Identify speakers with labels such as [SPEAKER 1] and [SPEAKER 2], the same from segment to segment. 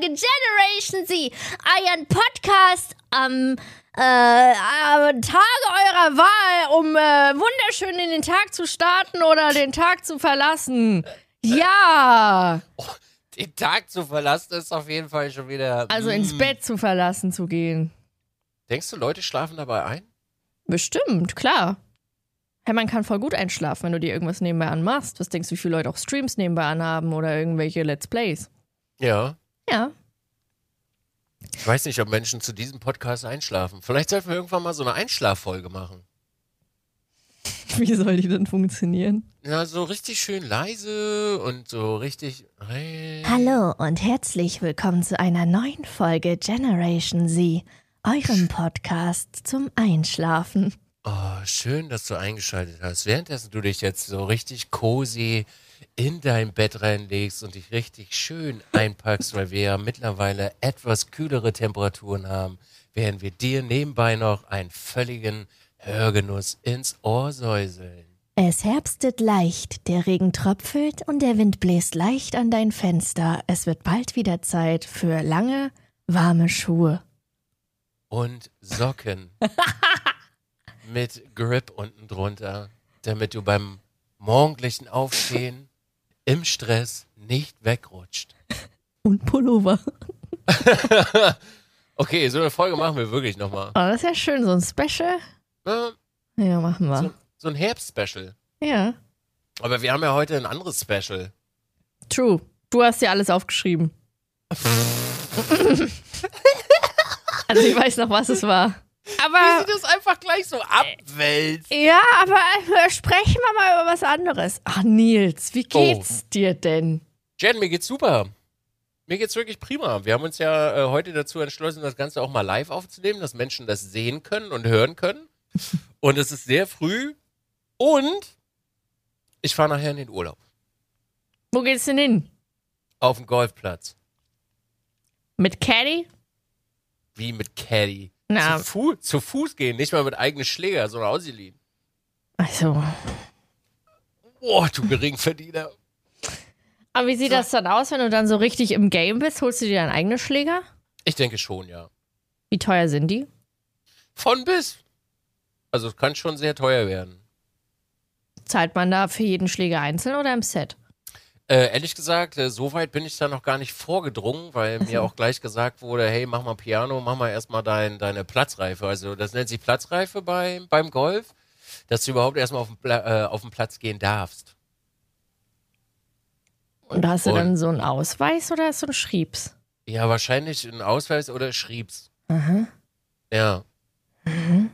[SPEAKER 1] Folge Generation Z, euren Podcast am, äh, am Tage eurer Wahl, um äh, wunderschön in den Tag zu starten oder den Tag zu verlassen. Ja,
[SPEAKER 2] Den Tag zu verlassen ist auf jeden Fall schon wieder.
[SPEAKER 1] also ins
[SPEAKER 2] Mm.
[SPEAKER 1] Bett zu verlassen zu gehen.
[SPEAKER 2] Denkst du, Leute schlafen dabei ein?
[SPEAKER 1] Bestimmt, klar. Hey, man kann voll gut einschlafen, wenn du dir irgendwas nebenbei anmachst. Was denkst du, wie viele Leute auch Streams nebenbei anhaben oder irgendwelche Let's Plays?
[SPEAKER 2] Ja.
[SPEAKER 1] Ja.
[SPEAKER 2] Ich weiß nicht, ob Menschen zu diesem Podcast einschlafen. Vielleicht sollten wir irgendwann mal so eine Einschlaffolge machen.
[SPEAKER 1] Wie soll die denn funktionieren?
[SPEAKER 2] Ja, so richtig schön leise und so richtig. Hey.
[SPEAKER 1] Hallo und herzlich willkommen zu einer neuen Folge Generation Z, eurem Podcast zum Einschlafen.
[SPEAKER 2] Oh, schön, dass du eingeschaltet hast. Währenddessen du dich jetzt so richtig cozy in dein Bett reinlegst und dich richtig schön einpackst, weil wir ja mittlerweile etwas kühlere Temperaturen haben, während wir dir nebenbei noch einen völligen Hörgenuss ins Ohr säuseln.
[SPEAKER 1] Es herbstet leicht, der Regen tröpfelt und der Wind bläst leicht an dein Fenster. Es wird bald wieder Zeit für lange, warme Schuhe.
[SPEAKER 2] Und Socken mit Grip unten drunter, damit du beim morgendlichen Aufstehen im Stress nicht wegrutscht.
[SPEAKER 1] Und Pullover.
[SPEAKER 2] Okay, so eine Folge machen wir wirklich nochmal.
[SPEAKER 1] Oh, das ist ja schön, so ein Special.
[SPEAKER 2] Ja,
[SPEAKER 1] Ja, machen wir.
[SPEAKER 2] so, so ein Herbst-Special.
[SPEAKER 1] Ja,
[SPEAKER 2] Aber wir haben ja heute ein anderes Special.
[SPEAKER 1] true. Du hast ja alles aufgeschrieben. also ich weiß noch, was es war. Aber
[SPEAKER 2] das einfach gleich so abwälzt.
[SPEAKER 1] ja, aber äh, sprechen wir mal über was anderes. Ach Nils, wie geht's dir denn?
[SPEAKER 2] Jen, mir geht's super. Mir geht's wirklich prima. Wir haben uns ja äh, heute dazu entschlossen, das Ganze auch mal live aufzunehmen, dass Menschen das sehen können und hören können. Und es ist sehr früh. Und ich fahre nachher in den Urlaub.
[SPEAKER 1] Wo geht's denn hin?
[SPEAKER 2] Auf dem Golfplatz.
[SPEAKER 1] Mit Caddy?
[SPEAKER 2] Wie mit Caddy.
[SPEAKER 1] Na,
[SPEAKER 2] Zu, Fu zu Fuß gehen, nicht mal mit eigenen Schläger, sondern ausgeliehen.
[SPEAKER 1] also.
[SPEAKER 2] Boah, du Geringverdiener.
[SPEAKER 1] Aber wie sieht das dann aus, wenn du dann so richtig im Game bist? Holst du dir deinen eigenen Schläger?
[SPEAKER 2] Ich denke schon, ja.
[SPEAKER 1] Wie teuer sind die?
[SPEAKER 2] Von bis. Also es kann schon sehr teuer werden.
[SPEAKER 1] Zahlt man da für jeden Schläger einzeln oder im Set?
[SPEAKER 2] Äh, ehrlich gesagt, äh, so weit bin ich da noch gar nicht vorgedrungen, weil mir auch gleich gesagt wurde, hey, mach mal Piano, mach mal erstmal dein, deine Platzreife. Also das nennt sich Platzreife bei, beim Golf, dass du überhaupt erstmal auf den, äh, auf den Platz gehen darfst.
[SPEAKER 1] Und hast du
[SPEAKER 2] Und-
[SPEAKER 1] dann so einen Ausweis oder so einen Schriebs?
[SPEAKER 2] Ja, wahrscheinlich ein Ausweis oder schrieb's.
[SPEAKER 1] Aha.
[SPEAKER 2] Ja.
[SPEAKER 1] Mhm.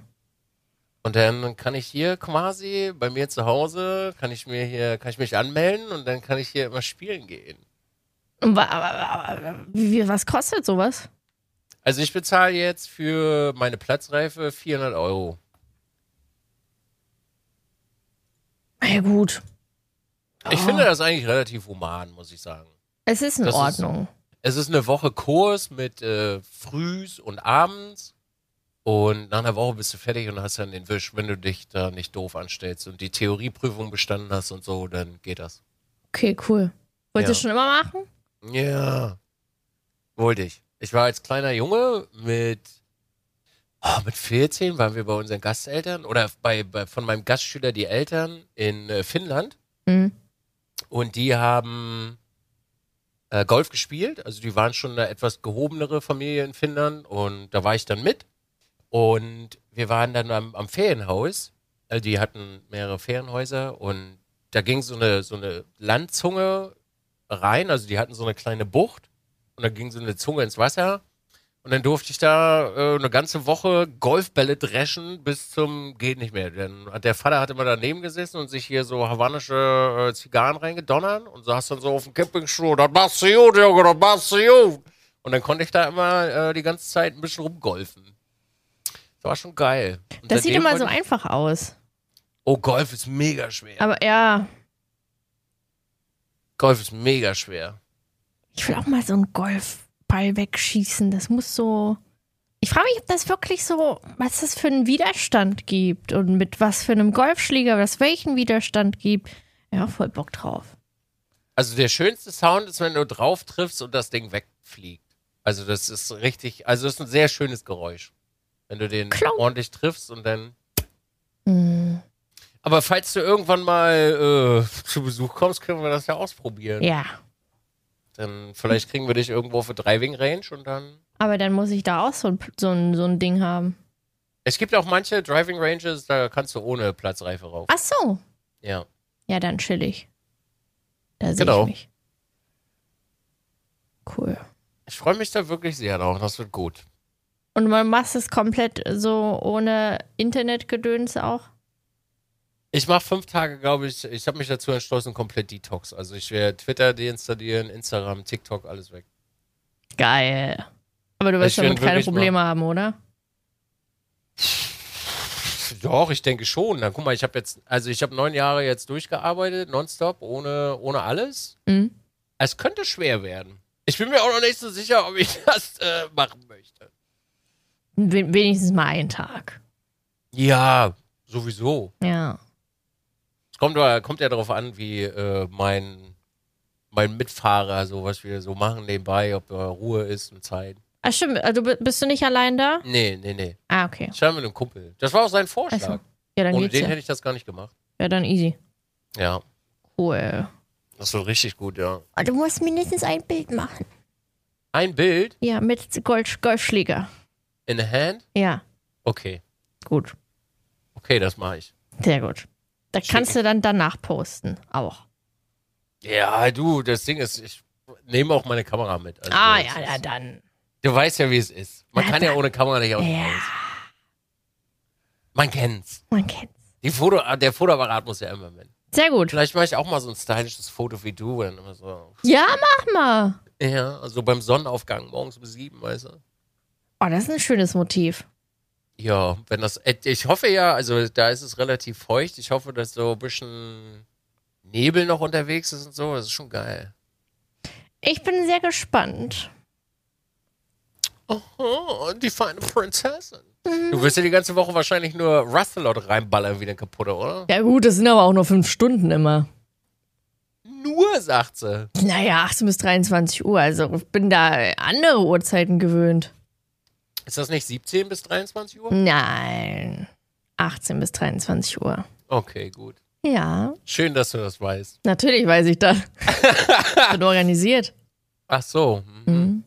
[SPEAKER 2] Und dann kann ich hier quasi bei mir zu Hause, kann ich mir hier, kann ich mich anmelden und dann kann ich hier immer spielen gehen.
[SPEAKER 1] Wie, was kostet sowas?
[SPEAKER 2] Also ich bezahle jetzt für meine Platzreife 400 Euro.
[SPEAKER 1] Ja gut,
[SPEAKER 2] Ich
[SPEAKER 1] Oh.
[SPEAKER 2] finde das eigentlich relativ human, muss ich sagen.
[SPEAKER 1] es ist in
[SPEAKER 2] Das ist-
[SPEAKER 1] Ordnung.
[SPEAKER 2] Es ist eine Woche Kurs mit äh, Frühs und Abends. Und nach einer Woche bist du fertig und hast dann den Wisch, wenn du dich da nicht doof anstellst und die Theorieprüfung bestanden hast und so, dann geht das.
[SPEAKER 1] Okay, cool. Wolltest
[SPEAKER 2] Ja.
[SPEAKER 1] du schon immer machen?
[SPEAKER 2] Ja. Wollte ich. Ich war als kleiner Junge mit, oh, mit 14 waren wir bei unseren Gasteltern oder bei, bei von meinem Gastschüler die Eltern in äh, Finnland.
[SPEAKER 1] Mhm.
[SPEAKER 2] Und die haben äh, Golf gespielt. Also die waren schon eine etwas gehobenere Familie in Finnland. Und da war ich dann mit. Und wir waren dann am, am Ferienhaus. Also die hatten mehrere Ferienhäuser. Und da ging so eine, so eine Landzunge rein. Also die hatten so eine kleine Bucht. Und da ging so eine Zunge ins Wasser. Und dann durfte ich da äh, eine ganze Woche Golfbälle dreschen bis zum geht nicht mehr. Hat der Vater hat immer daneben gesessen und sich hier so havanische äh, Zigarren reingedonnert und saß dann so auf dem Campingstuhl. Das machst du gut, Junge, das machst du gut. Und dann konnte ich da immer äh, die ganze Zeit ein bisschen rumgolfen. War schon geil. Und
[SPEAKER 1] Das sieht immer so einfach aus.
[SPEAKER 2] Oh, Golf ist mega schwer.
[SPEAKER 1] Aber ja,
[SPEAKER 2] Golf ist mega schwer.
[SPEAKER 1] ich will auch mal so einen Golfball wegschießen. Das muss so. Ich frage mich, ob das wirklich so, was das für einen Widerstand gibt und mit was für einem Golfschläger, was welchen Widerstand gibt. Ja, voll Bock drauf.
[SPEAKER 2] Also der schönste Sound ist, wenn du drauf triffst und das Ding wegfliegt. Also das ist richtig, also das ist ein sehr schönes Geräusch. Wenn du den
[SPEAKER 1] Klong.
[SPEAKER 2] ordentlich triffst und dann.
[SPEAKER 1] Hm,
[SPEAKER 2] Aber falls du irgendwann mal äh, zu Besuch kommst, können wir das ja ausprobieren.
[SPEAKER 1] ja.
[SPEAKER 2] Dann vielleicht kriegen wir dich irgendwo für Driving Range und dann.
[SPEAKER 1] Aber dann muss ich da auch so ein, so ein, so ein Ding haben.
[SPEAKER 2] Es gibt auch manche Driving Ranges, da kannst du ohne Platzreife rauf.
[SPEAKER 1] Ach so.
[SPEAKER 2] Ja.
[SPEAKER 1] Ja, dann chillig. Da sehe
[SPEAKER 2] Genau.
[SPEAKER 1] ich mich. Cool.
[SPEAKER 2] Ich freue mich da wirklich sehr drauf. Das wird gut.
[SPEAKER 1] Und man macht es komplett so ohne Internetgedöns auch?
[SPEAKER 2] Ich mache fünf Tage, glaube ich. Ich habe mich dazu entschlossen, komplett Detox. Also ich werde Twitter deinstallieren, Instagram, TikTok, alles weg.
[SPEAKER 1] Geil. Aber du wirst
[SPEAKER 2] Ich
[SPEAKER 1] damit keine Probleme haben, oder?
[SPEAKER 2] Doch, ich denke schon. Na, guck mal, ich habe jetzt, also ich habe neun Jahre jetzt durchgearbeitet, nonstop, ohne, ohne alles.
[SPEAKER 1] Mhm.
[SPEAKER 2] Es könnte schwer werden. Ich bin mir auch noch nicht so sicher, ob ich das äh, machen möchte.
[SPEAKER 1] We- Wenigstens mal einen Tag.
[SPEAKER 2] Ja, sowieso.
[SPEAKER 1] Ja.
[SPEAKER 2] Es kommt, kommt ja darauf an, wie äh, mein, mein Mitfahrer so was wir so machen nebenbei, ob da Ruhe ist und Zeit.
[SPEAKER 1] Ach stimmt, also bi- bist du nicht allein da?
[SPEAKER 2] Nee, nee, nee.
[SPEAKER 1] Ah, okay.
[SPEAKER 2] Ich war mit einem Kumpel. Das war auch sein Vorschlag.
[SPEAKER 1] Ach so. Ja, dann
[SPEAKER 2] Ohne
[SPEAKER 1] geht's
[SPEAKER 2] den
[SPEAKER 1] ja.
[SPEAKER 2] hätte ich das gar nicht gemacht.
[SPEAKER 1] Ja, dann easy.
[SPEAKER 2] Ja,
[SPEAKER 1] Cool.
[SPEAKER 2] das wird richtig gut, ja.
[SPEAKER 1] Aber du musst mindestens ein Bild machen.
[SPEAKER 2] Ein Bild
[SPEAKER 1] Ja, mit Golf Golfschläger.
[SPEAKER 2] In the hand?
[SPEAKER 1] Ja,
[SPEAKER 2] Okay.
[SPEAKER 1] gut.
[SPEAKER 2] Okay, das mache ich.
[SPEAKER 1] Sehr gut. Da
[SPEAKER 2] Schick
[SPEAKER 1] kannst du dann danach posten. Auch.
[SPEAKER 2] Ja, du, das Ding ist, ich nehme auch meine Kamera mit. Also
[SPEAKER 1] Ah, ja, ja, dann.
[SPEAKER 2] Du weißt ja, wie es ist. Man
[SPEAKER 1] Na,
[SPEAKER 2] kann ja
[SPEAKER 1] dann-
[SPEAKER 2] ohne Kamera nicht aus.
[SPEAKER 1] Ja,
[SPEAKER 2] Man kennt's.
[SPEAKER 1] man kennt's.
[SPEAKER 2] Die Foto, der Fotoapparat muss ja immer mit.
[SPEAKER 1] Sehr gut.
[SPEAKER 2] Vielleicht mache ich auch mal so ein stylisches Foto wie du. Dann immer so,
[SPEAKER 1] Ja, mach mal.
[SPEAKER 2] ja, also beim Sonnenaufgang morgens um sieben, weißt du?
[SPEAKER 1] Oh, das ist ein schönes Motiv.
[SPEAKER 2] Ja, wenn das, äh, ich hoffe ja, also da ist es relativ feucht. Ich hoffe, dass so ein bisschen Nebel noch unterwegs ist und so. Das ist schon geil.
[SPEAKER 1] Ich bin sehr gespannt.
[SPEAKER 2] Oh, die feine Prinzessin. Du wirst ja die ganze Woche wahrscheinlich nur Rustlot reinballern wie ein kaputter, oder?
[SPEAKER 1] Ja, gut, das sind aber auch nur fünf Stunden immer.
[SPEAKER 2] Nur, sagt sie.
[SPEAKER 1] Naja, 18 bis 23 Uhr. Also, ich bin da andere Uhrzeiten gewöhnt.
[SPEAKER 2] Ist das nicht 17 bis 23 Uhr?
[SPEAKER 1] Nein. 18 bis 23 Uhr.
[SPEAKER 2] Okay, gut.
[SPEAKER 1] Ja,
[SPEAKER 2] Schön, dass du das weißt.
[SPEAKER 1] natürlich weiß ich das. Wird organisiert.
[SPEAKER 2] Ach so. Mhm.
[SPEAKER 1] Mhm.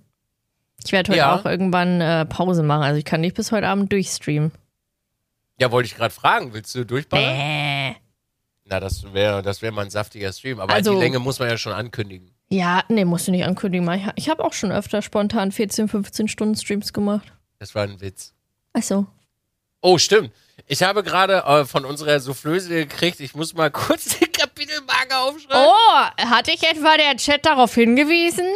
[SPEAKER 1] Ich werde heute
[SPEAKER 2] Ja.
[SPEAKER 1] auch irgendwann äh, Pause machen. Also ich kann nicht bis heute Abend durchstreamen.
[SPEAKER 2] Ja, wollte ich gerade fragen. Willst du durchballern?
[SPEAKER 1] Bäh.
[SPEAKER 2] Na, das wäre das wär mal ein saftiger Stream. Aber
[SPEAKER 1] Also-
[SPEAKER 2] die Länge muss man ja schon ankündigen.
[SPEAKER 1] Ja, nee, musst du nicht ankündigen. Ich, ich habe auch schon öfter spontan 14, 15 Stunden Streams gemacht.
[SPEAKER 2] Das war ein Witz.
[SPEAKER 1] Achso.
[SPEAKER 2] Oh, stimmt. Ich habe gerade äh, von unserer Soufflöse gekriegt, ich muss mal kurz die Kapitelmarke aufschreiben.
[SPEAKER 1] Oh, hatte ich etwa der Chat darauf hingewiesen?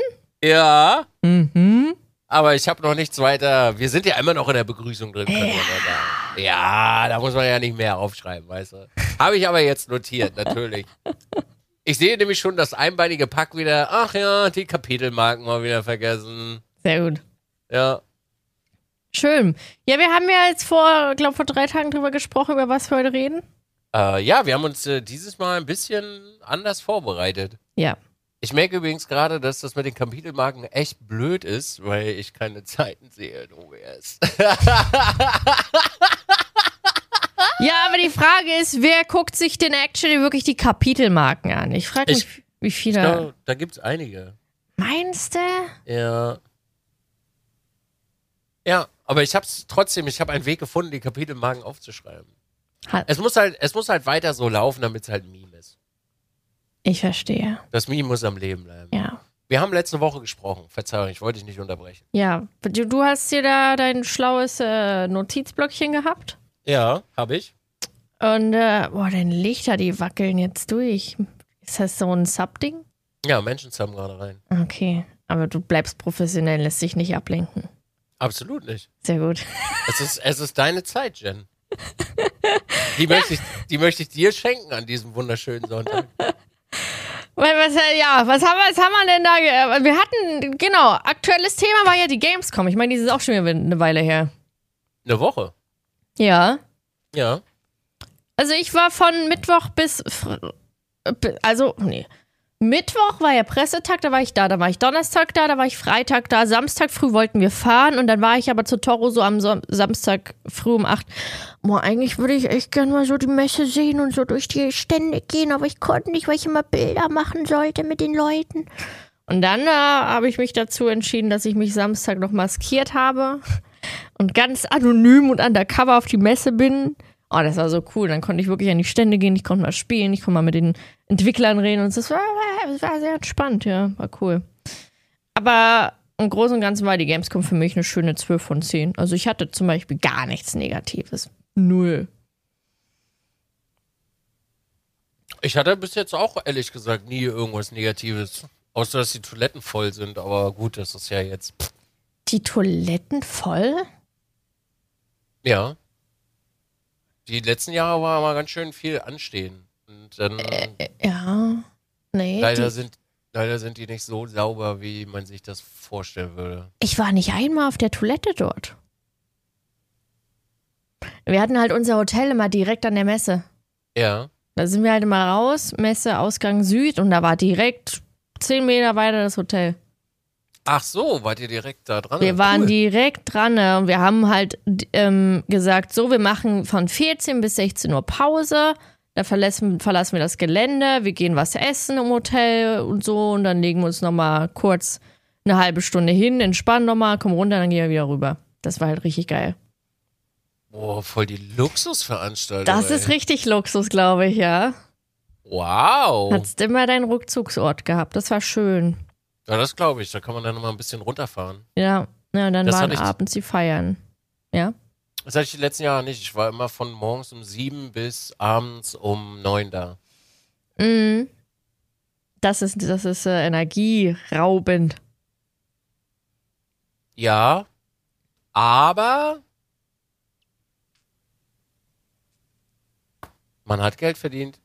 [SPEAKER 2] Ja,
[SPEAKER 1] Mhm.
[SPEAKER 2] aber ich habe noch nichts weiter. Wir sind ja immer noch in der Begrüßung drin. sagen. Ja, da muss man ja nicht mehr aufschreiben, weißt du. Habe ich aber jetzt notiert, natürlich. Ich sehe nämlich schon das einbeinige Pack wieder. Ach ja, die Kapitelmarken mal wieder vergessen.
[SPEAKER 1] Sehr gut.
[SPEAKER 2] Ja.
[SPEAKER 1] Schön. Ja, wir haben ja jetzt vor, glaube vor drei Tagen drüber gesprochen, über was wir heute reden.
[SPEAKER 2] Äh, ja, wir haben uns äh, dieses Mal ein bisschen anders vorbereitet.
[SPEAKER 1] Ja.
[SPEAKER 2] Ich merke übrigens gerade, dass das mit den Kapitelmarken echt blöd ist, weil ich keine Zeiten sehe in OBS.
[SPEAKER 1] Ja, aber die Frage ist, wer guckt sich denn actually wirklich die Kapitelmarken an? Ich frage mich,
[SPEAKER 2] Ich-
[SPEAKER 1] wie viele.
[SPEAKER 2] da da gibt es einige.
[SPEAKER 1] Meinst du?
[SPEAKER 2] Ja. Ja, aber ich hab's trotzdem, ich habe einen Weg gefunden, die Kapitelmarken aufzuschreiben.
[SPEAKER 1] Hat-
[SPEAKER 2] Es muss halt, es muss halt weiter so laufen, damit es halt ein Meme ist.
[SPEAKER 1] Ich verstehe.
[SPEAKER 2] Das Meme muss am Leben bleiben.
[SPEAKER 1] Ja.
[SPEAKER 2] Wir haben letzte Woche gesprochen. Verzeihung, ich wollte dich nicht unterbrechen.
[SPEAKER 1] Ja. Du, du hast dir da dein schlaues äh, Notizblöckchen gehabt.
[SPEAKER 2] Ja, habe ich.
[SPEAKER 1] Und, äh, boah, deine Lichter, die wackeln jetzt durch. Ist das so ein Sub-Ding?
[SPEAKER 2] Ja, Menschen haben gerade rein.
[SPEAKER 1] Okay. Aber du bleibst professionell, lässt dich nicht ablenken.
[SPEAKER 2] Absolut nicht.
[SPEAKER 1] Sehr gut.
[SPEAKER 2] Es ist, es ist deine Zeit, Jen. Die möchte, ich, die möchte ich dir schenken an diesem wunderschönen Sonntag.
[SPEAKER 1] Was, äh, ja, was haben, wir, was haben wir denn da? äh, Wir hatten, genau, aktuelles Thema war ja die Gamescom. Ich meine, die ist auch schon wieder eine Weile her.
[SPEAKER 2] Eine Woche.
[SPEAKER 1] Ja.
[SPEAKER 2] Ja.
[SPEAKER 1] Also ich war von Mittwoch bis, äh, also, nee, Mittwoch war ja Pressetag, da war ich da. Da war ich Donnerstag da, da war ich Freitag da. Samstag früh wollten wir fahren und dann war ich aber zu Toro so am Samstag früh um 8. Boah, eigentlich würde ich echt gerne mal so die Messe sehen und so durch die Stände gehen, aber ich konnte nicht, weil ich immer Bilder machen sollte mit den Leuten. Und dann äh, habe ich mich dazu entschieden, dass ich mich Samstag noch maskiert habe und ganz anonym und undercover auf die Messe bin. Oh, das war so cool. Dann konnte ich wirklich an die Stände gehen, ich konnte mal spielen, ich konnte mal mit den Entwicklern reden und das war, war sehr entspannt, ja, war cool. Aber im Großen und Ganzen war die Gamescom für mich eine schöne 12 von 10. Also ich hatte zum Beispiel gar nichts Negatives. Null.
[SPEAKER 2] Ich hatte bis jetzt auch ehrlich gesagt nie irgendwas Negatives. Außer dass die Toiletten voll sind, aber gut, das ist ja jetzt.
[SPEAKER 1] Die Toiletten voll?
[SPEAKER 2] Ja. Die letzten Jahre war mal ganz schön viel anstehen. Und dann
[SPEAKER 1] Ja. Nee.
[SPEAKER 2] leider sind leider sind die nicht so sauber, wie man sich das vorstellen würde.
[SPEAKER 1] ich war nicht einmal auf der Toilette dort. Wir hatten halt unser Hotel immer direkt an der Messe.
[SPEAKER 2] Ja.
[SPEAKER 1] Da sind wir halt immer raus, Messe, Ausgang Süd und da war direkt zehn Meter weiter das Hotel.
[SPEAKER 2] Ach so, wart ihr direkt da dran?
[SPEAKER 1] Wir waren
[SPEAKER 2] Cool.
[SPEAKER 1] direkt dran ne? und wir haben halt ähm, gesagt, so, wir machen von 14 bis 16 Uhr Pause. Da verlassen, verlassen wir das Gelände, wir gehen was essen im Hotel und so und dann legen wir uns nochmal kurz eine halbe Stunde hin, entspannen nochmal, kommen runter, dann gehen wir wieder rüber. Das war halt richtig geil.
[SPEAKER 2] Boah, voll die Luxusveranstaltung.
[SPEAKER 1] Das
[SPEAKER 2] ey.
[SPEAKER 1] ist richtig Luxus, glaube ich, ja.
[SPEAKER 2] Wow.
[SPEAKER 1] Hattest immer deinen Rückzugsort gehabt. Das war schön.
[SPEAKER 2] Ja, das glaube ich. Da kann man dann noch mal ein bisschen runterfahren.
[SPEAKER 1] Ja, ja und dann
[SPEAKER 2] Das
[SPEAKER 1] waren
[SPEAKER 2] ich-
[SPEAKER 1] abends die Feiern. Ja.
[SPEAKER 2] Das hatte ich die letzten Jahre nicht. Ich war immer von morgens um sieben bis abends um neun da.
[SPEAKER 1] Mhm. Das ist, das ist äh, energieraubend.
[SPEAKER 2] Ja, aber man hat Geld verdient.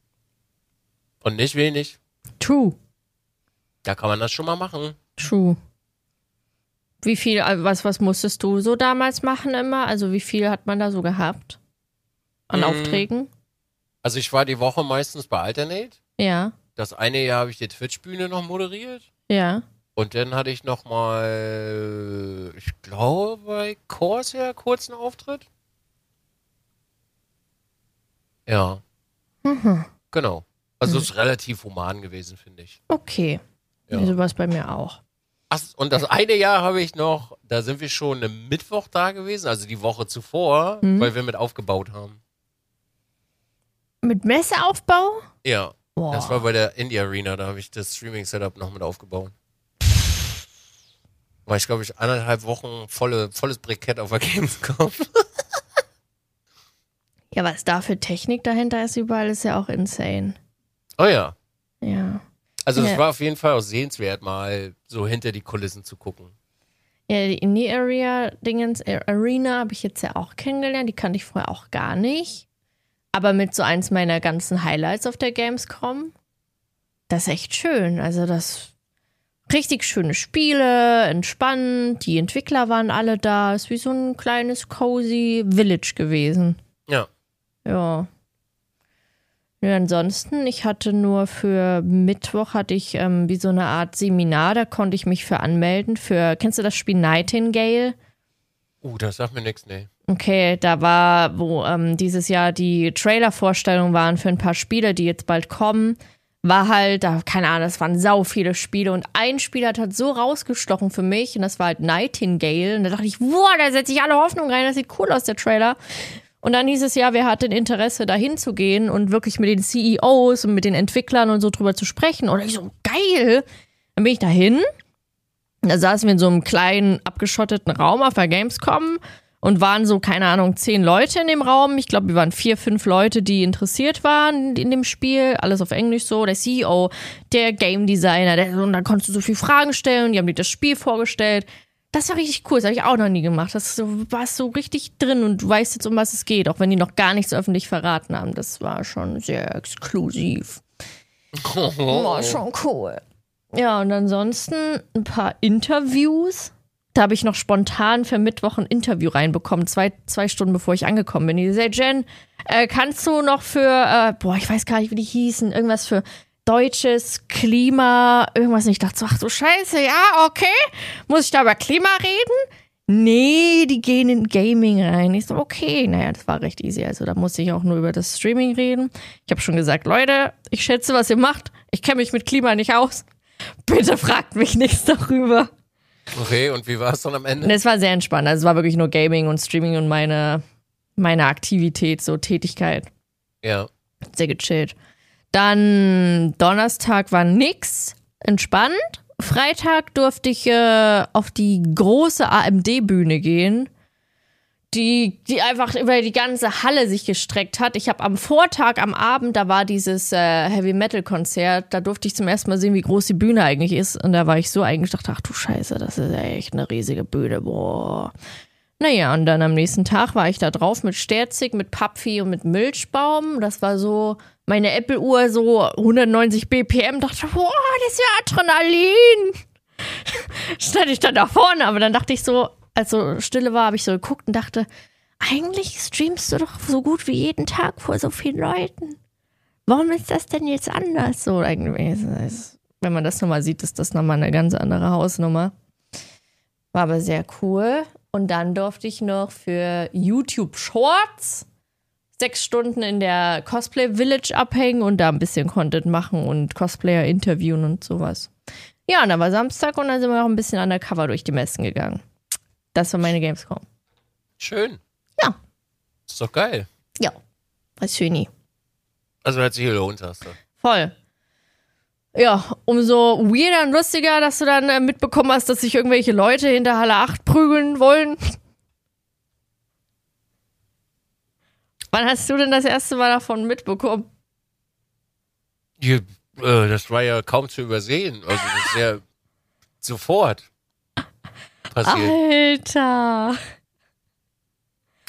[SPEAKER 2] Und nicht wenig.
[SPEAKER 1] True.
[SPEAKER 2] Da kann man das schon mal machen.
[SPEAKER 1] True. Wie viel, äh, was, was musstest du so damals machen immer? Also wie viel hat man da so gehabt? An
[SPEAKER 2] Mm.
[SPEAKER 1] Aufträgen?
[SPEAKER 2] Also ich war die Woche meistens bei Alternate.
[SPEAKER 1] Ja,
[SPEAKER 2] Das eine Jahr habe ich die Twitch-Bühne noch moderiert.
[SPEAKER 1] ja.
[SPEAKER 2] Und dann hatte ich noch mal, ich glaube, bei Corsair kurz einen Auftritt. Ja.
[SPEAKER 1] Mhm.
[SPEAKER 2] Genau. Also es ist relativ human gewesen, finde ich.
[SPEAKER 1] Okay.
[SPEAKER 2] Ja.
[SPEAKER 1] So was bei mir auch.
[SPEAKER 2] Ach, und das eine Jahr habe ich noch, da sind wir schon am Mittwoch da gewesen, also die Woche zuvor,
[SPEAKER 1] Mhm.
[SPEAKER 2] weil wir mit aufgebaut haben.
[SPEAKER 1] Mit Messeaufbau?
[SPEAKER 2] Ja,
[SPEAKER 1] Boah.
[SPEAKER 2] das war bei der Indie Arena, da habe ich das Streaming-Setup noch mit aufgebaut. War ich, glaube ich, anderthalb Wochen volle, volles Brikett auf der Gamescom.
[SPEAKER 1] Ja, was da für Technik dahinter ist überall, ist ja auch insane.
[SPEAKER 2] Oh ja. Also es
[SPEAKER 1] Ja.
[SPEAKER 2] war auf jeden Fall auch sehenswert, mal so hinter die Kulissen zu gucken.
[SPEAKER 1] Ja, die Indie Area Dingens Arena habe ich jetzt ja auch kennengelernt. Die kannte ich vorher auch gar nicht. Aber mit so eins meiner ganzen Highlights auf der Gamescom. Das ist echt schön. Also das richtig schöne Spiele, entspannt. Die Entwickler waren alle da. Ist wie so ein kleines cozy Village gewesen.
[SPEAKER 2] Ja.
[SPEAKER 1] Ja. Ja, ansonsten, ich hatte nur für Mittwoch hatte ich ähm, wie so eine Art Seminar, da konnte ich mich für anmelden. Für, kennst du das Spiel Nightingale?
[SPEAKER 2] Uh, das sagt mir nichts, nee.
[SPEAKER 1] Okay, da war, wo ähm, dieses Jahr die Trailer-Vorstellungen waren für ein paar Spiele, die jetzt bald kommen, war halt, da, keine Ahnung, das waren sau viele Spiele und ein Spiel hat halt so rausgestochen für mich und das war halt Nightingale und da dachte ich, boah, da setze ich alle Hoffnung rein, das sieht cool aus, der Trailer. Und dann hieß es ja, wer hat denn Interesse, dahin zu gehen und wirklich mit den CEOs und mit den Entwicklern und so drüber zu sprechen. Und ich so, geil. Dann bin ich dahin. Da saßen wir in so einem kleinen, abgeschotteten Raum auf der Gamescom und waren so, keine Ahnung, zehn Leute in dem Raum. Ich glaube, wir waren vier, fünf Leute, die interessiert waren in dem Spiel. Alles auf Englisch so. Der CEO, der Game Designer, der, und da konntest du so viele Fragen stellen. Die haben dir das Spiel vorgestellt. Das war richtig cool, das habe ich auch noch nie gemacht. Das so, war so richtig drin und du weißt jetzt, um was es geht, auch wenn die noch gar nichts öffentlich verraten haben. Das war schon sehr exklusiv. War schon cool. Ja, und ansonsten ein paar Interviews. Da habe ich noch spontan für Mittwoch ein Interview reinbekommen, zwei, zwei Stunden bevor ich angekommen bin. Die gesagt, Jen, äh, kannst du noch für, äh, boah, ich weiß gar nicht, wie die hießen, irgendwas für deutsches Klima, irgendwas. Und ich dachte so, ach du Scheiße, ja, okay. Muss ich da über Klima reden? Nee, die gehen in Gaming rein. Ich so, okay, naja, das war recht easy. Also da musste ich auch nur über das Streaming reden. Ich habe schon gesagt, Leute, ich schätze, was ihr macht. Ich kenne mich mit Klima nicht aus. Bitte fragt mich nichts darüber.
[SPEAKER 2] Okay, und wie war es dann am Ende?
[SPEAKER 1] Es war sehr entspannt. Also es war wirklich nur Gaming und Streaming und meine, meine Aktivität, so Tätigkeit.
[SPEAKER 2] Ja.
[SPEAKER 1] Sehr gechillt. Dann Donnerstag war nix, entspannt. Freitag durfte ich äh, auf die große AMD-Bühne gehen, die, die einfach über die ganze Halle sich gestreckt hat. Ich habe am Vortag, am Abend, da war dieses äh, Heavy-Metal-Konzert, da durfte ich zum ersten Mal sehen, wie groß die Bühne eigentlich ist. Und da war ich so eigentlich, dachte, ach du Scheiße, das ist echt eine riesige Bühne, boah. Naja, und dann am nächsten Tag war ich da drauf mit Sterzig, mit Papfi und mit Milchbaum. Das war so meine Apple-Uhr, so 190 BPM. Dachte, boah, das ist ja Adrenalin. Stand ich dann da vorne, aber dann dachte ich so, als so Stille war, habe ich so geguckt und dachte, eigentlich streamst du doch so gut wie jeden Tag vor so vielen Leuten. Warum ist das denn jetzt anders? So, wenn man das nochmal sieht, ist das nochmal eine ganz andere Hausnummer. War aber sehr cool. Und dann durfte ich noch für YouTube Shorts sechs Stunden in der Cosplay Village abhängen und da ein bisschen Content machen und Cosplayer interviewen und sowas. Ja, und dann war Samstag und dann sind wir noch ein bisschen undercover durch die Messen gegangen. Das war meine Gamescom.
[SPEAKER 2] Schön.
[SPEAKER 1] Ja.
[SPEAKER 2] Ist doch geil.
[SPEAKER 1] Ja. Was schöni.
[SPEAKER 2] Also hat sich gelohnt, hast du.
[SPEAKER 1] Voll. Ja, umso weirder und lustiger, dass du dann äh, mitbekommen hast, dass sich irgendwelche Leute hinter Halle 8 prügeln wollen. Wann hast du denn das erste Mal davon mitbekommen?
[SPEAKER 2] Die, äh, das war ja kaum zu übersehen. Also das ist ja sofort passiert.
[SPEAKER 1] Alter.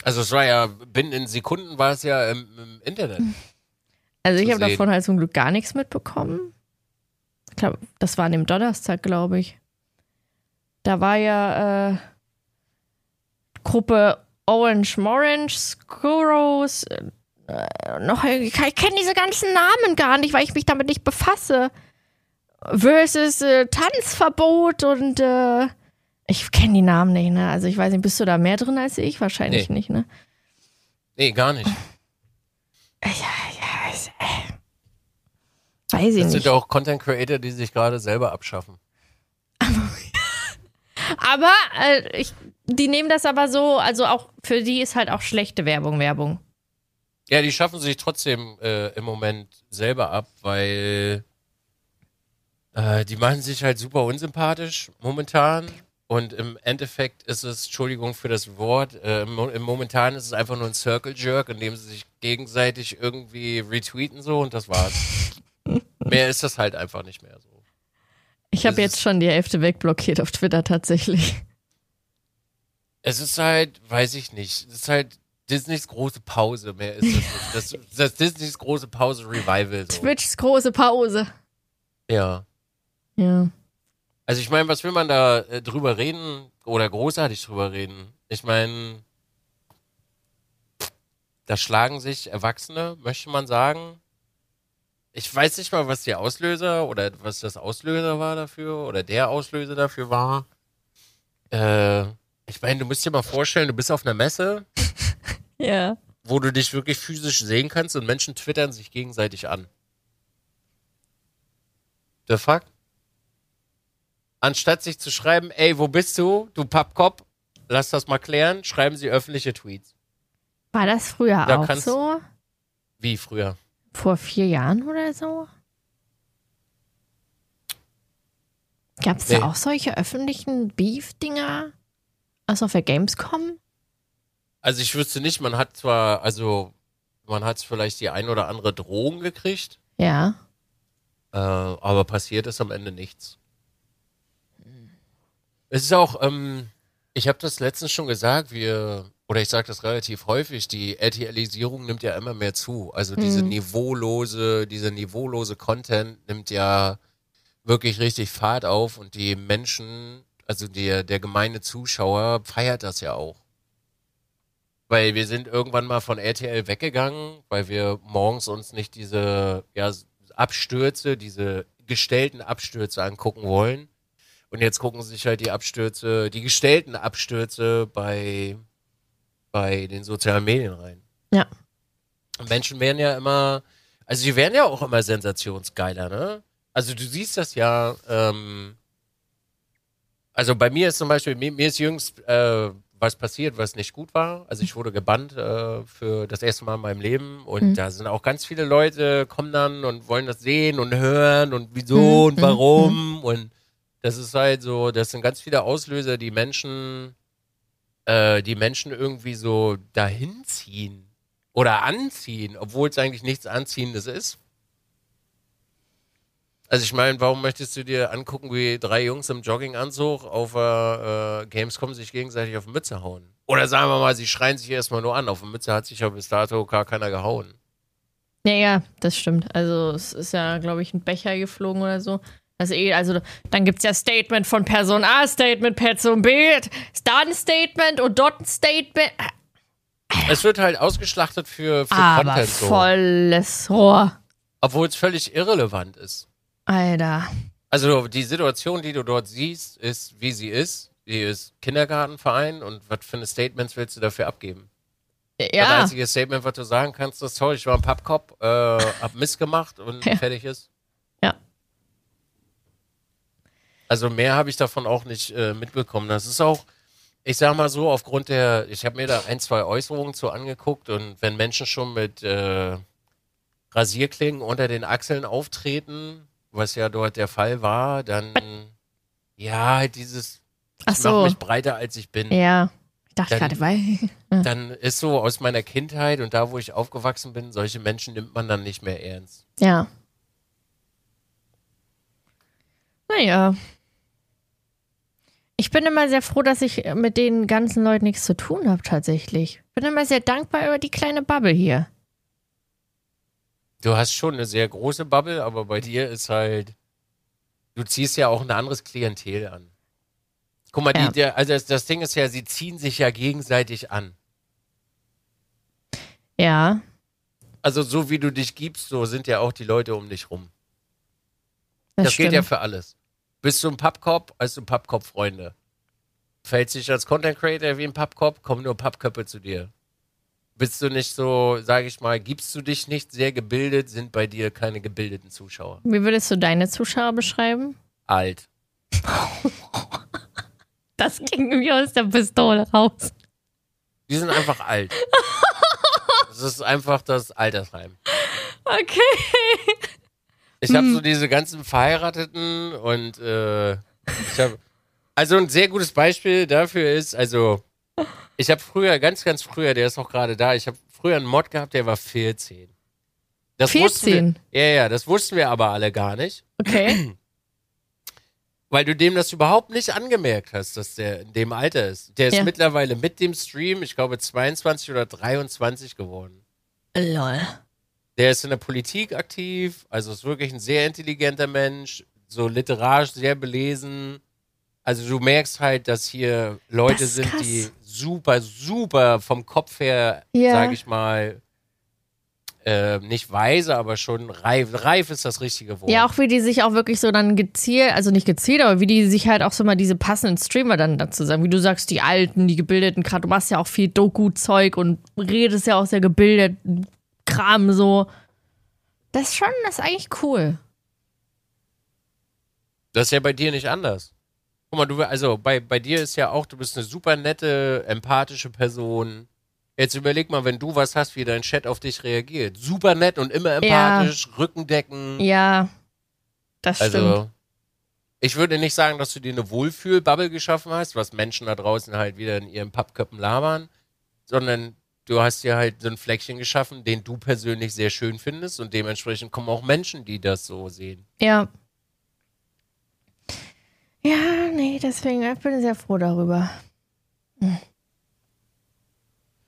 [SPEAKER 2] Also es war ja, binnen in Sekunden war es ja im, im Internet.
[SPEAKER 1] Also ich habe davon halt zum Glück gar nichts mitbekommen. Ich glaube, das war an dem Donnerstag, glaube ich. Da war ja äh, Gruppe Orange Morange, Skurros, äh, noch, ich kenne diese ganzen Namen gar nicht, weil ich mich damit nicht befasse. Versus äh, Tanzverbot und äh, ich kenne die Namen nicht, ne? Also ich weiß nicht, bist du da mehr drin als ich? Wahrscheinlich
[SPEAKER 2] Nee.
[SPEAKER 1] nicht, ne?
[SPEAKER 2] Nee, gar nicht.
[SPEAKER 1] Ja, ja, ist, äh, weiß ich
[SPEAKER 2] Das
[SPEAKER 1] nicht.
[SPEAKER 2] sind auch Content Creator, die sich gerade selber abschaffen.
[SPEAKER 1] Aber äh, ich, die nehmen das aber so, also auch für die ist halt auch schlechte Werbung Werbung.
[SPEAKER 2] Ja, die schaffen sich trotzdem äh, im Moment selber ab, weil äh, die machen sich halt super unsympathisch momentan. Und im Endeffekt ist es, Entschuldigung für das Wort, äh, im, Mo- im momentan ist es einfach nur ein Circle Jerk, in dem sie sich gegenseitig irgendwie retweeten so und das war's. mehr ist das halt einfach nicht mehr so.
[SPEAKER 1] Ich habe jetzt schon die Hälfte wegblockiert auf Twitter tatsächlich.
[SPEAKER 2] Es ist halt, weiß ich nicht, es ist halt Disneys große Pause, mehr ist es nicht. Das, das Disneys große Pause Revival. So.
[SPEAKER 1] Twitchs große Pause.
[SPEAKER 2] Ja.
[SPEAKER 1] Ja.
[SPEAKER 2] Also ich meine, was will man da äh, drüber reden oder großartig drüber reden? Ich meine, da schlagen sich Erwachsene, möchte man sagen. Ich weiß nicht mal, was die Auslöser oder was das Auslöser war dafür oder der Auslöser dafür war. Äh, ich meine, du musst dir mal vorstellen, du bist auf einer Messe,
[SPEAKER 1] Ja.
[SPEAKER 2] wo du dich wirklich physisch sehen kannst und Menschen twittern sich gegenseitig an. The fuck? Anstatt sich zu schreiben, ey, wo bist du, du Pappkopf, lass das mal klären, schreiben sie öffentliche Tweets.
[SPEAKER 1] War das früher
[SPEAKER 2] Da
[SPEAKER 1] auch so?
[SPEAKER 2] Wie früher.
[SPEAKER 1] Vor vier Jahren oder so? Gab es
[SPEAKER 2] Nee.
[SPEAKER 1] da auch solche öffentlichen Beef-Dinger? Also auf der Gamescom?
[SPEAKER 2] Also ich wüsste nicht, man hat zwar, also man hat vielleicht die ein oder andere Drohung gekriegt,
[SPEAKER 1] Ja.
[SPEAKER 2] äh, aber passiert ist am Ende nichts. Es ist auch, ähm, ich habe das letztens schon gesagt, wir, oder ich sage das relativ häufig, die RTLisierung nimmt ja immer mehr zu. Also diese
[SPEAKER 1] Mhm.
[SPEAKER 2] niveaulose, dieser niveaulose Content nimmt ja wirklich richtig Fahrt auf und die Menschen, also der, der gemeine Zuschauer feiert das ja auch. Weil wir sind irgendwann mal von RTL weggegangen, weil wir morgens uns nicht diese ja, Abstürze, diese gestellten Abstürze angucken wollen. Und jetzt gucken sie sich halt die Abstürze, die gestellten Abstürze bei, bei den sozialen Medien rein.
[SPEAKER 1] Ja.
[SPEAKER 2] Und Menschen werden ja immer, also die werden ja auch immer sensationsgeiler, ne? Also du siehst das ja, ähm, also bei mir ist zum Beispiel, mir, mir ist jüngst äh, was passiert, was nicht gut war. Also ich wurde gebannt äh, für das erste Mal in meinem Leben und
[SPEAKER 1] Mhm.
[SPEAKER 2] da sind auch ganz viele Leute, kommen dann und wollen das sehen und hören und wieso
[SPEAKER 1] Mhm,
[SPEAKER 2] und warum und das ist halt so, das sind ganz viele Auslöser, die Menschen, äh, die Menschen irgendwie so dahin ziehen oder anziehen, obwohl es eigentlich nichts Anziehendes ist. Also ich meine, warum möchtest du dir angucken, wie drei Jungs im Jogginganzug auf äh, Gamescom sich gegenseitig auf die Mütze hauen? Oder sagen wir mal, sie schreien sich erstmal nur an. Auf die Mütze hat sich ja bis dato gar keiner gehauen.
[SPEAKER 1] Ja, ja, das stimmt. Also es ist ja, glaube ich, ein Becher geflogen oder so. Also, eh, also dann gibt es ja Statement von Person A, Statement Person B, ist da ein Statement und dort ein Statement.
[SPEAKER 2] Es wird halt ausgeschlachtet für, für
[SPEAKER 1] Aber
[SPEAKER 2] Content so.
[SPEAKER 1] volles Rohr.
[SPEAKER 2] Obwohl es völlig irrelevant ist.
[SPEAKER 1] Alter.
[SPEAKER 2] Also die Situation, die du dort siehst, ist, wie sie ist. Die ist Kindergartenverein und was für eine Statements willst du dafür abgeben? Das
[SPEAKER 1] Ja,
[SPEAKER 2] einzige Statement, was du sagen kannst, ist, toll, ich war ein Pappkopf, äh, hab Mist gemacht und
[SPEAKER 1] Ja.
[SPEAKER 2] fertig ist.
[SPEAKER 1] Ja.
[SPEAKER 2] Also mehr habe ich davon auch nicht äh, mitbekommen. Das ist auch, ich sag mal so, aufgrund der, ich habe mir da ein, zwei Äußerungen zu angeguckt und wenn Menschen schon mit äh, Rasierklingen unter den Achseln auftreten, was ja dort der Fall war, dann ja, halt dieses,
[SPEAKER 1] ach
[SPEAKER 2] ich mach
[SPEAKER 1] so.
[SPEAKER 2] mich breiter als ich bin.
[SPEAKER 1] Ja. Ich dachte
[SPEAKER 2] Dann-
[SPEAKER 1] gerade, weil.
[SPEAKER 2] Dann ist so aus meiner Kindheit und da, wo ich aufgewachsen bin, solche Menschen nimmt man dann nicht mehr ernst.
[SPEAKER 1] Ja. Naja. Ich bin immer sehr froh, dass ich mit den ganzen Leuten nichts zu tun habe, tatsächlich. Bin immer sehr dankbar über die kleine Bubble hier.
[SPEAKER 2] Du hast schon eine sehr große Bubble, aber bei dir ist halt, du ziehst ja auch ein anderes Klientel an. Guck mal,
[SPEAKER 1] Ja.
[SPEAKER 2] die, der, also das, das Ding ist ja, sie ziehen sich ja gegenseitig an.
[SPEAKER 1] Ja.
[SPEAKER 2] Also so wie du dich gibst, so sind ja auch die Leute um dich rum.
[SPEAKER 1] Das,
[SPEAKER 2] Das, geht ja für alles. Bist du ein Pappkopf, hast du Pappkopf-Freunde. Fällst dich als Content Creator wie ein Pappkopf, kommen nur Pappköpfe zu dir. Bist du nicht so, sage ich mal, gibst du dich nicht sehr gebildet, sind bei dir keine gebildeten Zuschauer.
[SPEAKER 1] Wie würdest du deine Zuschauer beschreiben?
[SPEAKER 2] Alt.
[SPEAKER 1] Das ging wie aus der Pistole raus.
[SPEAKER 2] Die sind einfach alt. Das ist einfach das Altersheim.
[SPEAKER 1] Okay.
[SPEAKER 2] Ich habe so diese ganzen Verheirateten und äh, ich habe also ein sehr gutes Beispiel dafür ist, also ich habe früher, ganz, ganz früher, der ist noch gerade da, ich habe früher einen Mod gehabt, der war 14. Das wussten
[SPEAKER 1] 14?
[SPEAKER 2] Wir, ja, ja, das wussten wir aber alle gar nicht,
[SPEAKER 1] Okay.
[SPEAKER 2] weil du dem das überhaupt nicht angemerkt hast, dass der in dem Alter ist. Der ist
[SPEAKER 1] Ja.
[SPEAKER 2] mittlerweile mit dem Stream, ich glaube 22 oder 23 geworden.
[SPEAKER 1] Lol.
[SPEAKER 2] Der ist in der Politik aktiv, also ist wirklich ein sehr intelligenter Mensch, so literarisch sehr belesen. Also du merkst halt, dass hier Leute
[SPEAKER 1] Das
[SPEAKER 2] sind,
[SPEAKER 1] krass.
[SPEAKER 2] die super, super vom Kopf her,
[SPEAKER 1] Ja.
[SPEAKER 2] sag ich mal, äh, nicht weise, aber schon reif. Reif ist das richtige Wort.
[SPEAKER 1] Ja, auch wie die sich auch wirklich so dann gezielt, also nicht gezielt, aber wie die sich halt auch so mal diese passenden Streamer dann dazu sagen. Wie du sagst, die Alten, die Gebildeten, gerade du machst ja auch viel Doku-Zeug und redest ja auch sehr gebildet, Kram so. Das ist schon, das ist eigentlich cool.
[SPEAKER 2] Das ist ja bei dir nicht anders. Guck mal, du, also bei, bei dir ist ja auch, du bist eine super nette, empathische Person. Jetzt überleg mal, wenn du was hast, wie dein Chat auf dich reagiert. Super nett und immer empathisch, Rückendecken.
[SPEAKER 1] Ja, das stimmt.
[SPEAKER 2] also, ich würde nicht sagen, dass du dir eine Wohlfühl-Bubble geschaffen hast, was Menschen da draußen halt wieder in ihren Pappköppen labern, sondern du hast dir halt so ein Fleckchen geschaffen, den du persönlich sehr schön findest und dementsprechend kommen auch Menschen, die das so sehen.
[SPEAKER 1] Ja. Ja, nee, deswegen ich bin ich sehr froh darüber.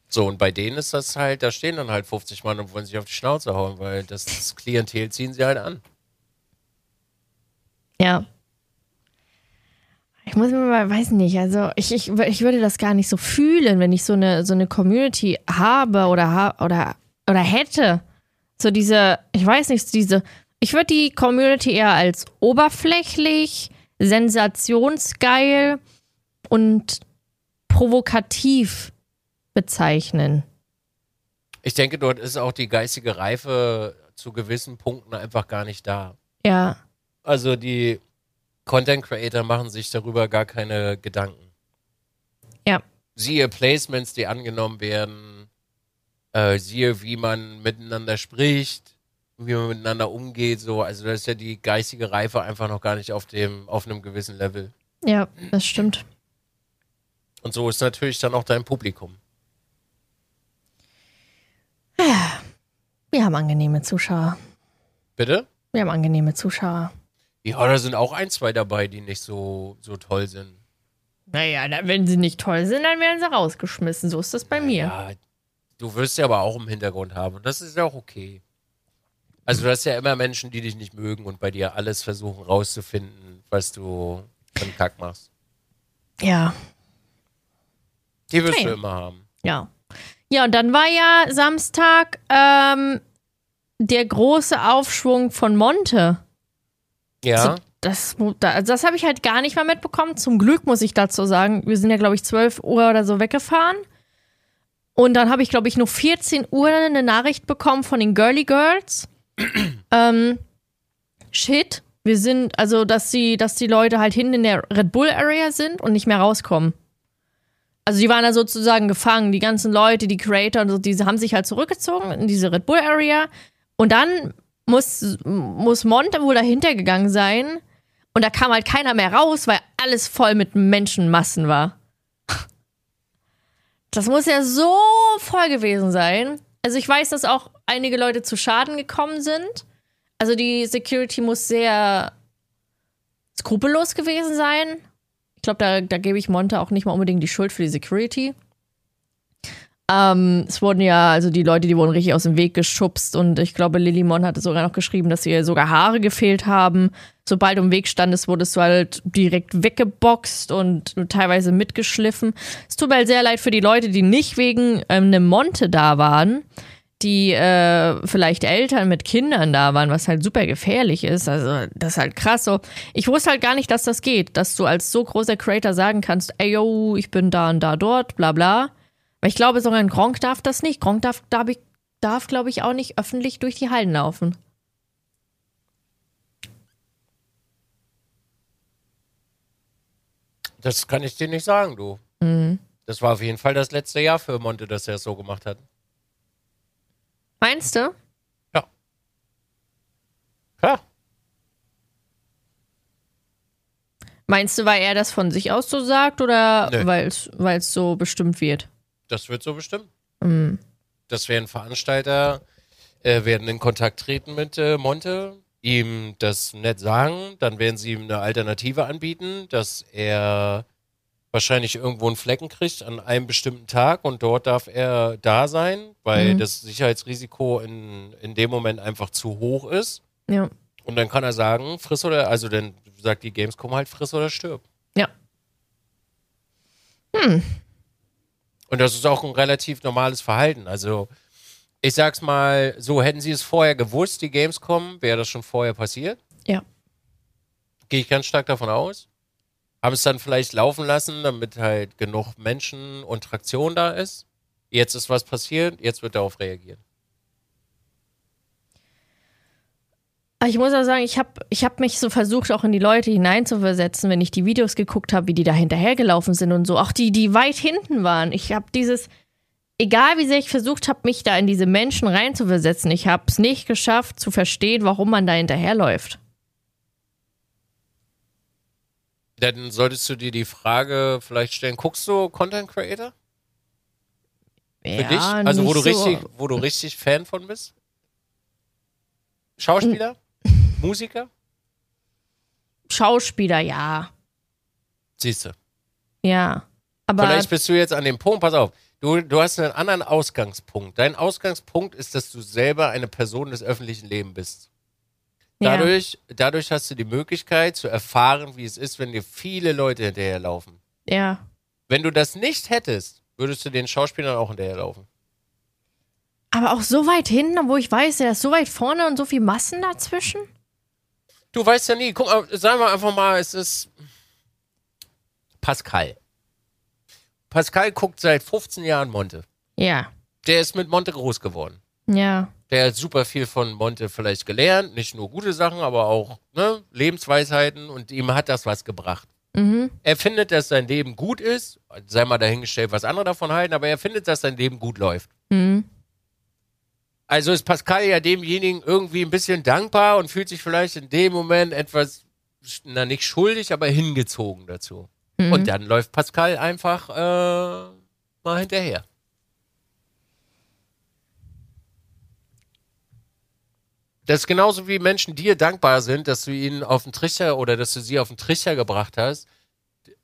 [SPEAKER 2] So, und bei denen ist das halt, da stehen dann halt 50 Mann und wollen sich auf die Schnauze hauen, weil das, das Klientel ziehen sie halt an.
[SPEAKER 1] Ja. Ich muss mir mal, weiß nicht, also ich, ich, ich würde das gar nicht so fühlen, wenn ich so eine, so eine Community habe oder, oder, oder hätte. So diese, ich weiß nicht, diese Ich würde die Community eher als oberflächlich, sensationsgeil und provokativ bezeichnen.
[SPEAKER 2] Ich denke, dort ist auch die geistige Reife zu gewissen Punkten einfach gar nicht da.
[SPEAKER 1] Ja.
[SPEAKER 2] Also die Content Creator machen sich darüber gar keine Gedanken.
[SPEAKER 1] Ja.
[SPEAKER 2] Siehe Placements, die angenommen werden, äh, siehe, wie man miteinander spricht, wie man miteinander umgeht, so. Also da ist ja die geistige Reife einfach noch gar nicht auf dem, auf einem gewissen Level.
[SPEAKER 1] Ja, das stimmt.
[SPEAKER 2] Und so ist natürlich dann auch dein Publikum.
[SPEAKER 1] Wir haben angenehme Zuschauer.
[SPEAKER 2] Bitte?
[SPEAKER 1] Wir haben angenehme Zuschauer.
[SPEAKER 2] Ja, da sind auch ein, zwei dabei, die nicht so, so toll sind.
[SPEAKER 1] Naja, da- wenn sie nicht toll sind, dann werden sie rausgeschmissen. So ist das bei mir.
[SPEAKER 2] Ja, du wirst ja aber auch im Hintergrund haben. Und das ist ja auch okay. Also du hast ja immer Menschen, die dich nicht mögen und bei dir alles versuchen rauszufinden, was du für einen Kack machst.
[SPEAKER 1] Ja,
[SPEAKER 2] Die wirst
[SPEAKER 1] Nein.
[SPEAKER 2] du immer haben.
[SPEAKER 1] ja. Ja, und dann war ja Samstag ähm, der große Aufschwung von Monte.
[SPEAKER 2] Ja,
[SPEAKER 1] Das, also das habe ich halt gar nicht mal mitbekommen. Zum Glück muss ich dazu sagen. Wir sind ja, glaube ich, 12 Uhr oder so weggefahren. Und dann habe ich, glaube ich, nur 14 Uhr eine Nachricht bekommen von den Girly Girls. ähm, shit. Wir sind, also, dass die, dass die Leute halt hinten in der Red Bull Area sind und nicht mehr rauskommen. Also, die waren da sozusagen gefangen. Die ganzen Leute, die Creator und so, diese haben sich halt zurückgezogen in diese Red Bull Area. Und dann muss, muss Monte wohl dahinter gegangen sein. Und da kam halt keiner mehr raus, weil alles voll mit Menschenmassen war. Das muss ja so voll gewesen sein. Also ich weiß, dass auch einige Leute zu Schaden gekommen sind. Also die Security muss sehr skrupellos gewesen sein. Ich glaube, da, da gebe ich Monte auch nicht mal unbedingt die Schuld für die Security. Ähm, es wurden ja, also die Leute, die wurden richtig aus dem Weg geschubst und ich glaube, Lily Mon hatte sogar noch geschrieben, dass ihr sogar Haare gefehlt haben. Sobald du im Weg standest, wurdest du halt direkt weggeboxt und teilweise mitgeschliffen. Es tut mir halt sehr leid für die Leute, die nicht wegen ähm, einem Monte da waren, die äh, vielleicht Eltern mit Kindern da waren, was halt super gefährlich ist. Also das ist halt krass so. Ich wusste halt gar nicht, dass das geht, dass du als so großer Creator sagen kannst, ey yo, ich bin da und da dort, bla bla. Weil ich glaube, sogar ein Gronk darf das nicht. Gronk darf, darf, darf glaube ich, auch nicht öffentlich durch die Hallen laufen.
[SPEAKER 2] das kann ich dir nicht sagen, du. Das war auf jeden Fall das letzte Jahr für Monte, dass er es so gemacht hat.
[SPEAKER 1] Meinst du?
[SPEAKER 2] Ja.
[SPEAKER 1] Meinst du, weil er das von sich aus so sagt oder weil es so bestimmt wird?
[SPEAKER 2] Das wird so bestimmt. Das werden Veranstalter, äh, werden in Kontakt treten mit äh, Monte, ihm das nett sagen, dann werden sie ihm eine Alternative anbieten, dass er wahrscheinlich irgendwo einen Flecken kriegt an einem bestimmten Tag und dort darf er da sein, weil das Sicherheitsrisiko in, in dem Moment einfach zu hoch ist.
[SPEAKER 1] Ja.
[SPEAKER 2] Und dann kann er sagen, friss oder, also dann sagt die Gamescom halt, friss oder stirb.
[SPEAKER 1] Ja.
[SPEAKER 2] Und das ist auch ein relativ normales Verhalten. Also, ich sag's mal, so hätten sie es vorher gewusst, die Gamescom, wäre das schon vorher passiert.
[SPEAKER 1] Ja.
[SPEAKER 2] Gehe ich ganz stark davon aus. Haben es dann vielleicht laufen lassen, damit halt genug Menschen und Traktion da ist. Jetzt ist was passiert, jetzt wird darauf reagieren.
[SPEAKER 1] Ich muss auch sagen, ich habe ich hab mich so versucht, auch in die Leute hineinzuversetzen, wenn ich die Videos geguckt habe, wie die da hinterhergelaufen sind und so. Auch die, die weit hinten waren. Ich habe dieses, egal wie sehr ich versucht habe, mich da in diese Menschen reinzuversetzen, ich habe es nicht geschafft zu verstehen, warum man da hinterherläuft.
[SPEAKER 2] Dann solltest du dir die Frage vielleicht stellen, guckst du Content Creator? Für dich? Also wo du
[SPEAKER 1] so-
[SPEAKER 2] richtig, wo du richtig Fan von bist? Schauspieler? Musiker?
[SPEAKER 1] Schauspieler, ja.
[SPEAKER 2] Siehst du.
[SPEAKER 1] Ja. Aber
[SPEAKER 2] Vielleicht bist du jetzt an dem Punkt, pass auf, du, du hast einen anderen Ausgangspunkt. Dein Ausgangspunkt ist, dass du selber eine Person des öffentlichen Lebens bist.
[SPEAKER 1] ja.
[SPEAKER 2] Dadurch, dadurch hast du die Möglichkeit zu erfahren, wie es ist, wenn dir viele Leute hinterherlaufen.
[SPEAKER 1] ja.
[SPEAKER 2] Wenn du das nicht hättest, würdest du den Schauspielern auch hinterherlaufen.
[SPEAKER 1] Aber auch so weit hinten, wo ich weiß, der ist so weit vorne und so viel Massen dazwischen.
[SPEAKER 2] Du weißt ja nie. Guck mal, sagen wir einfach mal, es ist Pascal. Pascal guckt seit 15 Jahren Monte.
[SPEAKER 1] Ja.
[SPEAKER 2] Der ist mit Monte groß geworden.
[SPEAKER 1] Ja.
[SPEAKER 2] Der hat super viel von Monte vielleicht gelernt. Nicht nur gute Sachen, aber auch ne, Lebensweisheiten und ihm hat das was gebracht.
[SPEAKER 1] Mhm.
[SPEAKER 2] Er findet, dass sein Leben gut ist. Sei mal dahingestellt, was andere davon halten, aber er findet, dass sein Leben gut läuft.
[SPEAKER 1] Mhm.
[SPEAKER 2] Also ist Pascal ja demjenigen irgendwie ein bisschen dankbar und fühlt sich vielleicht in dem Moment etwas, na nicht schuldig, aber hingezogen dazu.
[SPEAKER 1] Mhm.
[SPEAKER 2] Und dann läuft Pascal einfach äh, mal hinterher. Das ist genauso wie Menschen dir dankbar sind, dass du ihnen auf den Trichter oder dass du sie auf den Trichter gebracht hast,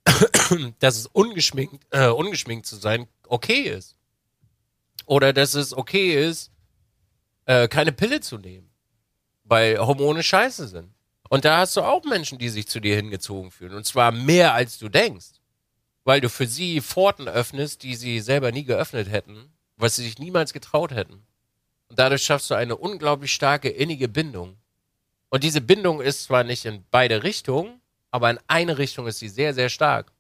[SPEAKER 2] dass es ungeschminkt, äh, ungeschminkt zu sein okay ist. Oder dass es okay ist, äh, keine Pille zu nehmen, weil Hormone scheiße sind. Und da hast du auch Menschen, die sich zu dir hingezogen fühlen. Und zwar mehr als du denkst. Weil du für sie Pforten öffnest, die sie selber nie geöffnet hätten, was sie sich niemals getraut hätten. Und dadurch schaffst du eine unglaublich starke, innige Bindung. Und diese Bindung ist zwar nicht in beide Richtungen, aber in eine Richtung ist sie sehr, sehr stark.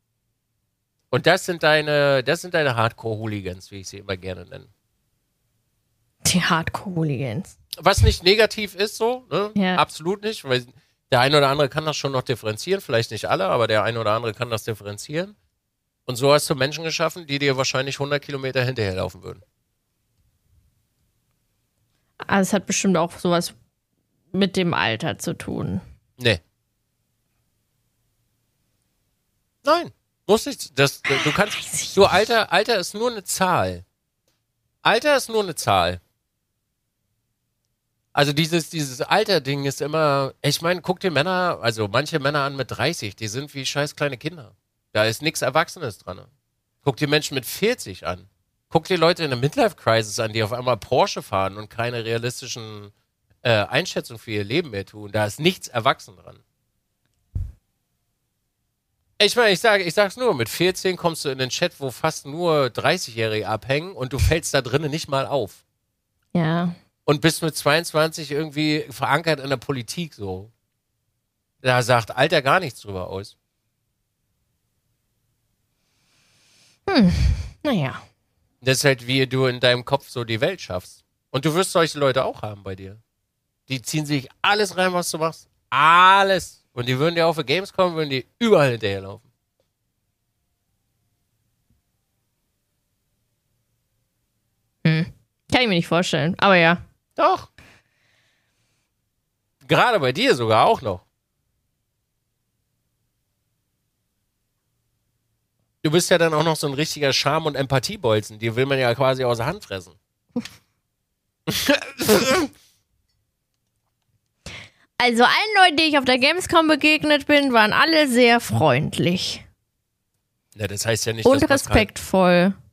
[SPEAKER 2] Und das sind deine, das sind deine Hardcore-Hooligans, wie ich sie immer gerne nenne.
[SPEAKER 1] Die Hardcore-Hooligans.
[SPEAKER 2] Was nicht negativ ist, so, ne?
[SPEAKER 1] Ja.
[SPEAKER 2] Absolut nicht, weil der eine oder andere kann das schon noch differenzieren, vielleicht nicht alle, aber der eine oder andere kann das differenzieren. Und so hast du Menschen geschaffen, die dir wahrscheinlich 100 Kilometer hinterherlaufen würden.
[SPEAKER 1] Also es hat bestimmt auch sowas mit dem Alter zu tun.
[SPEAKER 2] Nee. Nein, muss nicht. Das, du kannst. Du, Alter, Alter ist nur eine Zahl. Alter ist nur eine Zahl. Also dieses, dieses Alter-Ding ist immer, ich meine, guck dir Männer, also manche Männer an mit 30, die sind wie scheiß kleine Kinder. Da ist nichts Erwachsenes dran. Guck dir Menschen mit 40 an. Guck dir Leute in der Midlife-Crisis an, die auf einmal Porsche fahren und keine realistischen äh, Einschätzungen für ihr Leben mehr tun. Da ist nichts erwachsen dran. Ich meine, ich sage, ich sag's nur, mit 14 kommst du in den Chat, wo fast nur 30-Jährige abhängen und du fällst da drinnen nicht mal auf.
[SPEAKER 1] Ja.
[SPEAKER 2] Und bist mit 22 irgendwie verankert in der Politik so. Da sagt Alter gar nichts drüber aus.
[SPEAKER 1] Naja.
[SPEAKER 2] Das ist halt, wie du in deinem Kopf so die Welt schaffst. Und du wirst solche Leute auch haben bei dir. Die ziehen sich alles rein, was du machst. Alles. Und die würden dir auf die Games kommen, würden die überall hinterherlaufen.
[SPEAKER 1] Kann ich mir nicht vorstellen. Aber ja.
[SPEAKER 2] Doch. Gerade bei dir sogar auch noch. Du bist ja dann auch noch so ein richtiger Charme- und Empathiebolzen. Die will man ja quasi aus der Hand fressen.
[SPEAKER 1] Also allen Leuten, die ich auf der Gamescom begegnet bin, waren alle sehr freundlich.
[SPEAKER 2] Ja, das heißt ja nicht,
[SPEAKER 1] und
[SPEAKER 2] dass Pascal-
[SPEAKER 1] respektvoll. Und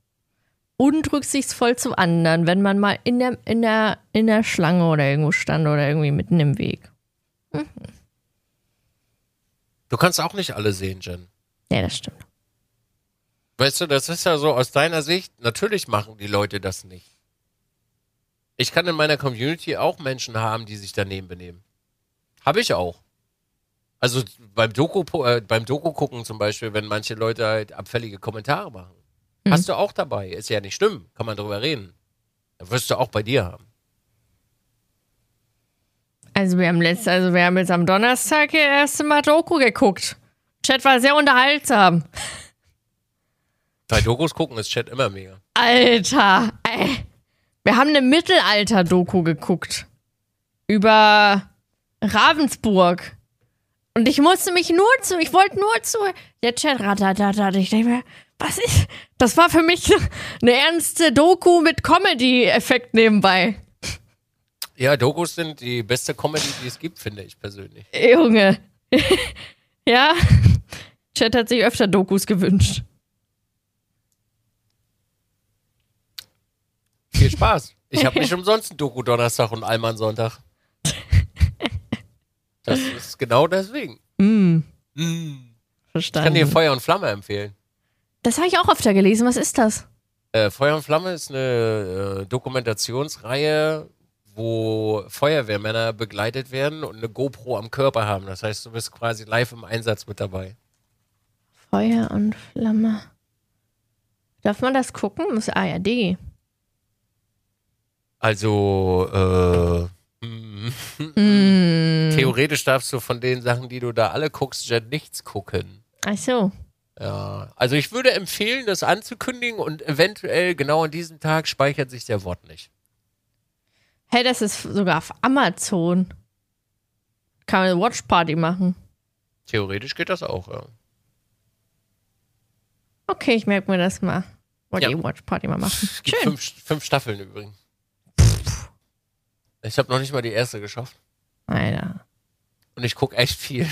[SPEAKER 1] rücksichtsvoll zu anderen, wenn man mal in der, in, der, in der Schlange oder irgendwo stand oder irgendwie mitten im Weg.
[SPEAKER 2] Du kannst auch nicht alle sehen, Jen.
[SPEAKER 1] Ja, das stimmt.
[SPEAKER 2] Weißt du, das ist ja so aus deiner Sicht, natürlich machen die Leute das nicht. Ich kann in meiner Community auch Menschen haben, die sich daneben benehmen. Habe ich auch. Also beim Doku, äh, beim Doku gucken zum Beispiel, wenn manche Leute halt abfällige Kommentare machen. Hast du auch dabei. Ist ja nicht schlimm. Kann man drüber reden. Wirst du auch bei dir haben.
[SPEAKER 1] Also wir haben letzt, also wir haben jetzt am Donnerstag das erste Mal Doku geguckt. Chat war sehr unterhaltsam.
[SPEAKER 2] Bei Dokus gucken ist Chat immer mega.
[SPEAKER 1] Alter, ey. Wir haben eine Mittelalter-Doku geguckt. Über Ravensburg. Und ich musste mich nur zu, ich wollte nur zu. Der Chat ratatatat. Ich denke mir, was ist. Das war für mich eine ernste Doku mit Comedy-Effekt nebenbei.
[SPEAKER 2] Ja, Dokus sind die beste Comedy, die es gibt, finde ich persönlich.
[SPEAKER 1] Junge. ja. Chat hat sich öfter Dokus gewünscht.
[SPEAKER 2] Viel Spaß. Ich habe nicht umsonst einen Doku Donnerstag und Allmann Sonntag. Das ist genau deswegen.
[SPEAKER 1] Mm,
[SPEAKER 2] Mm. Ich kann dir
[SPEAKER 1] verstanden.
[SPEAKER 2] Feuer und Flamme empfehlen.
[SPEAKER 1] Das habe ich auch öfter gelesen. Was ist das?
[SPEAKER 2] Äh, Feuer und Flamme ist eine äh, Dokumentationsreihe, wo Feuerwehrmänner begleitet werden und eine GoPro am Körper haben. Das heißt, du bist quasi live im Einsatz mit dabei.
[SPEAKER 1] Feuer und Flamme. Darf man das gucken? Muss ARD.
[SPEAKER 2] Also, äh,
[SPEAKER 1] Mm.
[SPEAKER 2] theoretisch darfst du von den Sachen, die du da alle guckst, ja nichts gucken.
[SPEAKER 1] Ach so.
[SPEAKER 2] Ja, also ich würde empfehlen, das anzukündigen und eventuell genau an diesem Tag speichert sich der Wort nicht.
[SPEAKER 1] Hey, das ist sogar auf Amazon. Kann man eine Watchparty machen.
[SPEAKER 2] Theoretisch geht das auch, ja.
[SPEAKER 1] Okay, ich merke mir das mal. Wollte
[SPEAKER 2] Ja.
[SPEAKER 1] die Watchparty mal machen.
[SPEAKER 2] Es gibt
[SPEAKER 1] Schön.
[SPEAKER 2] fünf, fünf Staffeln übrigens. Ich habe noch nicht mal die erste geschafft.
[SPEAKER 1] Alter.
[SPEAKER 2] Und ich gucke echt viel.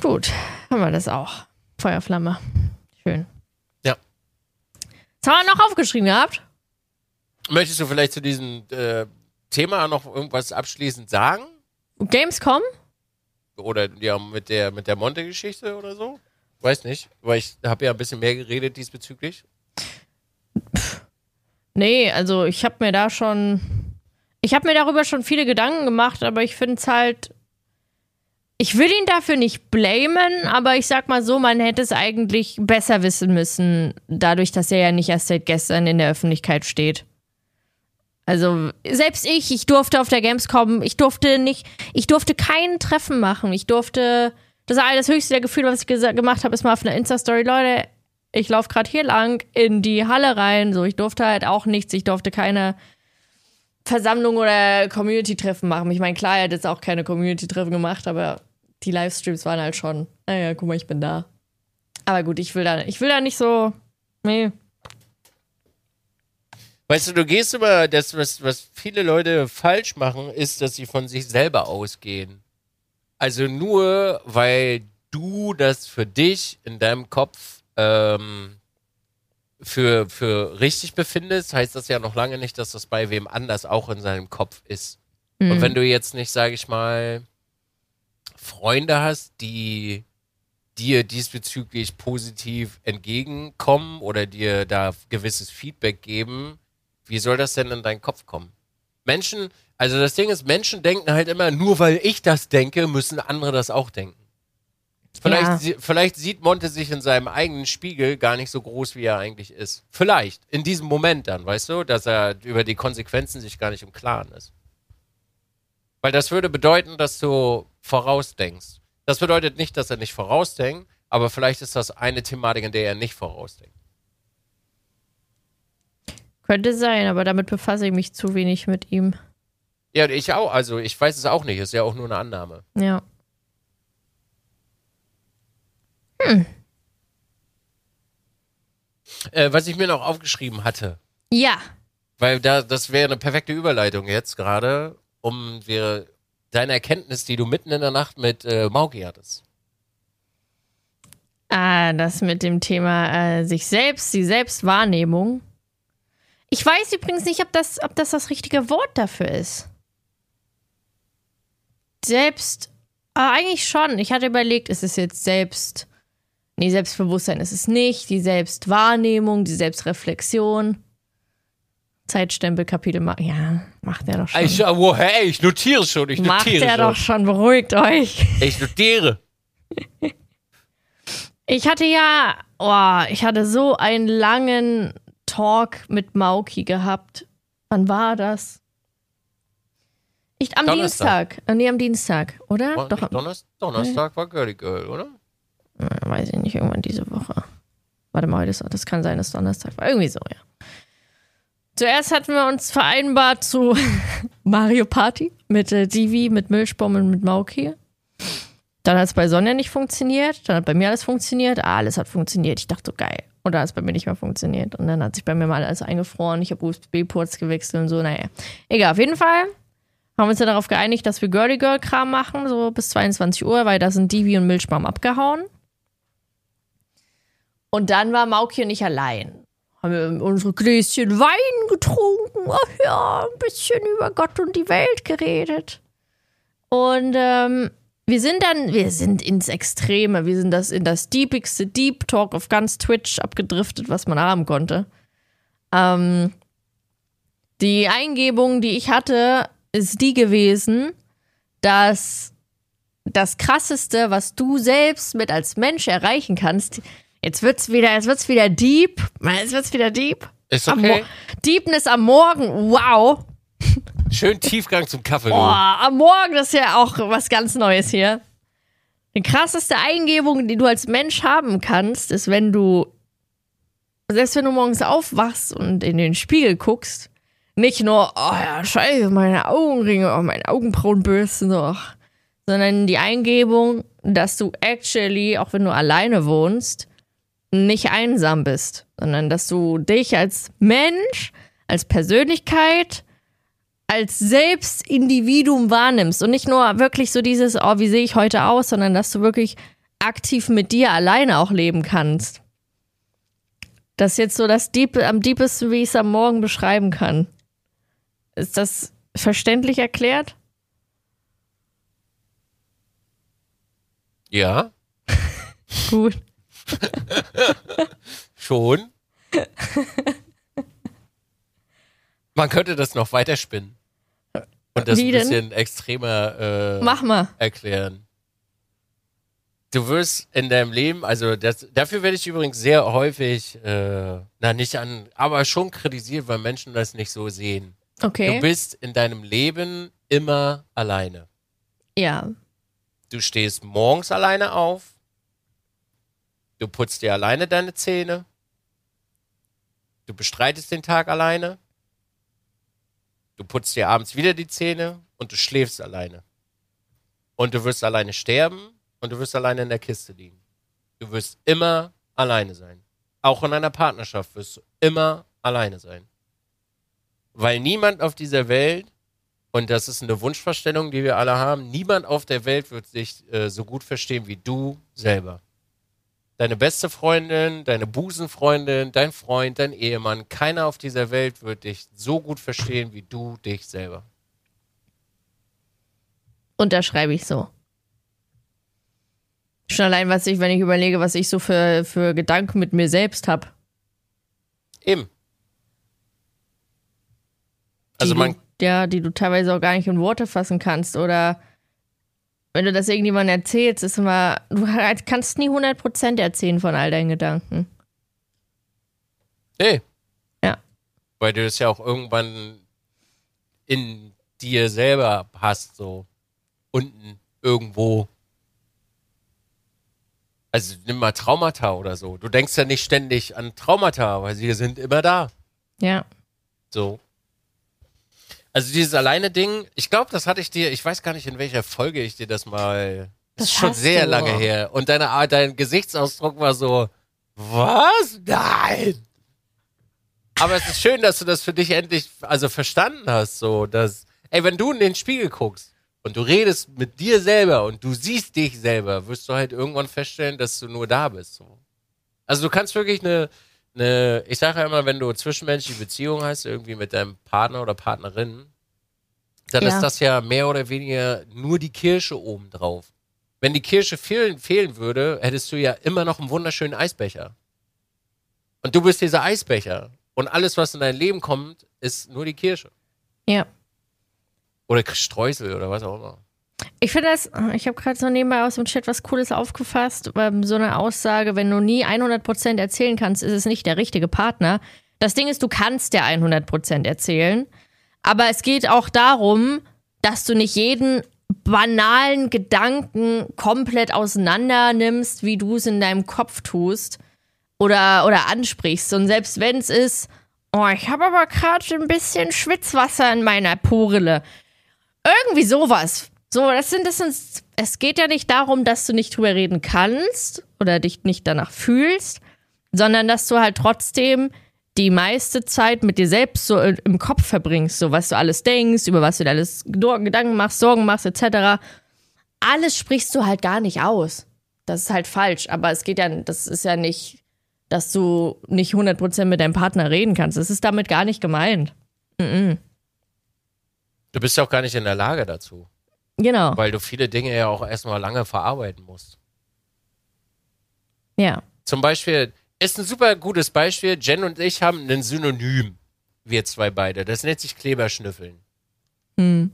[SPEAKER 1] Gut, haben wir das auch. Feuerflamme. Schön.
[SPEAKER 2] Ja.
[SPEAKER 1] Was haben wir noch aufgeschrieben gehabt?
[SPEAKER 2] Möchtest du vielleicht zu diesem äh, Thema noch irgendwas abschließend sagen?
[SPEAKER 1] Gamescom?
[SPEAKER 2] Oder ja, mit der, mit der Monte-Geschichte oder so? Weiß nicht, weil ich habe ja ein bisschen mehr geredet diesbezüglich.
[SPEAKER 1] Nee, also ich habe mir da schon. Ich habe mir darüber schon viele Gedanken gemacht, aber ich finde es halt. Ich will ihn dafür nicht blamen, aber ich sag mal so, man hätte es eigentlich besser wissen müssen, dadurch, dass er ja nicht erst seit gestern in der Öffentlichkeit steht. Also, selbst ich, ich durfte auf der Gamescom, ich durfte nicht, ich durfte kein Treffen machen. Ich durfte, das war das höchste der Gefühle, was ich gemacht habe, ist mal auf einer Insta-Story, Leute, ich laufe gerade hier lang in die Halle rein, so ich durfte halt auch nichts, ich durfte keine Versammlung oder Community-Treffen machen. Ich meine, klar, er hat jetzt auch keine Community-Treffen gemacht, aber die Livestreams waren halt schon, naja, guck mal, ich bin da. Aber gut, ich will da, ich will da nicht so, nee.
[SPEAKER 2] Weißt du, du gehst immer, das, was, was viele Leute falsch machen, ist, dass sie von sich selber ausgehen. Also nur, weil du das für dich in deinem Kopf ähm, für, für richtig befindest, heißt das ja noch lange nicht, dass das bei wem anders auch in seinem Kopf ist. Und wenn du jetzt nicht, sage ich mal, Freunde hast, die dir diesbezüglich positiv entgegenkommen oder dir da gewisses Feedback geben, wie soll das denn in deinen Kopf kommen? Menschen, also das Ding ist, Menschen denken halt immer, nur weil ich das denke, müssen andere das auch denken. Vielleicht,
[SPEAKER 1] Ja.
[SPEAKER 2] vielleicht sieht Monte sich in seinem eigenen Spiegel gar nicht so groß, wie er eigentlich ist. Vielleicht. In diesem Moment dann, weißt du, dass er über die Konsequenzen sich gar nicht im Klaren ist. Weil das würde bedeuten, dass du vorausdenkst. Das bedeutet nicht, dass er nicht vorausdenkt, aber vielleicht ist das eine Thematik, in der er nicht vorausdenkt.
[SPEAKER 1] Könnte sein, aber damit befasse ich mich zu wenig mit ihm.
[SPEAKER 2] Ja, ich auch. Also ich weiß es auch nicht. Ist ja auch nur eine Annahme.
[SPEAKER 1] Ja.
[SPEAKER 2] Äh, was ich mir noch aufgeschrieben hatte,
[SPEAKER 1] Ja.
[SPEAKER 2] weil da das wäre eine perfekte Überleitung jetzt gerade, um wir deine Erkenntnis, die du mitten in der Nacht mit äh, Mauki hattest.
[SPEAKER 1] Ah, das mit dem Thema äh, sich selbst, die Selbstwahrnehmung. Ich weiß übrigens nicht, ob das, ob das das richtige Wort dafür ist. Selbst, aber eigentlich schon. Ich hatte überlegt, ist es jetzt selbst, nee, Selbstbewusstsein ist es nicht, die Selbstwahrnehmung, die Selbstreflexion. Zeitstempel, Kapitel, ma ja, macht er doch schon.
[SPEAKER 2] Ich, oh, hey, ich notiere schon. Ich
[SPEAKER 1] macht
[SPEAKER 2] notiere
[SPEAKER 1] er
[SPEAKER 2] schon.
[SPEAKER 1] doch schon, beruhigt euch.
[SPEAKER 2] Ich notiere.
[SPEAKER 1] Ich hatte ja, oh, ich hatte so einen langen Talk mit Mauki gehabt. Wann war das? Ich, am
[SPEAKER 2] Donnerstag.
[SPEAKER 1] Dienstag. Äh, Nee, am Dienstag, oder?
[SPEAKER 2] War
[SPEAKER 1] Doch,
[SPEAKER 2] nicht Donnerstag, Donnerstag war Girly Girl, oder?
[SPEAKER 1] äh, weiß ich nicht, irgendwann diese Woche. Warte mal, das kann sein, dass Donnerstag war. Irgendwie so, ja. Zuerst hatten wir uns vereinbart zu Mario Party mit äh, Divi, mit Milchbaum und mit Mauki. Dann hat es bei Sonja nicht funktioniert, dann hat bei mir alles funktioniert, ah, alles hat funktioniert. Ich dachte so, geil. Und dann hat es bei mir nicht mehr funktioniert. Und dann hat sich bei mir mal alles eingefroren. Ich habe USB-Ports gewechselt und so, naja. Egal, auf jeden Fall haben wir uns ja darauf geeinigt, dass wir Girly Girl Kram machen, so bis 22 Uhr, weil da sind Divi und Milchbaum abgehauen. Und dann war Mauki und ich allein. Haben wir unsere Gläschen Wein getrunken. Ach ja, ein bisschen über Gott und die Welt geredet. Und ähm, wir sind dann, wir sind ins Extreme, wir sind das in das deepigste Deep Talk auf ganz Twitch abgedriftet, was man haben konnte. Ähm, die Eingebung, die ich hatte, ist die gewesen, dass das krasseste, was du selbst mit als Mensch erreichen kannst, jetzt wird's wieder, jetzt wird's wieder deep, jetzt wird's wieder deep.
[SPEAKER 2] Ist
[SPEAKER 1] Am
[SPEAKER 2] okay.
[SPEAKER 1] Mo- Deepness am Morgen, wow.
[SPEAKER 2] Schön Tiefgang zum Kaffee.
[SPEAKER 1] Oh,
[SPEAKER 2] du.
[SPEAKER 1] am Morgen, das ist ja auch was ganz Neues hier. Die krasseste Eingebung, die du als Mensch haben kannst, ist, wenn du, selbst wenn du morgens aufwachst und in den Spiegel guckst, nicht nur, oh ja, scheiße, meine Augenringe, oh, meine Augenbrauen bürsten noch, sondern die Eingebung, dass du actually, auch wenn du alleine wohnst, nicht einsam bist, sondern dass du dich als Mensch, als Persönlichkeit, als Selbstindividuum wahrnimmst und nicht nur wirklich so dieses, oh, wie sehe ich heute aus, sondern dass du wirklich aktiv mit dir alleine auch leben kannst. Das ist jetzt so das Deep, am deepesten, wie ich es am Morgen beschreiben kann. Ist das verständlich erklärt?
[SPEAKER 2] Ja,
[SPEAKER 1] Gut.
[SPEAKER 2] schon. Man könnte das noch weiterspinnen. Und das
[SPEAKER 1] Wie
[SPEAKER 2] ein
[SPEAKER 1] denn?
[SPEAKER 2] bisschen extremer äh,
[SPEAKER 1] Mach mal.
[SPEAKER 2] erklären. Du wirst in deinem Leben, also das, dafür werde ich übrigens sehr häufig, äh, na nicht an, aber schon kritisiert, weil Menschen das nicht so sehen. Du
[SPEAKER 1] Okay.
[SPEAKER 2] bist in deinem Leben immer alleine.
[SPEAKER 1] Ja.
[SPEAKER 2] Du stehst morgens alleine auf. Du putzt dir alleine deine Zähne. Du bestreitest den Tag alleine. Du putzt dir abends wieder die Zähne und du schläfst alleine. Und du wirst alleine sterben und du wirst alleine in der Kiste liegen. Du wirst immer alleine sein. Auch in einer Partnerschaft wirst du immer alleine sein. Weil niemand auf dieser Welt und das ist eine Wunschvorstellung, die wir alle haben. Niemand auf der Welt wird sich äh, so gut verstehen wie du selber. Deine beste Freundin, deine Busenfreundin, dein Freund, dein Ehemann, keiner auf dieser Welt wird dich so gut verstehen wie du dich selber.
[SPEAKER 1] Unterschreibe ich so. Schon allein, was ich, wenn ich überlege, was ich so für, für Gedanken mit mir selbst habe.
[SPEAKER 2] Eben. Also
[SPEAKER 1] die
[SPEAKER 2] man,
[SPEAKER 1] du, ja, die du teilweise auch gar nicht in Worte fassen kannst oder wenn du das irgendjemandem erzählst, ist immer, du halt kannst nie 100% erzählen von all deinen Gedanken.
[SPEAKER 2] nee.
[SPEAKER 1] Ja.
[SPEAKER 2] Weil du es ja auch irgendwann in dir selber hast, so unten irgendwo. Also nimm mal Traumata oder so. Du denkst ja nicht ständig an Traumata, weil sie sind immer da.
[SPEAKER 1] Ja.
[SPEAKER 2] So. Also dieses alleine Ding, ich glaube, das hatte ich dir, ich weiß gar nicht, in welcher Folge ich dir das mal. Das ist schon sehr
[SPEAKER 1] du.
[SPEAKER 2] lange her. Und deine Art, dein Gesichtsausdruck war so, was? Nein! Aber es ist schön, dass du das für dich endlich, also verstanden hast, so, dass, ey, wenn du in den Spiegel guckst und du redest mit dir selber und du siehst dich selber, wirst du halt irgendwann feststellen, dass du nur da bist, so. Also du kannst wirklich eine, eine, ich sage ja immer, wenn du zwischenmenschliche Beziehungen hast, irgendwie mit deinem Partner oder Partnerin, dann
[SPEAKER 1] Ja.
[SPEAKER 2] ist das ja mehr oder weniger nur die Kirsche oben drauf. Wenn die Kirsche fehlen, fehlen würde, hättest du ja immer noch einen wunderschönen Eisbecher. Und du bist dieser Eisbecher. Und alles, was in dein Leben kommt, ist nur die Kirsche.
[SPEAKER 1] Ja.
[SPEAKER 2] Oder Streusel oder was auch immer.
[SPEAKER 1] Ich finde das, ich habe gerade so nebenbei aus dem Chat was Cooles aufgefasst. So eine Aussage, wenn du nie 100% erzählen kannst, ist es nicht der richtige Partner. Das Ding ist, du kannst ja 100% erzählen. Aber es geht auch darum, dass du nicht jeden banalen Gedanken komplett auseinander nimmst, wie du es in deinem Kopf tust oder, oder ansprichst. Und selbst wenn es ist, oh, ich habe aber gerade ein bisschen Schwitzwasser in meiner Porille. Irgendwie sowas. So, das sind, das sind, es geht ja nicht darum, dass du nicht drüber reden kannst oder dich nicht danach fühlst, sondern dass du halt trotzdem die meiste Zeit mit dir selbst so im Kopf verbringst, so was du alles denkst, über was du dir alles Gedanken machst, Sorgen machst, etc. Alles sprichst du halt gar nicht aus. Das ist halt falsch, aber es geht ja, das ist ja nicht, dass du nicht 100% mit deinem Partner reden kannst. Das ist damit gar nicht gemeint.
[SPEAKER 2] Du bist ja auch gar nicht in der Lage dazu.
[SPEAKER 1] Genau.
[SPEAKER 2] weil du viele Dinge ja auch erstmal lange verarbeiten musst.
[SPEAKER 1] Ja.
[SPEAKER 2] Zum Beispiel, ist ein super gutes Beispiel, Jen und ich haben ein Synonym, wir zwei beide. Das nennt sich Kleberschnüffeln.
[SPEAKER 1] Hm.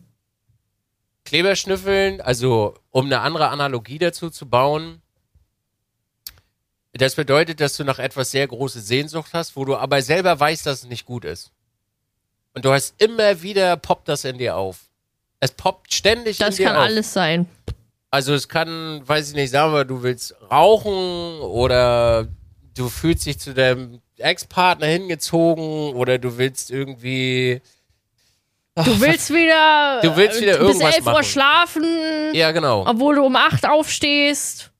[SPEAKER 2] Kleberschnüffeln, also um eine andere Analogie dazu zu bauen, das bedeutet, dass du nach etwas sehr große Sehnsucht hast, wo du aber selber weißt, dass es nicht gut ist. Und du hast immer wieder poppt das in dir auf. Es poppt ständig
[SPEAKER 1] Das kann
[SPEAKER 2] auf.
[SPEAKER 1] alles sein.
[SPEAKER 2] Also es kann, weiß ich nicht, sagen wir, du willst rauchen oder du fühlst dich zu deinem Ex-Partner hingezogen oder du willst irgendwie.
[SPEAKER 1] Du willst wieder,
[SPEAKER 2] Du willst wieder
[SPEAKER 1] bis
[SPEAKER 2] irgendwas
[SPEAKER 1] 11 Uhr
[SPEAKER 2] machen.
[SPEAKER 1] schlafen,
[SPEAKER 2] Ja, genau.
[SPEAKER 1] obwohl du um 8 aufstehst.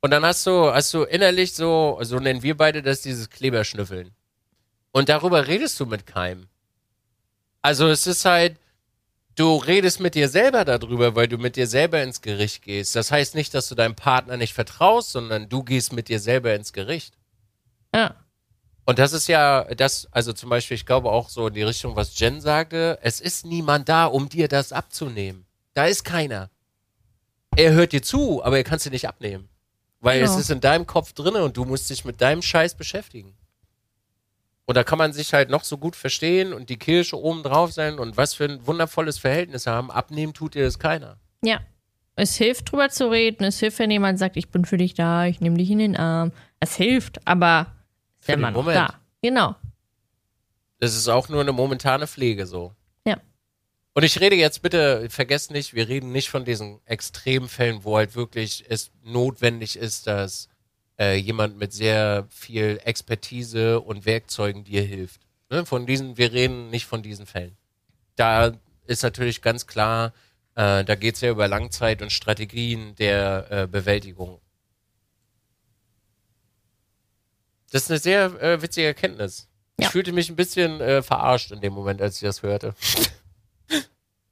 [SPEAKER 2] Und dann hast du, hast du innerlich so, so nennen wir beide das dieses Kleberschnüffeln. Und darüber redest du mit keinem. Also es ist halt, du redest mit dir selber darüber, weil du mit dir selber ins Gericht gehst. Das heißt nicht, dass du deinem Partner nicht vertraust, sondern du gehst mit dir selber ins Gericht.
[SPEAKER 1] Ja.
[SPEAKER 2] Und das ist ja, das, also zum Beispiel, ich glaube auch so in die Richtung, was Jen sagte, es ist niemand da, um dir das abzunehmen. Da ist keiner. Er hört dir zu, aber er kann es dir nicht abnehmen. Weil
[SPEAKER 1] Genau.
[SPEAKER 2] es ist in deinem Kopf drinne und du musst dich mit deinem Scheiß beschäftigen. Und da kann man sich halt noch so gut verstehen und die Kirche oben drauf sein und was für ein wundervolles Verhältnis haben. Abnehmen tut dir das keiner.
[SPEAKER 1] Ja. Es hilft, drüber zu reden. Es hilft, wenn jemand sagt, ich bin für dich da, ich nehme dich in den Arm. Es hilft, aber ist
[SPEAKER 2] den
[SPEAKER 1] noch
[SPEAKER 2] Moment.
[SPEAKER 1] da. Genau.
[SPEAKER 2] Das ist auch nur eine momentane Pflege so.
[SPEAKER 1] Ja.
[SPEAKER 2] Und ich rede jetzt bitte, vergesst nicht, wir reden nicht von diesen Extremfällen, wo halt wirklich es notwendig ist, dass äh, jemand mit sehr viel Expertise und Werkzeugen dir hilft. Ne? Von diesen, wir reden nicht von diesen Fällen. Da ist natürlich ganz klar, äh, da geht es ja über Langzeit und Strategien der äh, Bewältigung. Das ist eine sehr äh, witzige Erkenntnis. Ich
[SPEAKER 1] Ja.
[SPEAKER 2] fühlte mich ein bisschen äh, verarscht in dem Moment, als ich das hörte.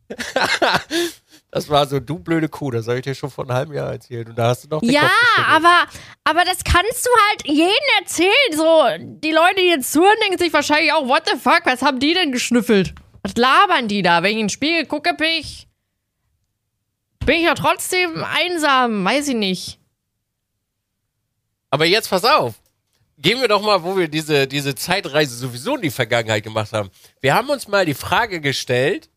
[SPEAKER 2] das war so, du blöde Kuh, das habe ich dir schon vor einem halben Jahr erzählt. Und da hast du noch den
[SPEAKER 1] Ja, aber, aber das kannst du halt jedem erzählen. So, die Leute, die jetzt zuhören, denken sich wahrscheinlich auch, what the fuck, was haben die denn geschnüffelt? Was labern die da? Wenn ich in den Spiegel gucke, bin ich, bin ich ja trotzdem einsam, weiß ich nicht.
[SPEAKER 2] Aber jetzt pass auf. Gehen wir doch mal, wo wir diese, diese Zeitreise sowieso in die Vergangenheit gemacht haben. Wir haben uns mal die Frage gestellt,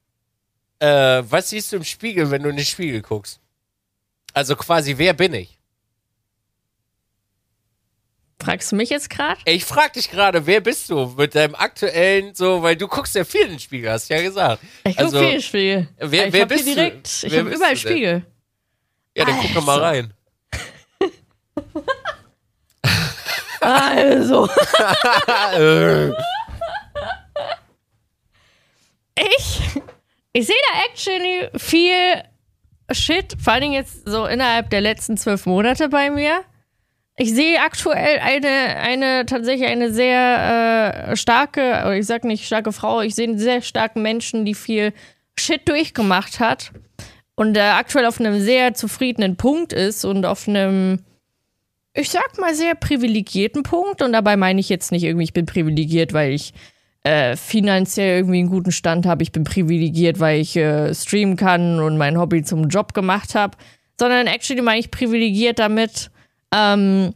[SPEAKER 2] äh, was siehst du im Spiegel, wenn du in den Spiegel guckst? Also quasi, wer bin ich?
[SPEAKER 1] Fragst du mich jetzt gerade?
[SPEAKER 2] Ich frag dich gerade, wer bist du mit deinem aktuellen, so, weil du guckst ja viel in den Spiegel, hast du ja gesagt.
[SPEAKER 1] Ich guck
[SPEAKER 2] Also,
[SPEAKER 1] viel Spiegel.
[SPEAKER 2] wer-
[SPEAKER 1] ich
[SPEAKER 2] wer
[SPEAKER 1] hab
[SPEAKER 2] bist
[SPEAKER 1] hier
[SPEAKER 2] du?
[SPEAKER 1] direkt, Ich habe
[SPEAKER 2] bist
[SPEAKER 1] überall? Spiegel.
[SPEAKER 2] Ja, dann guck doch mal
[SPEAKER 1] Also.
[SPEAKER 2] rein.
[SPEAKER 1] Also. Ich, ich sehe da actually viel Shit, vor allen Dingen jetzt so innerhalb der letzten zwölf Monate bei mir. Ich sehe aktuell eine, eine tatsächlich eine sehr äh, starke, ich sag nicht starke Frau, ich sehe einen sehr starken Menschen, die viel Shit durchgemacht hat und äh, aktuell auf einem sehr zufriedenen Punkt ist und auf einem, ich sag mal, sehr privilegierten Punkt. Und dabei meine ich jetzt nicht irgendwie, ich bin privilegiert, weil ich äh, finanziell irgendwie einen guten Stand habe. Ich bin privilegiert, weil ich äh, streamen kann und mein Hobby zum Job gemacht habe. Sondern actually meine ich privilegiert damit, ähm,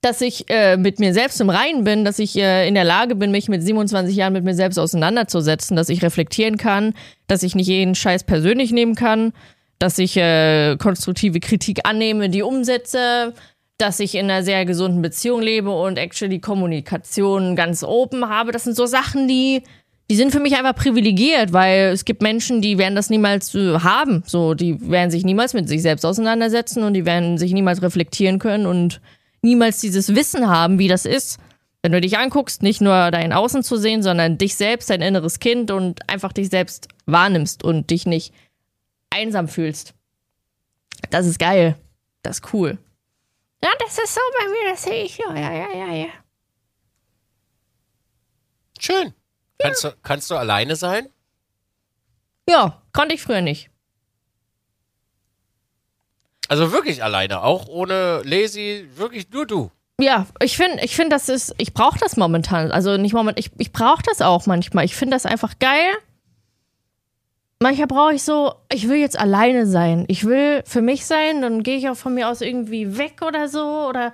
[SPEAKER 1] dass ich äh, mit mir selbst im Reinen bin, dass ich äh, in der Lage bin, mich mit 27 Jahren mit mir selbst auseinanderzusetzen, dass ich reflektieren kann, dass ich nicht jeden Scheiß persönlich nehmen kann, dass ich äh, konstruktive Kritik annehme, die umsetze, dass ich in einer sehr gesunden Beziehung lebe und actually Kommunikation ganz open habe. Das sind so Sachen, die, die sind für mich einfach privilegiert, weil es gibt Menschen, die werden das niemals äh, haben. So, die werden sich niemals mit sich selbst auseinandersetzen und die werden sich niemals reflektieren können und niemals dieses Wissen haben, wie das ist. Wenn du dich anguckst, nicht nur dein Außen zu sehen, sondern dich selbst, dein inneres Kind und einfach dich selbst wahrnimmst und dich nicht einsam fühlst. Das ist geil. Das ist cool. Ja, das ist so bei mir, das sehe ich. Ja, ja, ja, ja, ja.
[SPEAKER 2] schön. Kannst, du, kannst du alleine sein?
[SPEAKER 1] Ja, konnte ich früher nicht.
[SPEAKER 2] Also wirklich alleine, auch ohne Lazy, wirklich nur du.
[SPEAKER 1] Ja, ich finde, ich finde, das ist, ich brauche das momentan. Also nicht momentan, ich, ich brauche das auch manchmal. Ich finde das einfach geil. Manchmal brauche ich so, ich will jetzt alleine sein. Ich will für mich sein, dann gehe ich auch von mir aus irgendwie weg oder so oder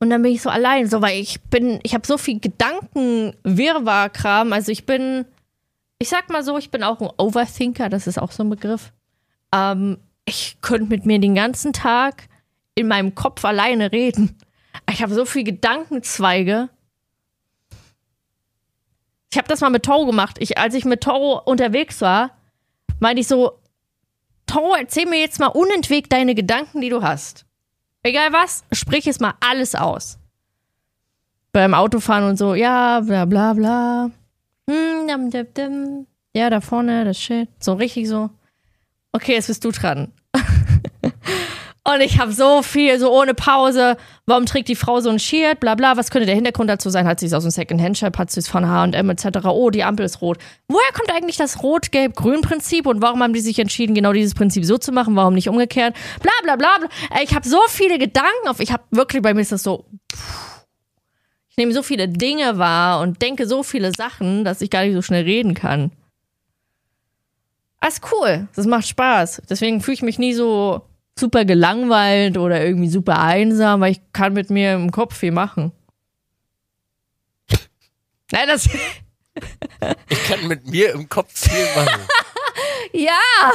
[SPEAKER 1] und dann bin ich so allein, so weil ich bin, ich habe so viel Gedankenwirrwarr-Kram. Also ich bin, ich sag mal so, ich bin auch ein Overthinker, das ist auch so ein Begriff. Ähm, ich könnte mit mir den ganzen Tag in meinem Kopf alleine reden. Ich habe so viel Gedankenzweige. Ich habe das mal mit Toro gemacht. Ich, als ich mit Toro unterwegs war, meinte ich so, Toro, erzähl mir jetzt mal unentwegt deine Gedanken, die du hast. Egal was, sprich es mal alles aus. Beim Autofahren und so, ja, bla bla bla. Hm, ja, da vorne, das Schild. So richtig so. Okay, jetzt bist du dran. Und ich habe so viel, so ohne Pause. Warum trägt die Frau so ein Shirt? Bla. Was könnte der Hintergrund dazu sein? Hat sie es aus dem Second-Hand-Shop? Hat sie es von H&M etc.? Oh, die Ampel ist rot. Woher kommt eigentlich das Rot-Gelb-Grün-Prinzip? Und warum haben die sich entschieden, genau dieses Prinzip so zu machen? Warum nicht umgekehrt? Bla bla bla bla. Ich habe so viele Gedanken auf. Ich habe wirklich, bei mir ist das so... Ich nehme so viele Dinge wahr und denke so viele Sachen, dass ich gar nicht so schnell reden kann. Das ist cool. Das macht Spaß. Deswegen fühle ich mich nie so super gelangweilt oder irgendwie super einsam, weil ich kann mit mir im Kopf viel machen. Nein, das.
[SPEAKER 2] ich kann mit mir im Kopf viel machen.
[SPEAKER 1] ja.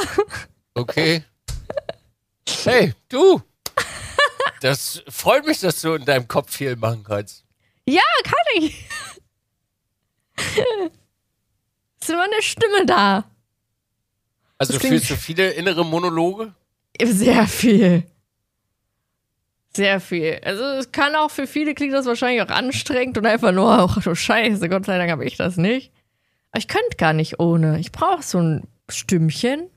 [SPEAKER 2] Okay. Hey, du. Das freut mich, dass du in deinem Kopf viel machen kannst.
[SPEAKER 1] Ja, kann ich. ist immer eine Stimme da.
[SPEAKER 2] Also fühlst du viele innere Monologe?
[SPEAKER 1] Sehr viel. Sehr viel. Also es kann auch für viele klingt das wahrscheinlich auch anstrengend und einfach nur, ach du Scheiße, Gott sei Dank habe ich das nicht. Aber ich könnte gar nicht ohne. Ich brauche so ein Stimmchen.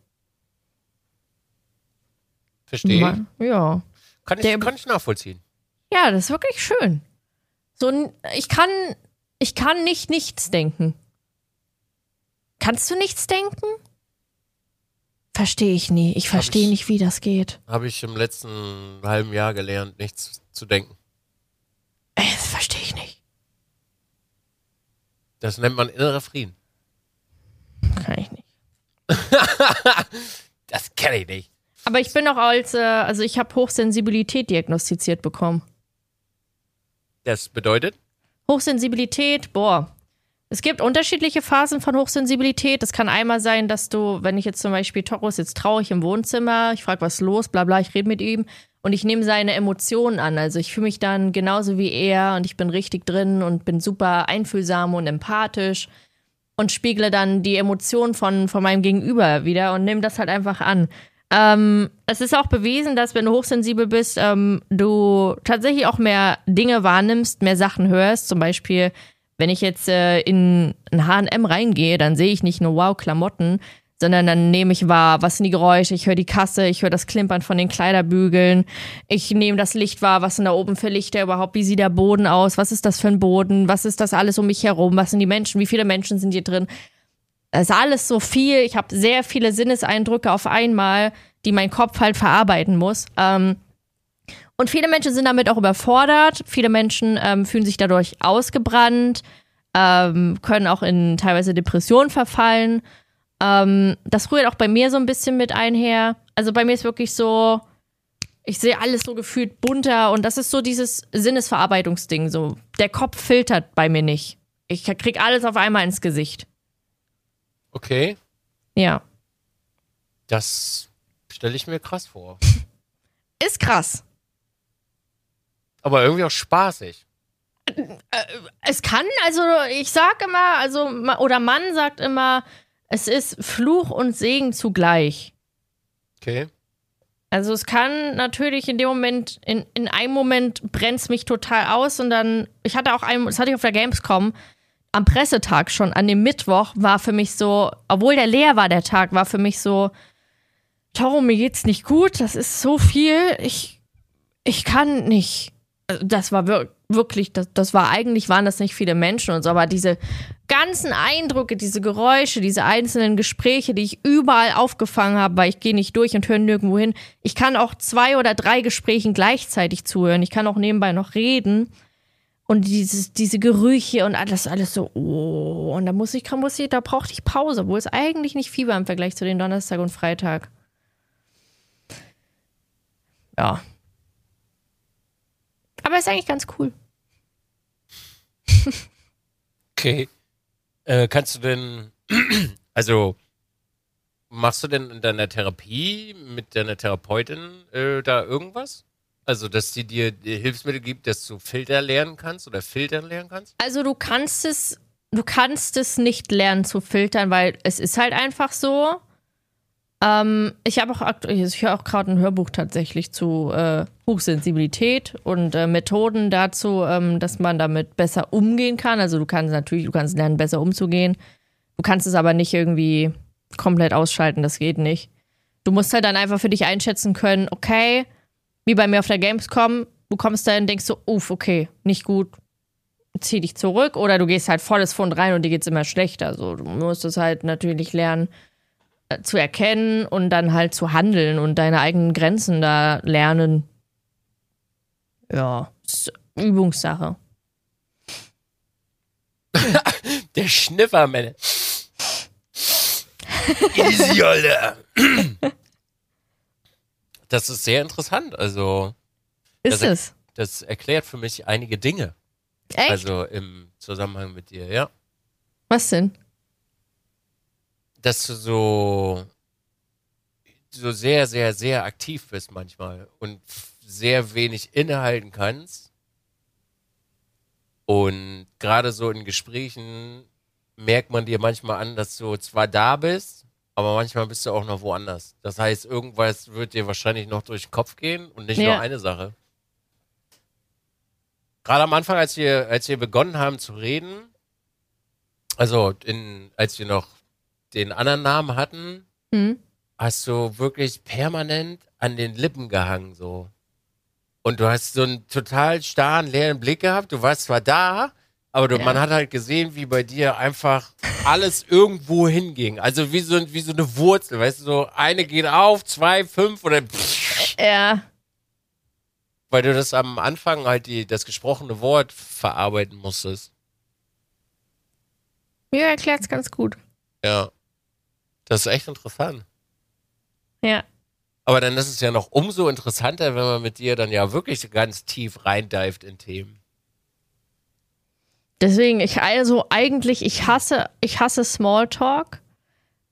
[SPEAKER 2] Verstehe.
[SPEAKER 1] Ja.
[SPEAKER 2] Kann ich, Der, kann ich nachvollziehen.
[SPEAKER 1] Ja, das ist wirklich schön. So ich kann, ich kann nicht nichts denken. Kannst du nichts denken? Verstehe ich nie. Ich verstehe nicht, wie das geht.
[SPEAKER 2] Habe ich im letzten halben Jahr gelernt, nichts zu denken.
[SPEAKER 1] Ey, das verstehe ich nicht.
[SPEAKER 2] Das nennt man innerer Frieden.
[SPEAKER 1] Kann ich nicht.
[SPEAKER 2] das kenne ich nicht.
[SPEAKER 1] Aber ich bin auch als, äh, also ich habe Hochsensibilität diagnostiziert bekommen.
[SPEAKER 2] Das bedeutet?
[SPEAKER 1] Hochsensibilität, boah, es gibt unterschiedliche Phasen von Hochsensibilität. Es kann einmal sein, dass du, wenn ich jetzt zum Beispiel Toro ist jetzt traurig im Wohnzimmer, ich frage, was los, bla bla, ich rede mit ihm und ich nehme seine Emotionen an. Also ich fühle mich dann genauso wie er und ich bin richtig drin und bin super einfühlsam und empathisch und spiegle dann die Emotionen von, von meinem Gegenüber wieder und nehme das halt einfach an. Ähm, es ist auch bewiesen, dass wenn du hochsensibel bist, ähm, du tatsächlich auch mehr Dinge wahrnimmst, mehr Sachen hörst. Zum Beispiel wenn ich jetzt äh, in ein H&M reingehe, dann sehe ich nicht nur wow Klamotten, sondern dann nehme ich wahr, was sind die Geräusche, ich höre die Kasse, ich höre das Klimpern von den Kleiderbügeln, ich nehme das Licht wahr, was sind da oben für Lichter überhaupt, wie sieht der Boden aus, was ist das für ein Boden, was ist das alles um mich herum, was sind die Menschen, wie viele Menschen sind hier drin. Das ist alles so viel, ich habe sehr viele Sinneseindrücke auf einmal, die mein Kopf halt verarbeiten muss. Ähm, und viele Menschen sind damit auch überfordert. Viele Menschen ähm, fühlen sich dadurch ausgebrannt, ähm, können auch in teilweise Depressionen verfallen. Ähm, das rührt auch bei mir so ein bisschen mit einher. Also bei mir ist wirklich so, ich sehe alles so gefühlt bunter und das ist so dieses Sinnesverarbeitungsding. So, der Kopf filtert bei mir nicht. Ich krieg alles auf einmal ins Gesicht.
[SPEAKER 2] Okay.
[SPEAKER 1] Ja.
[SPEAKER 2] Das stelle ich mir krass vor.
[SPEAKER 1] Ist krass
[SPEAKER 2] aber irgendwie auch spaßig.
[SPEAKER 1] Äh, es kann, also ich sag immer, also oder Mann sagt immer, es ist Fluch und Segen zugleich.
[SPEAKER 2] Okay.
[SPEAKER 1] Also es kann natürlich in dem Moment, in, in einem Moment brennt es mich total aus und dann, ich hatte auch einen, das hatte ich auf der Gamescom, am Pressetag schon, an dem Mittwoch war für mich so, obwohl der leer war, der Tag, war für mich so, Toro, mir geht's nicht gut, das ist so viel, ich, ich kann nicht das war wirklich, das, das war eigentlich, waren das nicht viele Menschen und so, aber diese ganzen Eindrücke, diese Geräusche, diese einzelnen Gespräche, die ich überall aufgefangen habe, weil ich gehe nicht durch und höre nirgendwo hin. Ich kann auch zwei oder drei Gesprächen gleichzeitig zuhören. Ich kann auch nebenbei noch reden. Und dieses, diese Gerüche und alles, alles so, oh. Und da muss ich, muss ich, da brauchte ich Pause, obwohl es eigentlich nicht war im Vergleich zu den Donnerstag und Freitag. Ja. Aber ist eigentlich ganz cool.
[SPEAKER 2] Okay. Äh, kannst du denn, also machst du denn in deiner Therapie mit deiner Therapeutin äh, da irgendwas? Also, dass sie dir Hilfsmittel gibt, dass du Filter lernen kannst oder filtern lernen kannst?
[SPEAKER 1] Also du kannst es, du kannst es nicht lernen zu filtern, weil es ist halt einfach so. Ähm, ich habe auch aktuell, ich höre auch gerade ein Hörbuch tatsächlich zu äh, Hochsensibilität und äh, Methoden dazu, ähm, dass man damit besser umgehen kann. Also du kannst natürlich, du kannst lernen, besser umzugehen. Du kannst es aber nicht irgendwie komplett ausschalten, das geht nicht. Du musst halt dann einfach für dich einschätzen können, okay, wie bei mir auf der Gamescom, du kommst da und denkst so, uff, okay, nicht gut, zieh dich zurück oder du gehst halt volles Fund rein und dir geht's immer schlechter. So, du musst es halt natürlich lernen zu erkennen und dann halt zu handeln und deine eigenen Grenzen da lernen. Ja, ist Übungssache.
[SPEAKER 2] Der Schniffermänner. Easy, Alter. Das ist sehr interessant. Also,
[SPEAKER 1] Ist
[SPEAKER 2] das,
[SPEAKER 1] es?
[SPEAKER 2] das erklärt für mich einige Dinge.
[SPEAKER 1] Echt?
[SPEAKER 2] Also im Zusammenhang mit dir, ja.
[SPEAKER 1] Was denn?
[SPEAKER 2] Dass du so, so sehr, sehr, sehr aktiv bist manchmal und sehr wenig innehalten kannst. Und gerade so in Gesprächen merkt man dir manchmal an, dass du zwar da bist, aber manchmal bist du auch noch woanders. Das heißt, irgendwas wird dir wahrscheinlich noch durch den Kopf gehen und nicht
[SPEAKER 1] Ja.
[SPEAKER 2] nur eine Sache. Gerade am Anfang, als wir, als wir begonnen haben zu reden, also in, als wir noch den anderen Namen hatten,
[SPEAKER 1] Hm?
[SPEAKER 2] hast du wirklich permanent an den Lippen gehangen, so. Und du hast so einen total starren, leeren Blick gehabt. Du warst zwar da, aber du,
[SPEAKER 1] Ja.
[SPEAKER 2] man hat halt gesehen, wie bei dir einfach alles irgendwo hinging. Also wie so, wie so eine Wurzel, weißt du, so eine geht auf, zwei, fünf oder
[SPEAKER 1] Ja.
[SPEAKER 2] weil du das am Anfang halt die, das gesprochene Wort verarbeiten musstest.
[SPEAKER 1] Ja, erklärt's ganz gut.
[SPEAKER 2] Ja. Das ist echt interessant.
[SPEAKER 1] Ja.
[SPEAKER 2] Aber dann ist es ja noch umso interessanter, wenn man mit dir dann ja wirklich ganz tief reindived in Themen.
[SPEAKER 1] Deswegen, ich also eigentlich, ich hasse, ich hasse Smalltalk.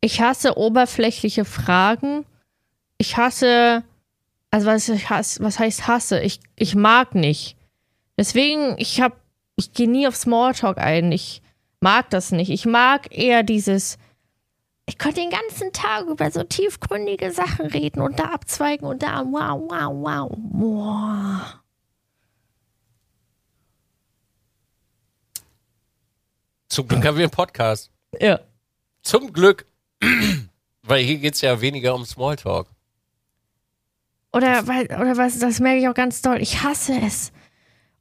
[SPEAKER 1] Ich hasse oberflächliche Fragen. Ich hasse, also was, ich hasse, was heißt hasse? Ich, ich mag nicht. Deswegen, ich hab, ich gehe nie auf Smalltalk ein. Ich mag das nicht. Ich mag eher dieses, ich könnte den ganzen Tag über so tiefgründige Sachen reden und da abzweigen und da, wow, wow, wow, wow.
[SPEAKER 2] Zum Glück haben wir einen Podcast.
[SPEAKER 1] Ja.
[SPEAKER 2] Zum Glück. Weil hier geht es ja weniger um Smalltalk.
[SPEAKER 1] Oder, weil, oder was, das merke ich auch ganz doll. Ich hasse es.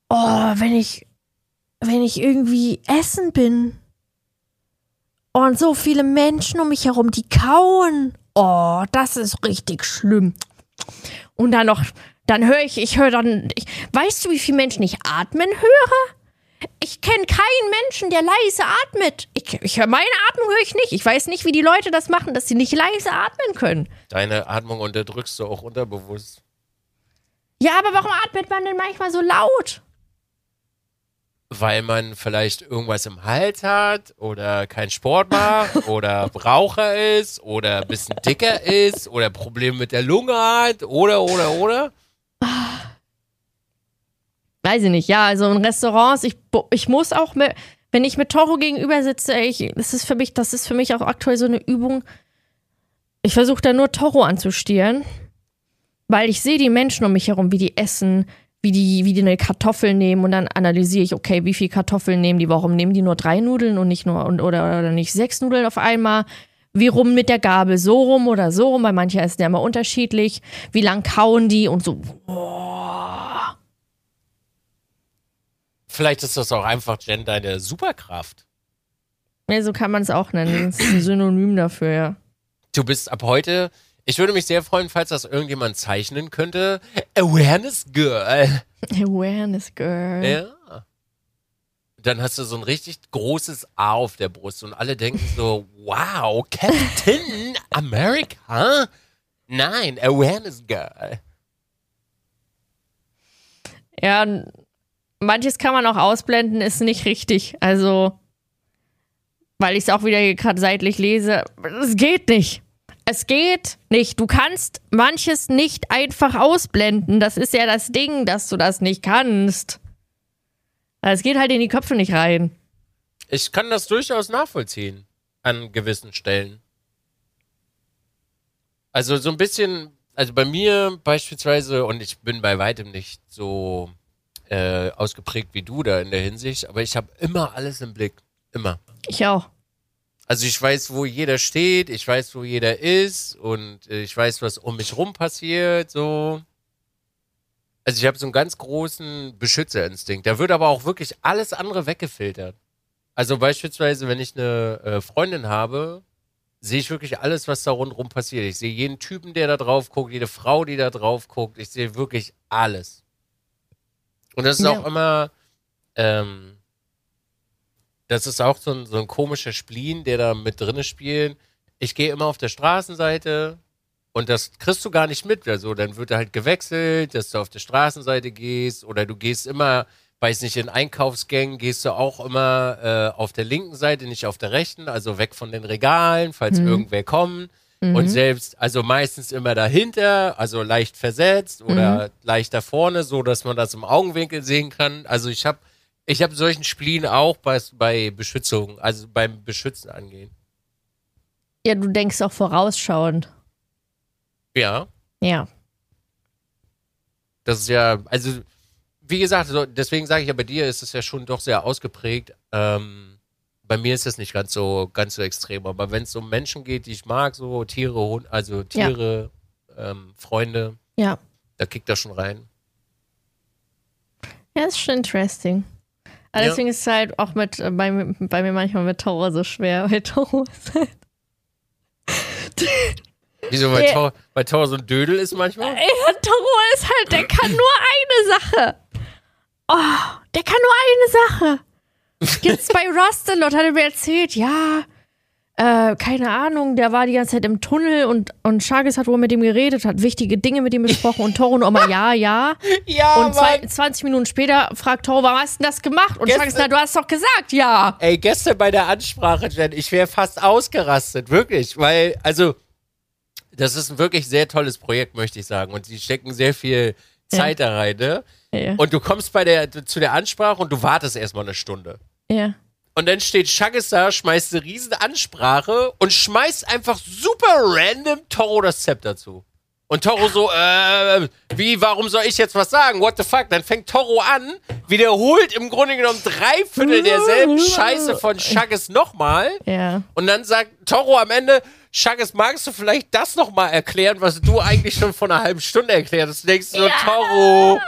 [SPEAKER 1] Oh, wenn ich, wenn ich irgendwie essen bin und so viele Menschen um mich herum, die kauen. Oh, das ist richtig schlimm. Und dann noch, dann höre ich, ich höre dann, ich, weißt du, wie viele Menschen ich atmen höre? Ich kenne keinen Menschen, der leise atmet. Ich, ich höre meine Atmung höre ich nicht. Ich weiß nicht, wie die Leute das machen, dass sie nicht leise atmen können.
[SPEAKER 2] Deine Atmung unterdrückst du auch unterbewusst.
[SPEAKER 1] Ja, aber warum atmet man denn manchmal so laut?
[SPEAKER 2] Weil man vielleicht irgendwas im Hals hat oder keinen Sport macht oder Raucher ist oder ein bisschen dicker ist oder Probleme mit der Lunge hat oder, oder, oder.
[SPEAKER 1] Weiß ich nicht. Ja, also in Restaurants, ich, ich muss auch mit, wenn ich mit Toro gegenüber sitze, ich, das ist für mich, das ist für mich auch aktuell so eine Übung. Ich versuche da nur Toro anzustieren, weil ich sehe die Menschen um mich herum, wie die essen, wie die, wie die eine Kartoffel nehmen und dann analysiere ich, okay, wie viel Kartoffeln nehmen die, warum nehmen die nur drei Nudeln und nicht nur und, oder, oder nicht sechs Nudeln auf einmal? Wie rum mit der Gabel, so rum oder so rum, weil manche essen ja immer unterschiedlich. Wie lang kauen die und so. Boah.
[SPEAKER 2] Vielleicht ist das auch einfach Jen deine Superkraft.
[SPEAKER 1] Ja, so kann man es auch nennen. Das ist ein Synonym dafür, ja.
[SPEAKER 2] Du bist ab heute, ich würde mich sehr freuen, falls das irgendjemand zeichnen könnte. Awareness Girl.
[SPEAKER 1] Awareness Girl.
[SPEAKER 2] Ja. dann hast du so ein richtig großes A auf der Brust und alle denken so, wow, Captain America? Nein, Awareness Guy.
[SPEAKER 1] Ja, manches kann man auch ausblenden, ist nicht richtig. Also, weil ich es auch wieder gerade seitlich lese, es geht nicht. Es geht nicht. Du kannst manches nicht einfach ausblenden. Das ist ja das Ding, dass du das nicht kannst. Es geht halt in die Köpfe nicht rein.
[SPEAKER 2] Ich kann das durchaus nachvollziehen an gewissen Stellen. Also so ein bisschen, also bei mir beispielsweise, und ich bin bei weitem nicht so äh, ausgeprägt wie du da in der Hinsicht, aber ich habe immer alles im Blick. Immer.
[SPEAKER 1] Ich auch.
[SPEAKER 2] Also ich weiß, wo jeder steht, ich weiß, wo jeder ist und äh, ich weiß, was um mich rum passiert, so. Also ich habe so einen ganz großen Beschützerinstinkt. Da wird aber auch wirklich alles andere weggefiltert. Also beispielsweise, wenn ich eine äh, Freundin habe, sehe ich wirklich alles, was da rundherum passiert. Ich sehe jeden Typen, der da drauf guckt, jede Frau, die da drauf guckt. Ich sehe wirklich alles. Und das ist
[SPEAKER 1] Ja.
[SPEAKER 2] auch immer, ähm, das ist auch so ein, so ein komischer Spleen, der da mit drinne spielt. Ich gehe immer auf der Straßenseite und das kriegst du gar nicht mit. Also dann wird halt gewechselt, dass du auf der Straßenseite gehst oder du gehst immer, weiß nicht, in Einkaufsgängen gehst du auch immer äh, auf der linken Seite, nicht auf der rechten, also weg von den Regalen, falls irgendwer kommt. Und selbst, also meistens immer dahinter, also leicht versetzt oder leicht da vorne, so dass man das im Augenwinkel sehen kann. Also ich habe ich hab solchen Spleen auch bei, bei Beschützung, also beim Beschützen angehen.
[SPEAKER 1] Ja, du denkst auch vorausschauend.
[SPEAKER 2] Ja,
[SPEAKER 1] Ja.
[SPEAKER 2] das ist ja, also wie gesagt, deswegen sage ich ja, bei dir ist es ja schon doch sehr ausgeprägt. Ähm, bei mir ist das nicht ganz so, ganz so extrem, aber wenn es um Menschen geht, die ich mag, so Tiere, also Tiere, ähm, Freunde,
[SPEAKER 1] Ja.
[SPEAKER 2] da kickt das schon rein.
[SPEAKER 1] Ja, ist schon interesting. Aber
[SPEAKER 2] Ja.
[SPEAKER 1] deswegen ist es halt auch mit, äh, bei, mir- bei mir manchmal mit Toro so schwer, weil Toro ist halt.
[SPEAKER 2] Wieso, weil,
[SPEAKER 1] Ja.
[SPEAKER 2] Tor, weil Tor so ein Dödel ist manchmal?
[SPEAKER 1] Ja, Toro ist halt, der kann nur eine Sache. Oh, der kann nur eine Sache. Jetzt bei Rustalot hat er mir erzählt, ja, äh, keine Ahnung, der war die ganze Zeit im Tunnel und, und Chagas hat wohl mit ihm geredet, hat wichtige Dinge mit ihm besprochen und Toro nur immer ja, ja.
[SPEAKER 2] Ja,
[SPEAKER 1] Und zwei, 20 Minuten später fragt Toro, warum hast du denn das gemacht? Und Chagas, na, du hast doch gesagt, ja.
[SPEAKER 2] Ey, gestern bei der Ansprache, Jen, ich wäre fast ausgerastet, wirklich, weil, also, das ist ein wirklich sehr tolles Projekt, möchte ich sagen. Und sie stecken sehr viel Zeit da rein, ne?
[SPEAKER 1] Ja.
[SPEAKER 2] Und du kommst bei der, zu der Ansprache und du wartest erstmal eine Stunde.
[SPEAKER 1] ja.
[SPEAKER 2] Und dann steht Chagas da, schmeißt eine riesen Ansprache und schmeißt einfach super random Toro das Zepter zu. Und Toro so, äh, wie, warum soll ich jetzt was sagen? What the fuck? Dann fängt Toro an, wiederholt im Grunde genommen drei Viertel derselben Scheiße von Chagas nochmal.
[SPEAKER 1] Ja.
[SPEAKER 2] Und dann sagt Toro am Ende, Chagas, magst du vielleicht das nochmal erklären, was du eigentlich schon vor einer halben Stunde erklärt hast? Du denkst so, Toro,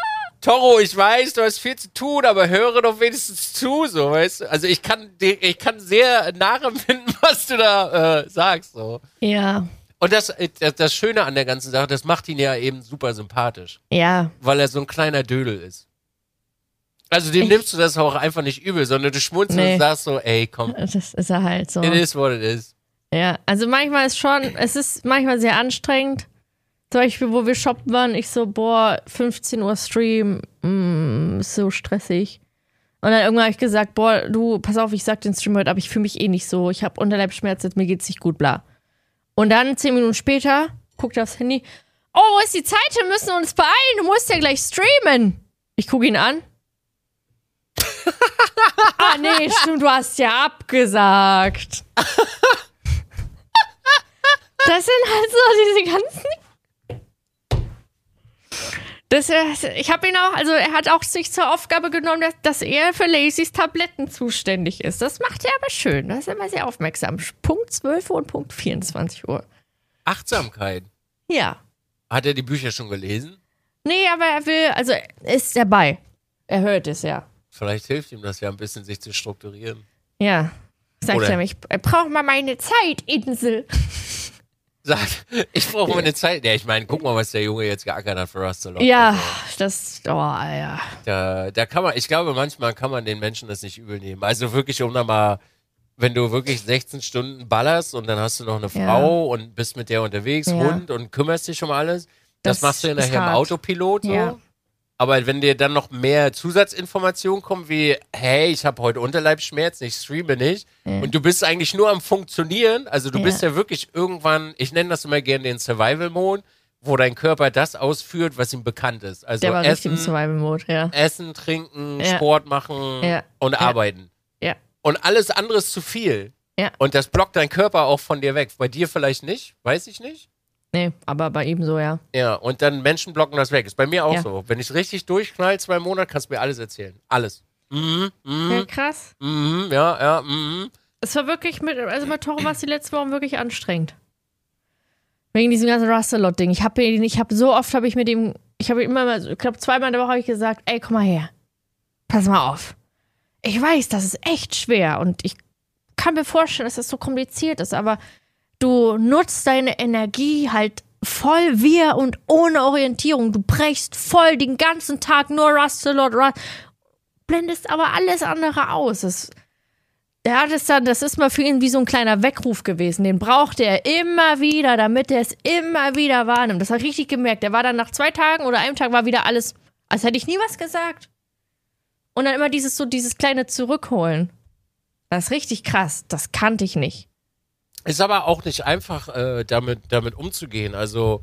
[SPEAKER 2] Toro, ich weiß, du hast viel zu tun, aber höre doch wenigstens zu, so, weißt du? Also ich kann, ich kann sehr nachempfinden, was du da äh, sagst, so.
[SPEAKER 1] Ja.
[SPEAKER 2] Und das, äh, das, das Schöne an der ganzen Sache, das macht ihn ja eben super sympathisch,
[SPEAKER 1] Ja.
[SPEAKER 2] weil er so ein kleiner Dödel ist. Also dem
[SPEAKER 1] Ich-
[SPEAKER 2] nimmst du das auch einfach nicht übel, sondern du schmunzelst
[SPEAKER 1] Nee.
[SPEAKER 2] und sagst so, ey, komm,
[SPEAKER 1] Das ist er halt so.
[SPEAKER 2] it is what it is.
[SPEAKER 1] Ja, also manchmal ist schon, es ist manchmal sehr anstrengend. Zum Beispiel, wo wir shoppen waren, ich so, boah, 15 Uhr Stream, mm, ist so stressig. Und dann irgendwann habe ich gesagt, boah, du, pass auf, ich sag den Stream heute, aber ich fühle mich eh nicht so. Ich habe Unterleibschmerzen, mir geht's nicht gut, bla. Und dann, zehn Minuten später, guckt er aufs Handy, oh, wo ist die Zeit? Wir müssen uns beeilen, du musst ja gleich streamen. Ich gucke ihn an. ah, nee, stimmt, du hast ja abgesagt. Das sind halt so diese ganzen. Das, ist- ich habe ihn auch, also er hat auch sich zur Aufgabe genommen, dass, dass er für Lacys Tabletten zuständig ist. Das macht er aber schön. Das ist immer sehr aufmerksam. Punkt 12 Uhr und Punkt 24 Uhr.
[SPEAKER 2] Achtsamkeit.
[SPEAKER 1] Ja.
[SPEAKER 2] Hat er die Bücher schon gelesen?
[SPEAKER 1] Nee, aber er will, also er ist dabei. Er hört es ja.
[SPEAKER 2] Vielleicht hilft ihm das ja ein bisschen, sich zu strukturieren.
[SPEAKER 1] Ja. Sagt er mich, ich brauche mal meine Zeit, Insel.
[SPEAKER 2] Sagt, ich brauche mal eine Zeit. Ja, ich meine, guck mal, was der Junge jetzt geackert hat für Rustalot.
[SPEAKER 1] Ja,
[SPEAKER 2] Also,
[SPEAKER 1] das, oh, ja.
[SPEAKER 2] da, da kann man, ich glaube, manchmal kann man den Menschen das nicht übel nehmen. Also wirklich, um da mal, wenn du wirklich 16 Stunden ballerst und dann hast du noch eine
[SPEAKER 1] Ja.
[SPEAKER 2] Frau und bist mit der unterwegs,
[SPEAKER 1] Ja.
[SPEAKER 2] Hund und kümmerst dich um alles, das,
[SPEAKER 1] Das
[SPEAKER 2] machst du nachher im. Autopilot so.
[SPEAKER 1] Ja.
[SPEAKER 2] Aber wenn dir dann noch mehr Zusatzinformationen kommen, wie, hey, ich habe heute Unterleibsschmerzen, ich streame nicht,
[SPEAKER 1] Ja.
[SPEAKER 2] und du bist eigentlich nur am Funktionieren, also du
[SPEAKER 1] Ja.
[SPEAKER 2] bist ja wirklich irgendwann, ich nenne das immer gerne den Survival-Mode, wo dein Körper das ausführt, was ihm bekannt ist. Also Essen,
[SPEAKER 1] Survival-Mode, ja.
[SPEAKER 2] Essen, Trinken,
[SPEAKER 1] Ja.
[SPEAKER 2] Sport machen und arbeiten.
[SPEAKER 1] Ja.
[SPEAKER 2] Und alles andere ist zu viel.
[SPEAKER 1] Ja.
[SPEAKER 2] Und das blockt dein Körper auch von dir weg. Bei dir vielleicht nicht, weiß ich nicht.
[SPEAKER 1] Nee, aber bei ihm so, ja.
[SPEAKER 2] Ja, und dann Menschen blocken das weg. Ist bei mir auch
[SPEAKER 1] Ja.
[SPEAKER 2] so. Wenn ich richtig durchknall, zwei Monate, kannst du mir alles erzählen. Alles. Mhm,
[SPEAKER 1] Ja,
[SPEAKER 2] mhm,
[SPEAKER 1] krass.
[SPEAKER 2] mhm, ja, ja, mhm.
[SPEAKER 1] Es war wirklich mit, also mit Toro war es die letzten Wochen wirklich anstrengend. Wegen diesem ganzen Rustalot-Ding. Ich habe ich hab so oft habe ich mit ihm, ich habe immer mal, ich glaube zweimal in der Woche habe ich gesagt, ey, komm mal her. Pass mal auf. Ich weiß, das ist echt schwer und ich kann mir vorstellen, dass das so kompliziert ist, aber du nutzt deine Energie halt voll wir und ohne Orientierung. Du brechst voll den ganzen Tag nur Rustalot, Rust, blendest aber alles andere aus. Das, der hat es dann, das ist mal für ihn wie so ein kleiner Weckruf gewesen. Den brauchte er immer wieder, damit er es immer wieder wahrnimmt. Das hat er richtig gemerkt. Der war dann nach zwei Tagen oder einem Tag war wieder alles, als hätte ich nie was gesagt. Und dann immer dieses so, dieses kleine Zurückholen. Das ist richtig krass. Das kannte ich nicht.
[SPEAKER 2] Ist aber auch nicht einfach, äh, damit, damit umzugehen. Also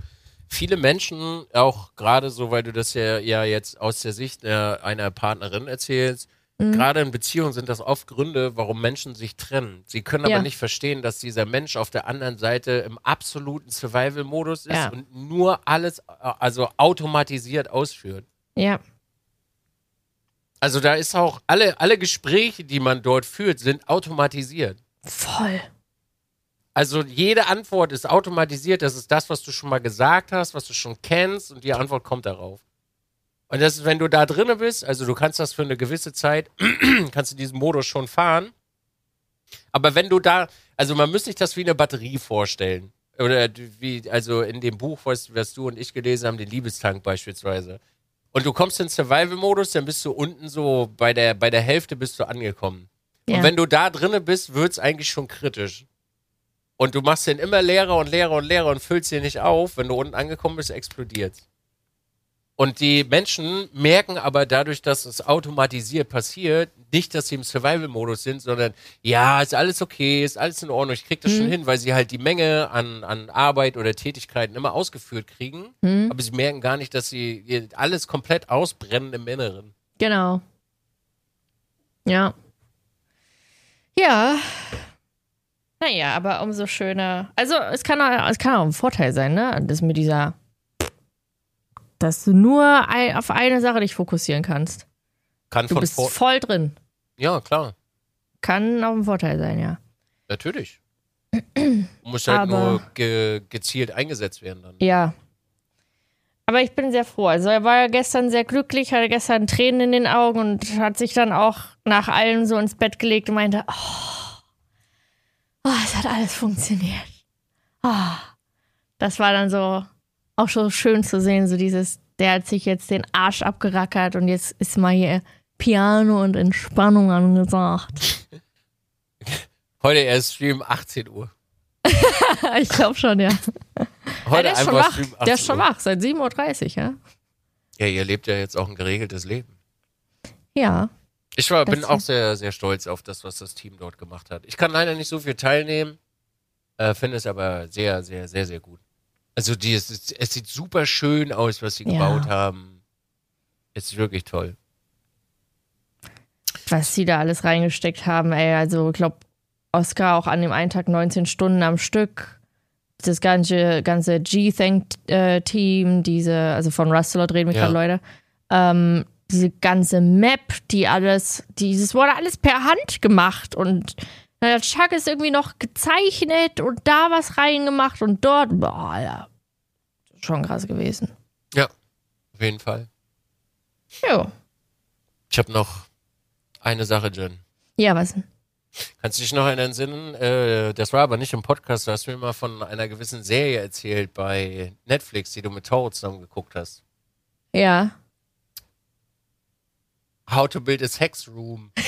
[SPEAKER 2] viele Menschen, auch gerade so, weil du das ja, ja jetzt aus der Sicht einer, einer Partnerin erzählst,
[SPEAKER 1] Mhm.
[SPEAKER 2] gerade in Beziehungen sind das oft Gründe, warum Menschen sich trennen. Sie können
[SPEAKER 1] Ja.
[SPEAKER 2] aber nicht verstehen, dass dieser Mensch auf der anderen Seite im absoluten Survival-Modus ist
[SPEAKER 1] Ja.
[SPEAKER 2] und nur alles, äh, also automatisiert ausführt.
[SPEAKER 1] Ja.
[SPEAKER 2] Also da ist auch, alle, alle Gespräche, die man dort führt, sind automatisiert.
[SPEAKER 1] Voll.
[SPEAKER 2] Also jede Antwort ist automatisiert. Das ist das, was du schon mal gesagt hast, was du schon kennst und die Antwort kommt darauf. Und das ist, wenn du da drinne bist, also du kannst das für eine gewisse Zeit, kannst du diesen Modus schon fahren. Aber wenn du da, also man müsste sich das wie eine Batterie vorstellen. Oder wie, also in dem Buch, was, was du und ich gelesen haben, den Liebestank beispielsweise. Und du kommst in Survival-Modus, dann bist du unten so bei der, bei der Hälfte bist du angekommen.
[SPEAKER 1] Ja.
[SPEAKER 2] Und wenn du da drinne bist, wird's eigentlich schon kritisch. Und du machst den immer leerer und leerer und leerer und füllst den nicht auf. Wenn du unten angekommen bist, explodiert's. Und die Menschen merken aber dadurch, dass es automatisiert passiert, nicht, dass sie im Survival-Modus sind, sondern ja, ist alles okay, ist alles in Ordnung, ich krieg das schon hin, weil sie halt die Menge an, an Arbeit oder Tätigkeiten immer ausgeführt kriegen.
[SPEAKER 1] Hm?
[SPEAKER 2] Aber sie merken gar nicht, dass sie alles komplett ausbrennen im Inneren.
[SPEAKER 1] Genau. Ja. Ja. Naja, aber umso schöner. Also, es kann auch, es kann auch ein Vorteil sein, ne? Das mit dieser. Dass du nur ein, auf eine Sache dich fokussieren kannst.
[SPEAKER 2] Kann
[SPEAKER 1] Du bist
[SPEAKER 2] vor.
[SPEAKER 1] voll drin.
[SPEAKER 2] Ja, klar.
[SPEAKER 1] Kann auch ein Vorteil sein, ja.
[SPEAKER 2] Natürlich. Muss halt
[SPEAKER 1] Aber-
[SPEAKER 2] nur ge gezielt eingesetzt werden dann.
[SPEAKER 1] Ja. Aber ich bin sehr froh. Also er war ja gestern sehr glücklich, hatte gestern Tränen in den Augen und hat sich dann auch nach allem so ins Bett gelegt und meinte, oh, oh es hat alles funktioniert. Ah. Das war dann so auch so schön zu sehen, so dieses, der hat sich jetzt den Arsch abgerackert und jetzt ist mal hier Piano und Entspannung angesagt.
[SPEAKER 2] Heute erst Stream 18 Uhr.
[SPEAKER 1] ich glaube schon, ja.
[SPEAKER 2] Heute
[SPEAKER 1] der ist schon
[SPEAKER 2] einfach
[SPEAKER 1] wach.
[SPEAKER 2] Stream 18
[SPEAKER 1] Der ist schon wach, seit 7.30 Uhr, ja.
[SPEAKER 2] Ja, ihr lebt ja jetzt auch ein geregeltes Leben.
[SPEAKER 1] Ja.
[SPEAKER 2] Ich war, bin auch sehr, sehr stolz auf das, was das Team dort gemacht hat. Ich kann leider nicht so viel teilnehmen, äh, finde es aber sehr, sehr, sehr, sehr gut. Also die, es, es sieht super schön aus, was sie
[SPEAKER 1] Ja.
[SPEAKER 2] gebaut haben. Es ist wirklich toll.
[SPEAKER 1] was sie da alles reingesteckt haben, ey. Also, ich glaube, Oscar auch an dem einen Tag 19 Stunden am Stück. Das ganze, ganze G-Thank-Team, diese, also von Rustalot reden wir
[SPEAKER 2] Ja.
[SPEAKER 1] gerade, Leute. Ähm, diese ganze Map, die alles, dieses wurde alles per Hand gemacht und na, der Chuck ist irgendwie noch gezeichnet und da was reingemacht und dort, boah, ja. Schon krass gewesen.
[SPEAKER 2] Ja, auf jeden Fall.
[SPEAKER 1] Ja.
[SPEAKER 2] Ich habe noch eine Sache, Jen.
[SPEAKER 1] Ja, was denn?
[SPEAKER 2] Kannst du dich noch erinnern, Sinnen? Äh, das war aber nicht im Podcast, du hast mir mal von einer gewissen Serie erzählt bei Netflix, die du mit Toro zusammen geguckt hast.
[SPEAKER 1] Ja.
[SPEAKER 2] How to Build a Sex Room. ich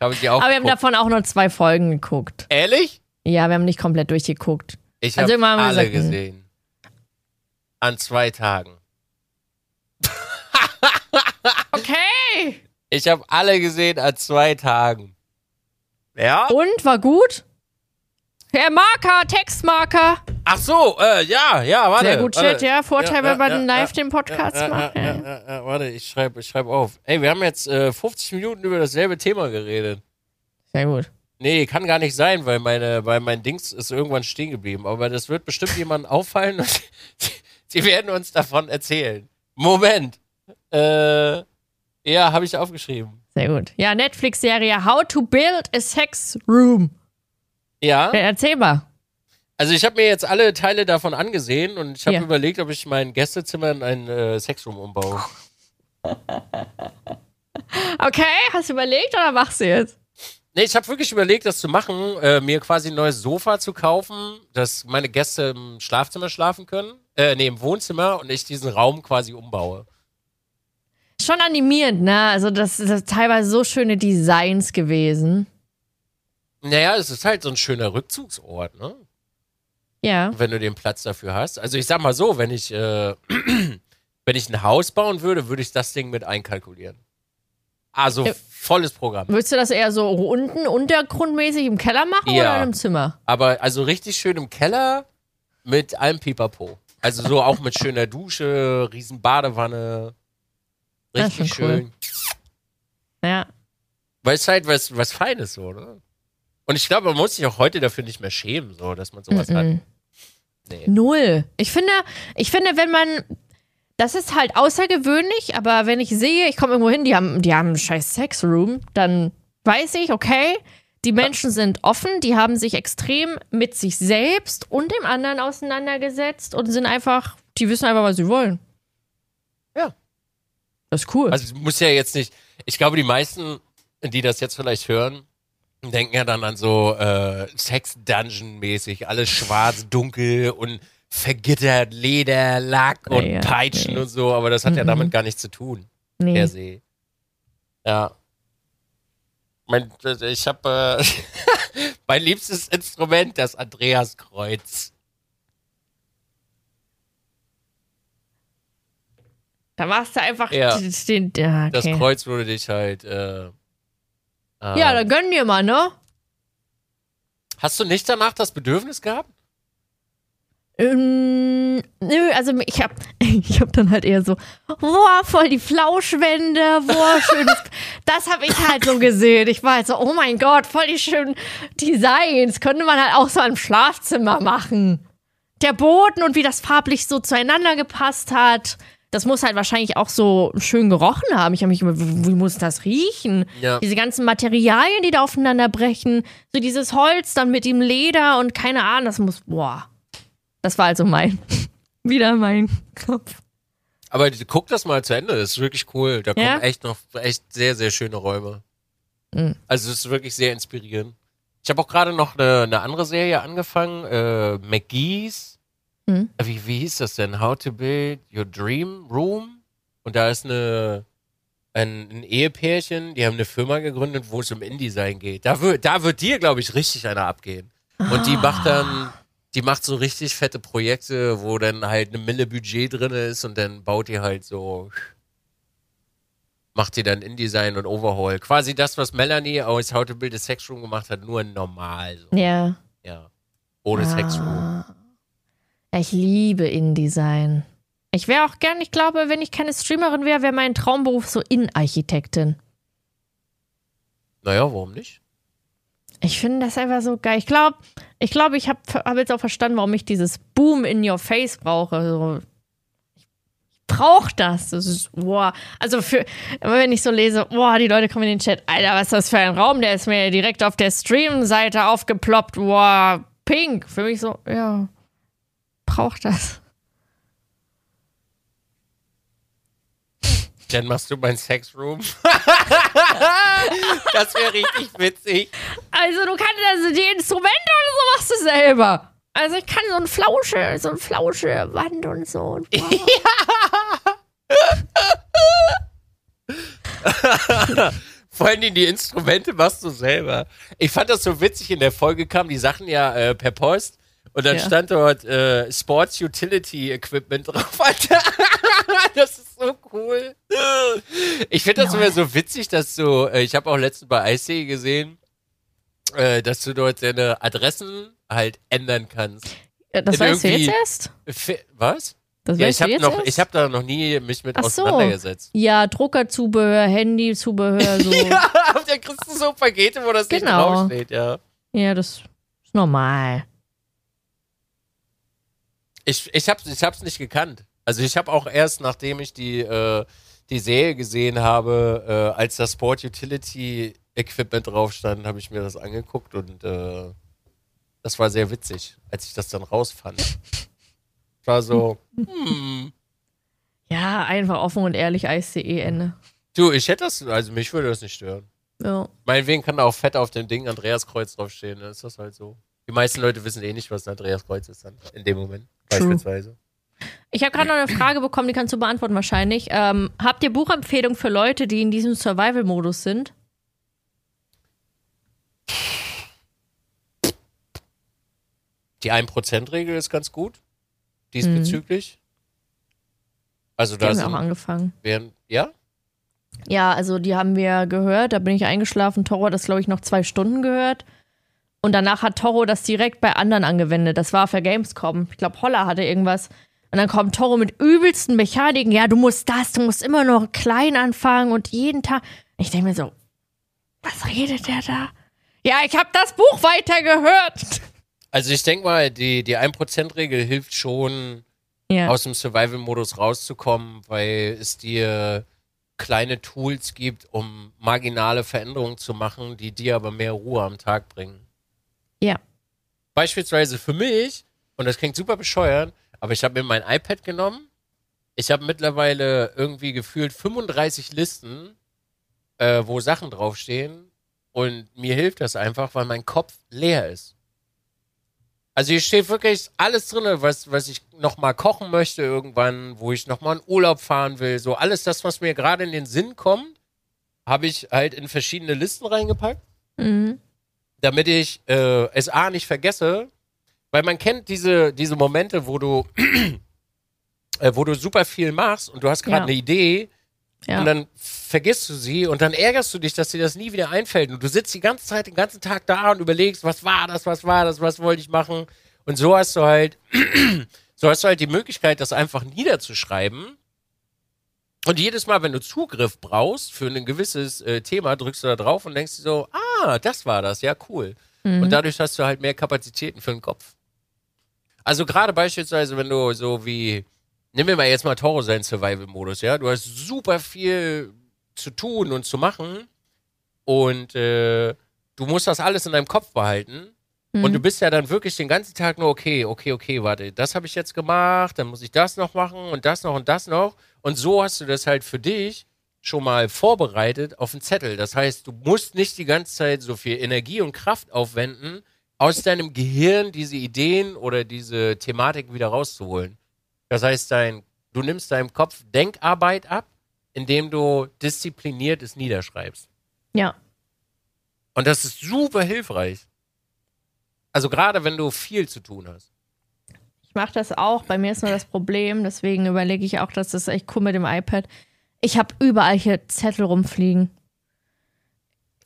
[SPEAKER 2] habe auch
[SPEAKER 1] Aber wir haben
[SPEAKER 2] geguckt.
[SPEAKER 1] davon auch nur zwei Folgen geguckt.
[SPEAKER 2] Ehrlich?
[SPEAKER 1] Ja, wir haben nicht komplett durchgeguckt.
[SPEAKER 2] Ich
[SPEAKER 1] Also
[SPEAKER 2] habe alle
[SPEAKER 1] gesagt, hm.
[SPEAKER 2] gesehen. An zwei Tagen.
[SPEAKER 1] Okay.
[SPEAKER 2] Ich habe alle gesehen an zwei Tagen. Ja?
[SPEAKER 1] Und, war gut? Herr Marker, Textmarker.
[SPEAKER 2] Ach so, äh, ja, ja, warte.
[SPEAKER 1] Sehr gut. Chat, ja. Vorteil, wenn man live
[SPEAKER 2] ja,
[SPEAKER 1] den Podcast
[SPEAKER 2] ja,
[SPEAKER 1] macht.
[SPEAKER 2] Ja,
[SPEAKER 1] Ja.
[SPEAKER 2] ja, ja, ja, warte, ich schreibe ich schreib auf. Ey, wir haben jetzt äh, 50 Minuten über dasselbe Thema geredet.
[SPEAKER 1] Sehr gut.
[SPEAKER 2] Nee, kann gar nicht sein, weil, meine, weil mein Dings ist irgendwann stehen geblieben. Aber das wird bestimmt jemandem auffallen und sie werden uns davon erzählen. Moment. Äh, ja, habe ich aufgeschrieben.
[SPEAKER 1] Sehr gut. Ja, Netflix-Serie How to Build a Sex Room.
[SPEAKER 2] Ja,
[SPEAKER 1] Ja, Erzähl mal.
[SPEAKER 2] also ich habe mir jetzt alle Teile davon angesehen und ich habe
[SPEAKER 1] Ja.
[SPEAKER 2] überlegt, ob ich mein Gästezimmer in ein äh, Sexroom umbaue.
[SPEAKER 1] Okay, hast du überlegt oder machst du jetzt?
[SPEAKER 2] Nee, ich habe wirklich überlegt, das zu machen, äh, mir quasi ein neues Sofa zu kaufen, dass meine Gäste im Schlafzimmer schlafen können, äh, nee, im Wohnzimmer und ich diesen Raum quasi umbaue.
[SPEAKER 1] Schon animierend, ne? Also, das das ist teilweise so schöne Designs gewesen.
[SPEAKER 2] Naja, es ist halt so ein schöner Rückzugsort, ne?
[SPEAKER 1] Ja.
[SPEAKER 2] Wenn du den Platz dafür hast. Also ich sag mal so, wenn ich, äh, wenn ich ein Haus bauen würde, würde ich das Ding mit einkalkulieren. Also
[SPEAKER 1] Ja.
[SPEAKER 2] volles Programm.
[SPEAKER 1] Würdest du das eher so unten, untergrundmäßig im Keller machen
[SPEAKER 2] Ja.
[SPEAKER 1] oder im Zimmer?
[SPEAKER 2] Aber also richtig schön im Keller mit allem Pipapo. Also so auch mit schöner Dusche, riesen Badewanne. Richtig
[SPEAKER 1] schon cool.
[SPEAKER 2] schön.
[SPEAKER 1] Ja.
[SPEAKER 2] Weil es halt was, was Feines so, ne? Und ich glaube, man muss sich auch heute dafür nicht mehr schämen, so, dass man sowas hat.
[SPEAKER 1] Mhm.
[SPEAKER 2] Nee.
[SPEAKER 1] Null. Ich finde, ich finde, wenn man. Das ist halt außergewöhnlich, aber wenn ich sehe, ich komme irgendwo hin, die haben, die haben einen scheiß Sexroom, dann weiß ich, okay, die Menschen sind offen, die haben sich extrem mit sich selbst und dem anderen auseinandergesetzt und sind einfach, die wissen einfach, was sie wollen.
[SPEAKER 2] Ja.
[SPEAKER 1] Das ist cool.
[SPEAKER 2] Also es muss ja jetzt nicht, ich glaube, die meisten, die das jetzt vielleicht hören, denken ja dann an so äh, Sex-Dungeon-mäßig, alles schwarz, dunkel und vergittert, Leder, Lack und
[SPEAKER 1] Ja,
[SPEAKER 2] Peitschen
[SPEAKER 1] nee.
[SPEAKER 2] und so, aber das hat ja
[SPEAKER 1] Mhm.
[SPEAKER 2] damit gar nichts zu tun,
[SPEAKER 1] nee.
[SPEAKER 2] per se. Ja. Mein, ich habe äh, mein liebstes Instrument, das Andreaskreuz.
[SPEAKER 1] Da machst du einfach
[SPEAKER 2] Ja.
[SPEAKER 1] den. ja,
[SPEAKER 2] Das
[SPEAKER 1] okay.
[SPEAKER 2] Kreuz würde dich halt. Äh, äh,
[SPEAKER 1] ja, dann gönn dir mal, ne?
[SPEAKER 2] Hast du nicht danach das Bedürfnis gehabt?
[SPEAKER 1] Ähm, nö, also ich hab, ich hab dann halt eher so, boah, voll die Flauschwände, boah, schönes. das habe ich halt so gesehen. Ich war halt so, oh mein Gott, voll die schönen Designs. Könnte man halt auch so im Schlafzimmer machen. Der Boden und wie das farblich so zueinander gepasst hat. Das muss halt wahrscheinlich auch so schön gerochen haben. Ich habe mich immer, wie muss das riechen?
[SPEAKER 2] Ja.
[SPEAKER 1] Diese ganzen Materialien, die da aufeinander brechen. So dieses Holz dann mit dem Leder und keine Ahnung, das muss, boah. Das war also mein, wieder mein Kopf.
[SPEAKER 2] Aber guck das mal zu Ende, das ist wirklich cool. Da
[SPEAKER 1] Ja?
[SPEAKER 2] kommen echt noch echt sehr, sehr schöne Räume.
[SPEAKER 1] Mhm.
[SPEAKER 2] Also es ist wirklich sehr inspirierend. Ich habe auch gerade noch eine, eine andere Serie angefangen, äh, McGee's.
[SPEAKER 1] Mhm.
[SPEAKER 2] Wie, wie hieß das denn? How to Build Your Dream Room. Und da ist eine, ein, ein Ehepärchen, die haben eine Firma gegründet, wo es um InDesign geht. Da wird, da wird dir, glaube ich, richtig einer abgehen. Und die macht dann, die macht so richtig fette Projekte, wo dann halt eine Mille Budget drin ist und dann baut die halt so, macht die dann InDesign und Overhaul. Quasi das, was Melanie aus How to Build a Sex Room gemacht hat, nur normal. So.
[SPEAKER 1] Ja.
[SPEAKER 2] Ja. Ohne Sex Room.
[SPEAKER 1] Ich liebe InDesign. Ich wäre auch gern, ich glaube, wenn ich keine Streamerin wäre, wäre mein Traumberuf so Innenarchitektin.
[SPEAKER 2] Naja, warum nicht?
[SPEAKER 1] Ich finde das einfach so geil. Ich glaube, ich, glaub, ich habe hab jetzt auch verstanden, warum ich dieses Boom in your face brauche. So, ich brauche das. Das ist, boah. Also für, immer wenn ich so lese, boah, die Leute kommen in den Chat, Alter, was ist das für ein Raum? Der ist mir direkt auf der Stream-Seite aufgeploppt. Boah, pink. Für mich so, ja, braucht das.
[SPEAKER 2] Dann machst du mein Sexroom. das wäre richtig witzig.
[SPEAKER 1] Also du kannst also die Instrumente oder so machst du selber. Also ich kann so ein Flausche, so ein Flausche Wand und so. Und
[SPEAKER 2] Vor allem die Instrumente machst du selber. Ich fand das so witzig, in der Folge kamen die Sachen ja äh, per Post und dann
[SPEAKER 1] Ja.
[SPEAKER 2] stand dort äh, Sports Utility Equipment drauf. Alter. das ist so cool. Ich finde das
[SPEAKER 1] Ja.
[SPEAKER 2] immer so witzig, dass du, äh, ich habe auch letztens bei IC gesehen, äh, dass du dort deine Adressen halt ändern kannst.
[SPEAKER 1] Ja, das
[SPEAKER 2] In
[SPEAKER 1] weißt du jetzt erst?
[SPEAKER 2] Was?
[SPEAKER 1] Das
[SPEAKER 2] Ja, ich habe noch, ich habe da noch nie mich mit
[SPEAKER 1] Ach so.
[SPEAKER 2] auseinandergesetzt.
[SPEAKER 1] ja, Druckerzubehör, Handyzubehör, so. ja.
[SPEAKER 2] Ja, da kriegst du so Pakete, wo das nicht
[SPEAKER 1] Genau.
[SPEAKER 2] draufsteht, ja.
[SPEAKER 1] das ist normal.
[SPEAKER 2] Ich, ich, hab's, ich hab's nicht gekannt. Also ich habe auch erst, nachdem ich die, äh, die Serie gesehen habe, äh, als das Sport Utility Equipment drauf stand, habe ich mir das angeguckt und äh, das war sehr witzig, als ich das dann rausfand. War so, hm.
[SPEAKER 1] Ja, einfach offen und ehrlich, Eis.de Ende.
[SPEAKER 2] Du, ich hätte das, also mich würde das nicht stören.
[SPEAKER 1] Ja.
[SPEAKER 2] Meinetwegen kann da auch fett auf dem Ding Andreas Kreuz draufstehen, dann ist das halt so. Die meisten Leute wissen eh nicht, was ein Andreas Kreuz ist dann, in dem Moment,
[SPEAKER 1] True.
[SPEAKER 2] beispielsweise.
[SPEAKER 1] Ich habe gerade noch eine Frage bekommen, die kannst du beantworten wahrscheinlich. Ähm, habt ihr Buchempfehlungen für Leute, die in diesem Survival-Modus sind?
[SPEAKER 2] Die 1%-Regel ist ganz gut, diesbezüglich. Also
[SPEAKER 1] Die
[SPEAKER 2] da
[SPEAKER 1] haben wir auch angefangen.
[SPEAKER 2] wären, ja?
[SPEAKER 1] Ja, also die haben wir gehört, da bin ich eingeschlafen. Toro hat das, glaube ich, noch zwei Stunden gehört. Und danach hat Toro das direkt bei anderen angewendet. Das war für Gamescom. Ich glaube, Holla hatte irgendwas. Und dann kommt Toro mit übelsten Mechaniken. Ja, du musst das, du musst immer noch klein anfangen und jeden Tag. Ich denke mir so, was redet der da? Ja, ich habe das Buch weitergehört.
[SPEAKER 2] Also ich denke mal, die, die 1%-Regel hilft schon,
[SPEAKER 1] Ja.
[SPEAKER 2] aus dem Survival-Modus rauszukommen, weil es dir kleine Tools gibt, um marginale Veränderungen zu machen, die dir aber mehr Ruhe am Tag bringen.
[SPEAKER 1] Ja.
[SPEAKER 2] Beispielsweise für mich, und das klingt super bescheuert, aber ich habe mir mein iPad genommen. Ich habe mittlerweile irgendwie gefühlt 35 Listen, äh, wo Sachen draufstehen. Und mir hilft das einfach, weil mein Kopf leer ist. Also hier steht wirklich alles drin, was, was ich nochmal kochen möchte irgendwann, wo ich nochmal in Urlaub fahren will. So alles das, was mir gerade in den Sinn kommt, habe ich halt in verschiedene Listen reingepackt
[SPEAKER 1] Mhm.
[SPEAKER 2] Damit ich äh, es A nicht vergesse, weil man kennt diese, diese Momente, wo du, äh, wo du super viel machst und du hast gerade
[SPEAKER 1] Ja.
[SPEAKER 2] eine Idee
[SPEAKER 1] Ja.
[SPEAKER 2] und dann vergisst du sie und dann ärgerst du dich, dass dir das nie wieder einfällt und du sitzt die ganze Zeit, den ganzen Tag da und überlegst, was war das, was war das, was wollte ich machen und so hast du halt, so hast du halt die Möglichkeit, das einfach niederzuschreiben und jedes Mal, wenn du Zugriff brauchst für ein gewisses äh, Thema, drückst du da drauf und denkst dir so, ah, das war das, ja cool.
[SPEAKER 1] Mhm.
[SPEAKER 2] Und dadurch hast du halt mehr Kapazitäten für den Kopf. Also gerade beispielsweise, wenn du so wie, nehmen wir mal jetzt mal Toro seinen Survival-Modus, ja, du hast super viel zu tun und zu machen und äh, du musst das alles in deinem Kopf behalten.
[SPEAKER 1] Mhm.
[SPEAKER 2] Und du bist ja dann wirklich den ganzen Tag nur, okay, okay, okay, warte, das habe ich jetzt gemacht, dann muss ich das noch machen und das noch und das noch. Und so hast du das halt für dich schon mal vorbereitet auf einen Zettel. Das heißt, du musst nicht die ganze Zeit so viel Energie und Kraft aufwenden, aus deinem Gehirn diese Ideen oder diese Thematik wieder rauszuholen. Das heißt, dein, du nimmst deinem Kopf Denkarbeit ab, indem du diszipliniert es niederschreibst.
[SPEAKER 1] ja.
[SPEAKER 2] Und das ist super hilfreich. Also gerade wenn du viel zu tun hast.
[SPEAKER 1] Ich mache das auch. Bei mir ist nur das Problem, deswegen überlege ich auch, dass das echt cool mit dem iPad. Ich habe überall hier Zettel rumfliegen.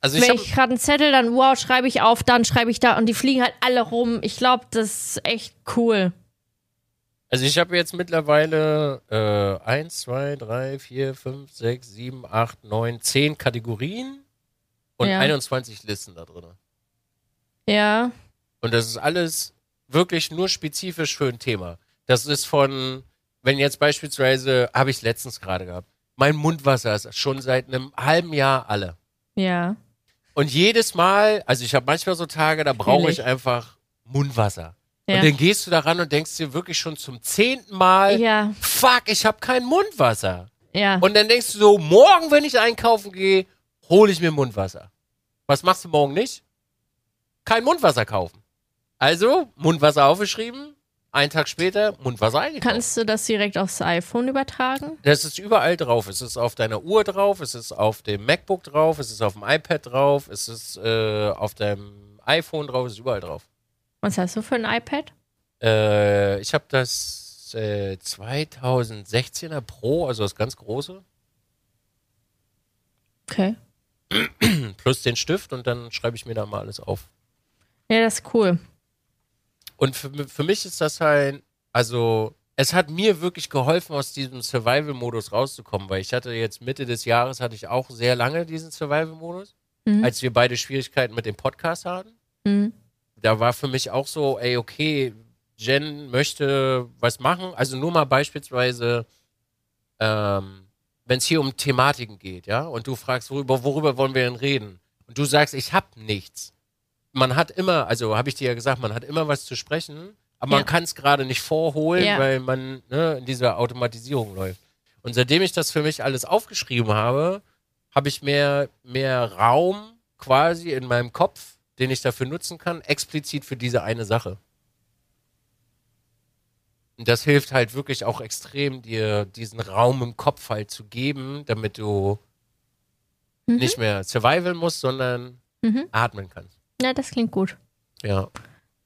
[SPEAKER 2] Also ich
[SPEAKER 1] Wenn ich gerade einen Zettel, dann wow, schreibe ich auf, dann schreibe ich da und die fliegen halt alle rum. Ich glaube, das ist echt cool.
[SPEAKER 2] also ich habe jetzt mittlerweile äh, 1, 2, 3, 4, 5, 6, 7, 8, 9, 10 Kategorien und
[SPEAKER 1] Ja.
[SPEAKER 2] 21 Listen da drin.
[SPEAKER 1] Ja,
[SPEAKER 2] Und das ist alles wirklich nur spezifisch für ein Thema. Das ist von, wenn jetzt beispielsweise, habe ich letztens gerade gehabt, mein Mundwasser ist schon seit einem halben Jahr alle.
[SPEAKER 1] ja.
[SPEAKER 2] Und jedes Mal, also ich habe manchmal so Tage, da brauche ich einfach Mundwasser.
[SPEAKER 1] Ja.
[SPEAKER 2] Und dann gehst du daran und denkst dir wirklich schon zum zehnten Mal,
[SPEAKER 1] Ja,
[SPEAKER 2] fuck, ich habe kein Mundwasser.
[SPEAKER 1] Ja.
[SPEAKER 2] Und dann denkst du so, morgen, wenn ich einkaufen gehe, hole ich mir Mundwasser. Was machst du morgen nicht? Kein Mundwasser kaufen. Also, Mundwasser aufgeschrieben, einen Tag später Mundwasser eingekauft.
[SPEAKER 1] Kannst du das direkt aufs iPhone übertragen?
[SPEAKER 2] Das ist überall drauf. Es ist auf deiner Uhr drauf, es ist auf dem MacBook drauf, es ist auf dem iPad drauf, es ist äh, auf deinem iPhone drauf, es ist überall drauf.
[SPEAKER 1] Was hast du für ein iPad?
[SPEAKER 2] Äh, ich habe das äh, 2016er Pro, also das ganz große,
[SPEAKER 1] Okay.
[SPEAKER 2] plus den Stift und dann schreibe ich mir da mal alles auf.
[SPEAKER 1] Ja, das ist cool.
[SPEAKER 2] Und für, für mich ist das halt, also es hat mir wirklich geholfen, aus diesem Survival-Modus rauszukommen, weil ich hatte jetzt Mitte des Jahres, hatte ich auch sehr lange diesen Survival-Modus,
[SPEAKER 1] Mhm.
[SPEAKER 2] als wir beide Schwierigkeiten mit dem Podcast hatten.
[SPEAKER 1] Mhm.
[SPEAKER 2] Da war für mich auch so, ey, okay, Jen möchte was machen. Also nur mal beispielsweise, ähm, wenn es hier um Thematiken geht, ja, und du fragst, worüber, worüber wollen wir denn reden? Und du sagst, ich hab nichts. Man hat immer, also habe ich dir ja gesagt, man hat immer was zu sprechen, aber
[SPEAKER 1] Ja.
[SPEAKER 2] man kann es gerade nicht vorholen,
[SPEAKER 1] Ja.
[SPEAKER 2] weil man ne, in dieser Automatisierung läuft. Und seitdem ich das für mich alles aufgeschrieben habe, habe ich mehr, mehr Raum quasi in meinem Kopf, den ich dafür nutzen kann, explizit für diese eine Sache. Und das hilft halt wirklich auch extrem, dir diesen Raum im Kopf halt zu geben, damit du
[SPEAKER 1] Mhm.
[SPEAKER 2] nicht mehr survival musst, sondern
[SPEAKER 1] Mhm.
[SPEAKER 2] atmen kannst.
[SPEAKER 1] Ja, das klingt gut.
[SPEAKER 2] Ja.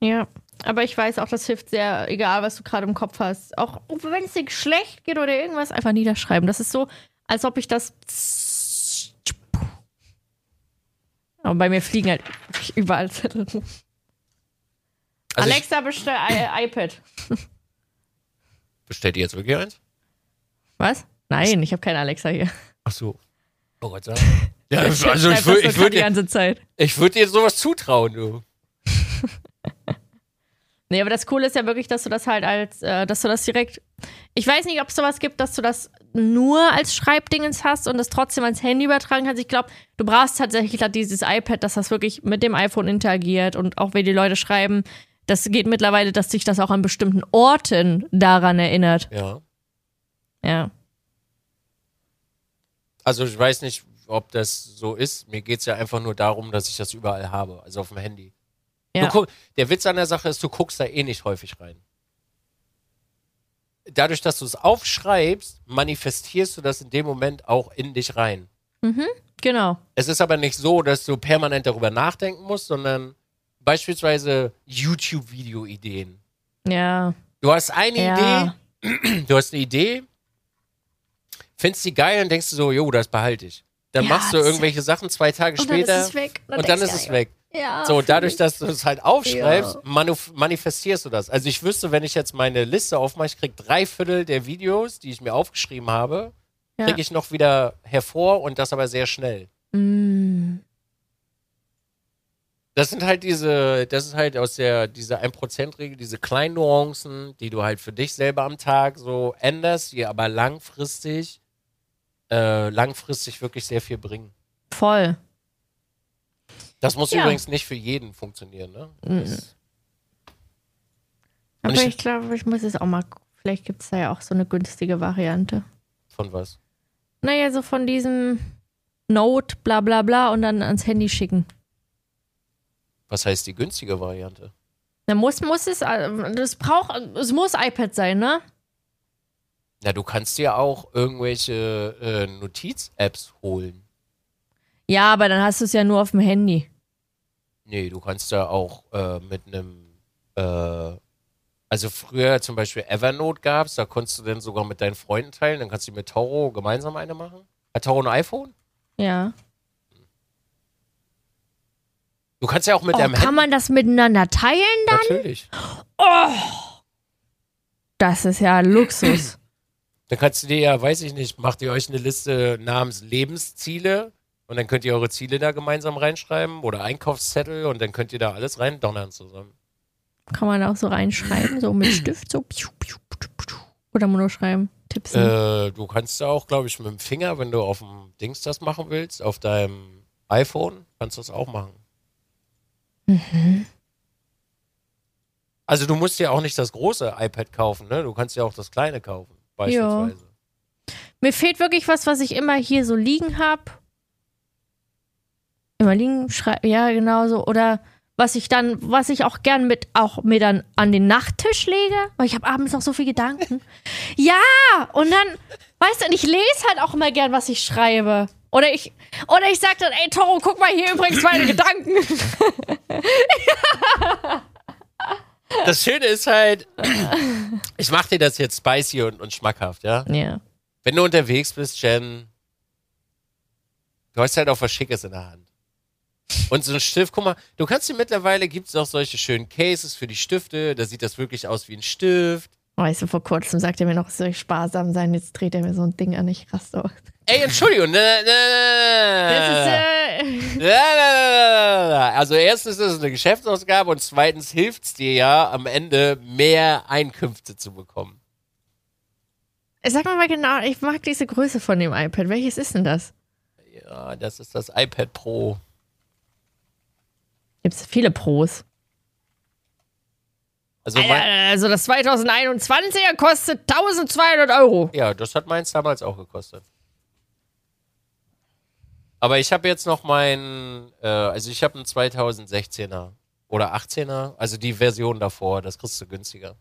[SPEAKER 1] Ja. Aber ich weiß auch, das hilft sehr, egal was du gerade im Kopf hast. Auch wenn es dir schlecht geht oder irgendwas, einfach niederschreiben. Das ist so, als ob ich das. Aber bei mir fliegen halt überall Zettel.
[SPEAKER 2] Also
[SPEAKER 1] Alexa, bestell I iPad.
[SPEAKER 2] bestell dir jetzt wirklich eins?
[SPEAKER 1] Was? Nein, ich habe keine Alexa hier.
[SPEAKER 2] Ach so. Oh Gott sei Dank. Ja, also ich würde ich würd
[SPEAKER 1] die
[SPEAKER 2] dir,
[SPEAKER 1] ganze Zeit.
[SPEAKER 2] ich würd dir sowas zutrauen, du.
[SPEAKER 1] Nee, aber das Coole ist ja wirklich, dass du das halt als, äh, dass du das direkt. Ich weiß nicht, ob es sowas gibt, dass du das nur als Schreibdingens hast und das trotzdem ans Handy übertragen kannst. Ich glaube, du brauchst tatsächlich dieses iPad, dass das wirklich mit dem iPhone interagiert und auch wenn die Leute schreiben, das geht mittlerweile, dass sich das auch an bestimmten Orten daran erinnert.
[SPEAKER 2] Ja.
[SPEAKER 1] Ja.
[SPEAKER 2] Also ich weiß nicht, ob das so ist. Mir geht es ja einfach nur darum, dass ich das überall habe, also auf dem Handy.
[SPEAKER 1] Ja.
[SPEAKER 2] guck, der Witz an der Sache ist, du guckst da eh nicht häufig rein. Dadurch, dass du es aufschreibst, manifestierst du das in dem Moment auch in dich rein.
[SPEAKER 1] Genau.
[SPEAKER 2] Es ist aber nicht so, dass du permanent darüber nachdenken musst, sondern beispielsweise YouTube-Video-Ideen.
[SPEAKER 1] Ja.
[SPEAKER 2] Du hast eine
[SPEAKER 1] Ja.
[SPEAKER 2] Idee, du hast eine Idee, findest die geil und denkst du so, jo, das behalte ich. Dann
[SPEAKER 1] Ja,
[SPEAKER 2] machst du irgendwelche Sachen zwei Tage
[SPEAKER 1] Und dann
[SPEAKER 2] später
[SPEAKER 1] ist es weg.
[SPEAKER 2] und dann ist es weg.
[SPEAKER 1] Ja.
[SPEAKER 2] So, dadurch, dass du es halt aufschreibst,
[SPEAKER 1] Ja.
[SPEAKER 2] manifestierst du das. Also ich wüsste, wenn ich jetzt meine Liste aufmache, ich krieg drei Viertel der Videos, die ich mir aufgeschrieben habe,
[SPEAKER 1] Ja.
[SPEAKER 2] kriege ich noch wieder hervor und das aber sehr schnell.
[SPEAKER 1] Mm.
[SPEAKER 2] Das sind halt diese, das ist halt aus der, dieser 1%-Regel, diese kleinen Nuancen, die du halt für dich selber am Tag so änderst, die aber langfristig, äh, langfristig wirklich sehr viel bringen.
[SPEAKER 1] Voll.
[SPEAKER 2] Das muss
[SPEAKER 1] Ja.
[SPEAKER 2] übrigens nicht für jeden funktionieren, ne? Das,
[SPEAKER 1] Aber
[SPEAKER 2] ich-
[SPEAKER 1] ich, glaube, ich muss es auch mal. gucken. Vielleicht gibt es da ja auch so eine günstige Variante.
[SPEAKER 2] von was?
[SPEAKER 1] Naja, so von diesem Note, bla bla bla und dann ans Handy schicken.
[SPEAKER 2] Was heißt die günstige Variante?
[SPEAKER 1] Dann muss, muss es, äh, das braucht, es muss iPad sein, ne?
[SPEAKER 2] Na, du kannst dir auch irgendwelche äh, Notiz-Apps holen.
[SPEAKER 1] Ja, aber dann hast du es ja nur auf dem Handy.
[SPEAKER 2] Nee, du kannst da auch äh, mit einem, äh, also früher zum Beispiel Evernote gab's, da konntest du dann sogar mit deinen Freunden teilen, dann kannst du mit Tauro gemeinsam eine machen. Hat Tauro ein iPhone?
[SPEAKER 1] Ja.
[SPEAKER 2] Du kannst ja auch mit
[SPEAKER 1] Oh,
[SPEAKER 2] deinem
[SPEAKER 1] kann man das miteinander teilen dann?
[SPEAKER 2] Natürlich.
[SPEAKER 1] Das ist ja Luxus.
[SPEAKER 2] Dann kannst du dir ja, weiß ich nicht, macht ihr euch eine Liste namens Lebensziele und dann könnt ihr eure Ziele da gemeinsam reinschreiben oder Einkaufszettel und dann könnt ihr da alles reindonnern zusammen.
[SPEAKER 1] kann man auch so reinschreiben, so mit Stift, so. Oder nur schreiben. Tipps.
[SPEAKER 2] Äh, du kannst da auch, glaube ich, mit dem Finger, wenn du auf dem Dings das machen willst, auf deinem iPhone, kannst du das auch machen. Also du musst dir auch nicht das große iPad kaufen, ne? Du kannst ja auch das kleine kaufen, beispielsweise.
[SPEAKER 1] Mir fehlt wirklich was, was ich immer hier so liegen habe. Immer liegen, schreiben, ja, genau so. Oder was ich dann, was ich auch gern mit auch mir dann an den Nachttisch lege, weil ich habe abends noch so viel Gedanken. Ja, und dann, weißt du, und ich lese halt auch immer gern, was ich schreibe. Oder ich, oder ich sag dann, ey Toro, guck mal hier übrigens meine Gedanken.
[SPEAKER 2] Das Schöne ist halt, ich mach dir das jetzt spicy und, und schmackhaft, ja?
[SPEAKER 1] Ja.
[SPEAKER 2] Wenn du unterwegs bist, Jen, du hast halt auch was Schickes in der Hand. Und so ein Stift, guck mal, du kannst dir mittlerweile, gibt es auch solche schönen Cases für die Stifte, da sieht das wirklich aus wie ein Stift.
[SPEAKER 1] Weißt du, vor kurzem sagt er mir noch, es soll sparsam sein, jetzt dreht er mir so ein Ding an, ich raste aus.
[SPEAKER 2] Ey, Entschuldigung, ne, ne, ne. Also erstens ist es eine Geschäftsausgabe und zweitens hilft es dir ja am Ende mehr Einkünfte zu bekommen.
[SPEAKER 1] sag mal mal genau, ich mag diese Größe von dem iPad. Welches ist denn das?
[SPEAKER 2] Ja, das ist das iPad Pro.
[SPEAKER 1] Gibt es viele Pros.
[SPEAKER 2] Also
[SPEAKER 1] also das 2021er kostet 1200 Euro.
[SPEAKER 2] ja, das hat meins damals auch gekostet. Aber ich habe jetzt noch mein, äh, also ich habe einen 2016er oder 18er, also die Version davor, das kriegst du günstiger.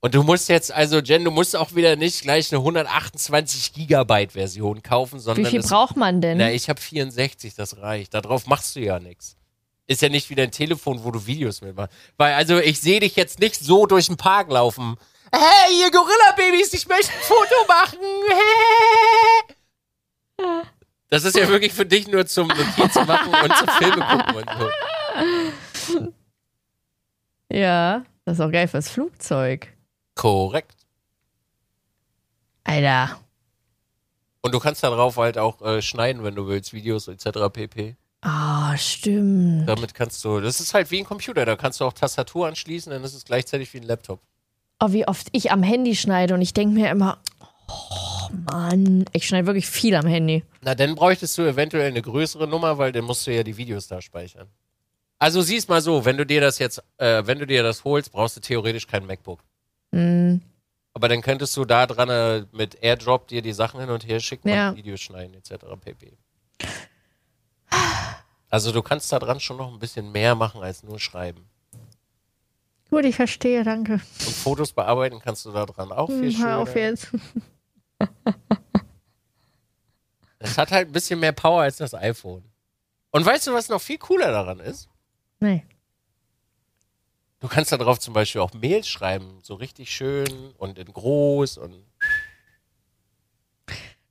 [SPEAKER 2] Und du musst jetzt, also Jen, du musst auch wieder nicht gleich eine 128 Gigabyte Version kaufen, sondern
[SPEAKER 1] Wie viel
[SPEAKER 2] es-
[SPEAKER 1] braucht man denn?
[SPEAKER 2] Na, ich habe 64, das reicht. Darauf machst du ja nichts. Ist ja nicht wie dein Telefon, wo du Videos mitmachst. Weil, also, ich sehe dich jetzt nicht so durch den Park laufen. Hey, ihr Gorilla-Babys, ich möchte ein Foto machen. Das ist ja wirklich für dich nur zum Notiz machen und zum Filme gucken und so.
[SPEAKER 1] ja, das ist auch geil fürs Flugzeug.
[SPEAKER 2] Korrekt.
[SPEAKER 1] Alter.
[SPEAKER 2] Und du kannst darauf halt auch äh, schneiden, wenn du willst, Videos etc. pp.
[SPEAKER 1] Ah, stimmt.
[SPEAKER 2] Damit kannst du, das ist halt wie ein Computer, da kannst du auch Tastatur anschließen, dann ist es gleichzeitig wie ein Laptop.
[SPEAKER 1] Oh, wie oft ich am Handy schneide und ich denke mir immer, oh Mann, ich schneide wirklich viel am Handy.
[SPEAKER 2] Na, dann bräuchtest du eventuell eine größere Nummer, weil dann musst du ja die Videos da speichern. Also sieh's mal so, wenn du dir das jetzt, äh, wenn du dir das holst, brauchst du theoretisch kein MacBook.
[SPEAKER 1] Hm,
[SPEAKER 2] Aber dann könntest du da dran äh, mit AirDrop dir die Sachen hin und her schicken
[SPEAKER 1] Ja.
[SPEAKER 2] und Videos schneiden etc. pp. Also du kannst da dran schon noch ein bisschen mehr machen als nur schreiben.
[SPEAKER 1] gut, ich verstehe, danke.
[SPEAKER 2] Und Fotos bearbeiten kannst du da dran auch viel
[SPEAKER 1] Hm,
[SPEAKER 2] schöner.
[SPEAKER 1] hör auf jetzt.
[SPEAKER 2] Es hat halt ein bisschen mehr Power als das iPhone. Und weißt du, was noch viel cooler daran ist?
[SPEAKER 1] Nee.
[SPEAKER 2] Du kannst da drauf zum Beispiel auch Mails schreiben, so richtig schön und in groß und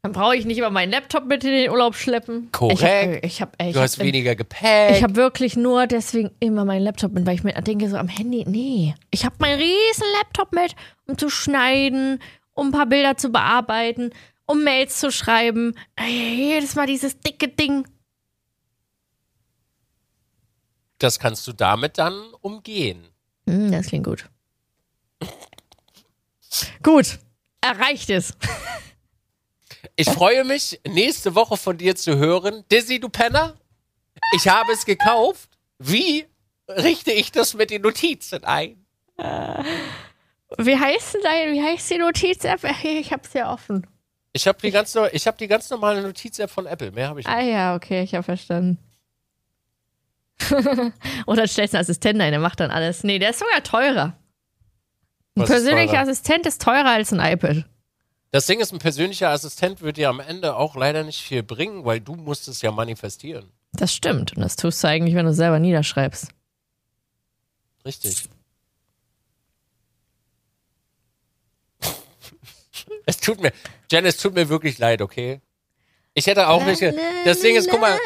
[SPEAKER 1] Dann brauche ich nicht immer meinen Laptop mit in den Urlaub schleppen.
[SPEAKER 2] Korrekt.
[SPEAKER 1] Ich habe, ich hab,
[SPEAKER 2] du hast
[SPEAKER 1] ich hab,
[SPEAKER 2] weniger Gepäck.
[SPEAKER 1] Ich habe wirklich nur deswegen immer meinen Laptop mit, weil ich mir denke, so am Handy, nee. Ich habe meinen riesen Laptop mit, um zu schneiden, um ein paar Bilder zu bearbeiten, um Mails zu schreiben. Ey, Jedes Mal dieses dicke Ding.
[SPEAKER 2] das kannst du damit dann umgehen.
[SPEAKER 1] Hm, das klingt gut. gut, erreicht es.
[SPEAKER 2] Ich freue mich, nächste Woche von dir zu hören. Dizzy, du Penner, ich habe es gekauft. Wie richte ich das mit den Notizen ein?
[SPEAKER 1] Wie heißt denn dein, wie heißt die Notiz-App? Ich hab's ja offen.
[SPEAKER 2] Ich habe die, ganz no- ich hab die ganz normale Notiz-App von Apple. Mehr habe ich nicht.
[SPEAKER 1] Ah ja, okay, ich habe verstanden. Oder stellst einen Assistenten ein, der macht dann alles. Nee, der ist sogar teurer. Ein
[SPEAKER 2] Was ist
[SPEAKER 1] persönlicher
[SPEAKER 2] teurer?
[SPEAKER 1] Assistent ist teurer als ein iPad.
[SPEAKER 2] Das Ding ist, ein persönlicher Assistent wird dir am Ende auch leider nicht viel bringen, weil du musst es ja manifestieren.
[SPEAKER 1] Das stimmt. Und das tust du eigentlich, wenn du selber niederschreibst.
[SPEAKER 2] Richtig. Es tut mir, Jen, es tut mir wirklich leid, okay? Ich hätte auch nicht. Das Ding ist, guck mal,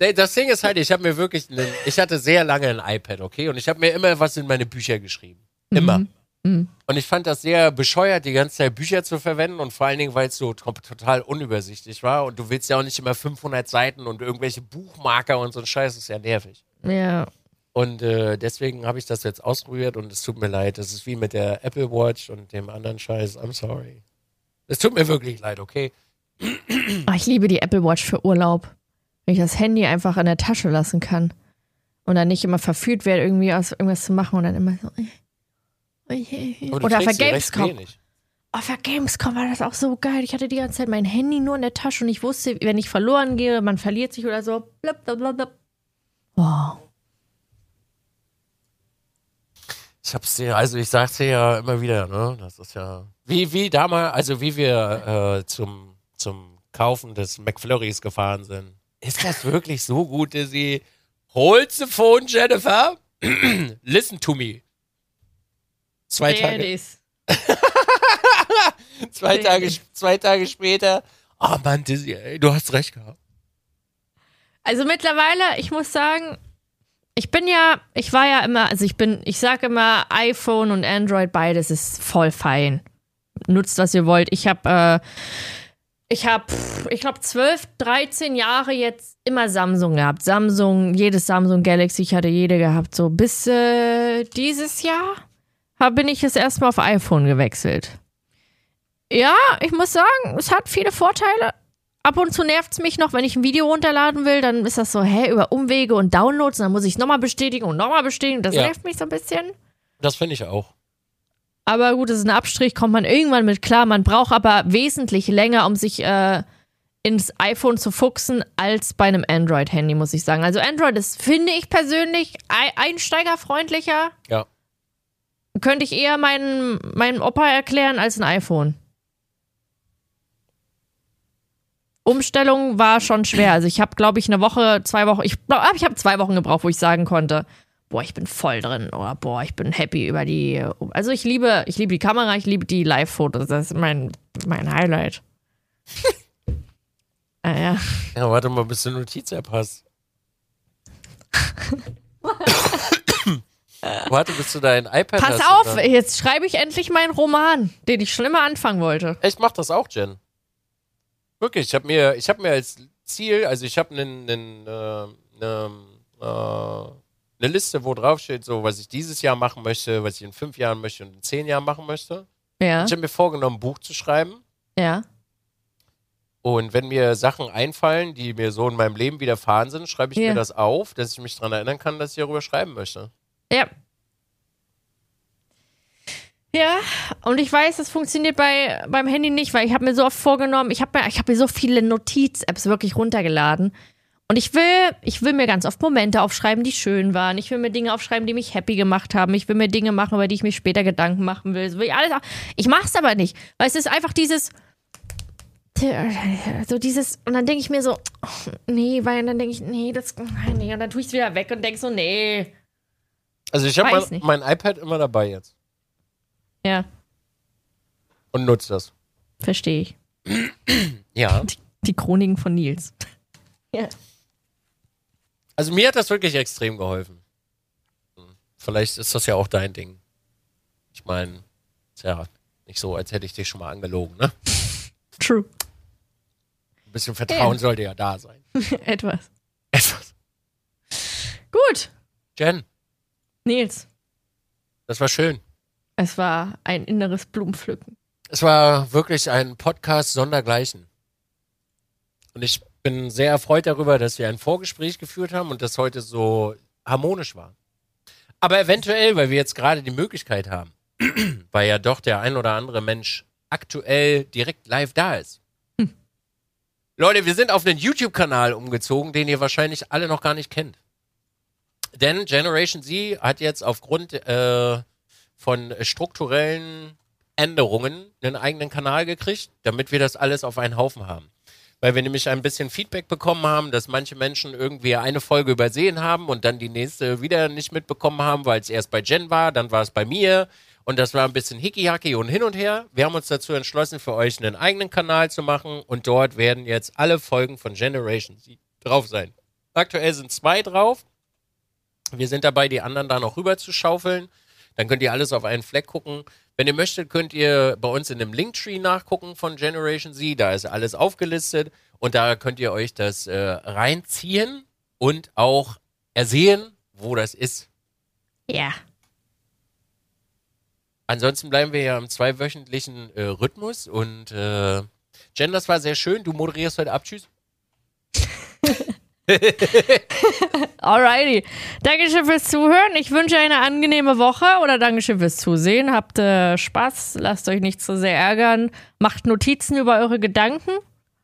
[SPEAKER 2] nee, das Ding ist halt, ich habe mir wirklich, einen, ich hatte sehr lange ein iPad, okay? Und ich habe mir immer was in meine Bücher geschrieben. Immer.
[SPEAKER 1] Mhm.
[SPEAKER 2] Und ich fand das sehr bescheuert, die ganze Zeit Bücher zu verwenden und vor allen Dingen, weil es so to- total unübersichtlich war. Und du willst ja auch nicht immer 500 Seiten und irgendwelche Buchmarker und so ein Scheiß, das ist ja nervig.
[SPEAKER 1] Ja.
[SPEAKER 2] Und äh, deswegen habe ich das jetzt ausprobiert und es tut mir leid. Das ist wie mit der Apple Watch und dem anderen Scheiß. I'm sorry. Es tut mir wirklich leid, okay?
[SPEAKER 1] Ah, ich liebe die Apple Watch für Urlaub. Wenn ich das Handy einfach in der Tasche lassen kann. Und dann nicht immer verführt werde, irgendwie aus irgendwas zu machen und dann immer so. äh,
[SPEAKER 2] du
[SPEAKER 1] Oder
[SPEAKER 2] sie
[SPEAKER 1] für Gamescom. auf der Gamescom war das auch so geil. Ich hatte die ganze Zeit mein Handy nur in der Tasche und ich wusste, wenn ich verloren gehe, man verliert sich oder so. Blablabla. Wow.
[SPEAKER 2] Ich hab's dir, also ich sag's dir ja immer wieder, ne? Das ist ja. Wie, wie damals, also wie wir äh, zum, zum Kaufen des McFlurries gefahren sind. Ist das wirklich so gut, dass sie Hold the phone, Jennifer. Listen to me. Zwei Tage. Zwei Tage, zwei Tage später. Oh Mann, Dizzy, ey, du hast recht gehabt.
[SPEAKER 1] Also mittlerweile, ich muss sagen, ich bin ja, ich war ja immer, also ich bin, ich sage immer, iPhone und Android, beides ist voll fein. Nutzt, was ihr wollt. Ich habe, äh, ich habe, ich glaube, 12, 13 Jahre jetzt immer Samsung gehabt. Samsung, jedes Samsung Galaxy, ich hatte jede gehabt. So bis äh, dieses Jahr hab, bin ich jetzt erstmal auf iPhone gewechselt. Ja, ich muss sagen, es hat viele Vorteile ab und zu nervt es mich noch, wenn ich ein Video runterladen will, dann ist das so, hä, über Umwege und Downloads, und dann muss ich es nochmal bestätigen und nochmal bestätigen. Das
[SPEAKER 2] Ja.
[SPEAKER 1] nervt mich so ein bisschen.
[SPEAKER 2] Das finde ich auch.
[SPEAKER 1] Aber gut, das ist ein Abstrich, kommt man irgendwann mit klar. Man braucht aber wesentlich länger, um sich äh, ins iPhone zu fuchsen, als bei einem Android-Handy, muss ich sagen. Also Android ist, finde ich persönlich, ei- einsteigerfreundlicher.
[SPEAKER 2] Ja.
[SPEAKER 1] Könnte ich eher meinen, meinem Opa erklären als ein iPhone. Umstellung war schon schwer. Also ich habe, glaube ich, eine Woche, zwei Wochen, ich glaube, ich habe zwei Wochen gebraucht, wo ich sagen konnte, boah, ich bin voll drin oder boah, ich bin happy über die. Also ich liebe, ich liebe die Kamera, ich liebe die Live-Fotos. Das ist mein, mein Highlight. ah, ja.
[SPEAKER 2] Ja, warte mal, bis du eine Notiz-App hast. warte, bis du dein iPad
[SPEAKER 1] Pass
[SPEAKER 2] hast.
[SPEAKER 1] auf,
[SPEAKER 2] und dann-
[SPEAKER 1] jetzt schreibe ich endlich meinen Roman, den ich schon immer anfangen wollte.
[SPEAKER 2] Ich mach das auch, Jen. Wirklich, ich habe mir, ich habe mir als Ziel, also ich habe einen, einen, äh, eine, äh, eine Liste, wo drauf steht, so was ich dieses Jahr machen möchte, was ich in fünf Jahren möchte und in zehn Jahren machen möchte.
[SPEAKER 1] Ja,
[SPEAKER 2] Ich habe mir vorgenommen, ein Buch zu schreiben.
[SPEAKER 1] ja.
[SPEAKER 2] Und wenn mir Sachen einfallen, die mir so in meinem Leben widerfahren sind, schreibe ich
[SPEAKER 1] Ja.
[SPEAKER 2] mir das auf, dass ich mich daran erinnern kann, dass ich darüber schreiben möchte.
[SPEAKER 1] Ja. Ja, und ich weiß, das funktioniert bei, beim Handy nicht, weil ich habe mir so oft vorgenommen, ich habe mir, ich hab mir so viele Notiz-Apps wirklich runtergeladen. Und ich will, ich will mir ganz oft Momente aufschreiben, die schön waren. Ich will mir Dinge aufschreiben, die mich happy gemacht haben. Ich will mir Dinge machen, über die ich mir später Gedanken machen will. So will ich alles, ich mach's aber nicht, weil es ist einfach dieses, so dieses, und dann denke ich mir so, oh, nee, weil dann denke ich, nee, das, nee, und dann tue ich es wieder weg und denke so, nee.
[SPEAKER 2] Also ich habe mein, mein iPad immer dabei jetzt
[SPEAKER 1] Ja,
[SPEAKER 2] und nutze das.
[SPEAKER 1] verstehe ich.
[SPEAKER 2] Ja.
[SPEAKER 1] Die Chroniken von Nils. Ja.
[SPEAKER 2] Also mir hat das wirklich extrem geholfen. Hm. Vielleicht ist das ja auch dein Ding. Ich meine, ist ja nicht so, als hätte ich dich schon mal angelogen, ne?
[SPEAKER 1] True.
[SPEAKER 2] Ein bisschen Vertrauen
[SPEAKER 1] Ja.
[SPEAKER 2] sollte ja da sein.
[SPEAKER 1] Etwas.
[SPEAKER 2] Etwas.
[SPEAKER 1] Gut,
[SPEAKER 2] Jen,
[SPEAKER 1] Nils.
[SPEAKER 2] das war schön.
[SPEAKER 1] Es war ein inneres Blumenpflücken.
[SPEAKER 2] Es war wirklich ein Podcast sondergleichen. Und ich bin sehr erfreut darüber, dass wir ein Vorgespräch geführt haben und das heute so harmonisch war. Aber eventuell, weil wir jetzt gerade die Möglichkeit haben, weil ja doch der ein oder andere Mensch aktuell direkt live da ist. Leute, wir sind auf einen YouTube-Kanal umgezogen, den ihr wahrscheinlich alle noch gar nicht kennt. Denn Generation Z hat jetzt aufgrund äh, von strukturellen Änderungen einen eigenen Kanal gekriegt, damit wir das alles auf einen Haufen haben. Weil wir nämlich ein bisschen Feedback bekommen haben, dass manche Menschen irgendwie eine Folge übersehen haben und dann die nächste wieder nicht mitbekommen haben, weil es erst bei Jen war, dann war es bei mir und das war ein bisschen hickey und hin und her. Wir haben uns dazu entschlossen, für euch einen eigenen Kanal zu machen und dort werden jetzt alle Folgen von Generation Z drauf sein. Aktuell sind zwei drauf. Wir sind dabei, die anderen da noch rüber zu schaufeln. Dann könnt ihr alles auf einen Fleck gucken. Wenn ihr möchtet, könnt ihr bei uns in dem Linktree nachgucken von Generation Z. Da ist alles aufgelistet und da könnt ihr euch das äh, reinziehen und auch ersehen, wo das ist.
[SPEAKER 1] Ja.
[SPEAKER 2] Ansonsten bleiben wir ja im zweiwöchentlichen äh, Rhythmus und äh, Jen, das war sehr schön. Du moderierst heute ab. Tschüss.
[SPEAKER 1] Alrighty. Dankeschön fürs Zuhören. Ich wünsche eine angenehme Woche oder Dankeschön fürs Zusehen. Habt äh, Spaß, lasst euch nicht zu sehr ärgern. Macht Notizen über eure Gedanken,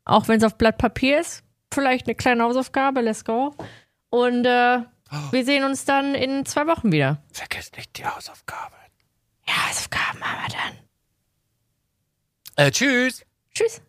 [SPEAKER 1] auch wenn es auf Blatt Papier ist. Vielleicht eine kleine Hausaufgabe, let's go. Und äh, wir sehen uns dann in zwei Wochen wieder.
[SPEAKER 2] Vergesst nicht die Hausaufgaben.
[SPEAKER 1] Ja, Hausaufgaben machen wir dann.
[SPEAKER 2] Äh, tschüss.
[SPEAKER 1] Tschüss.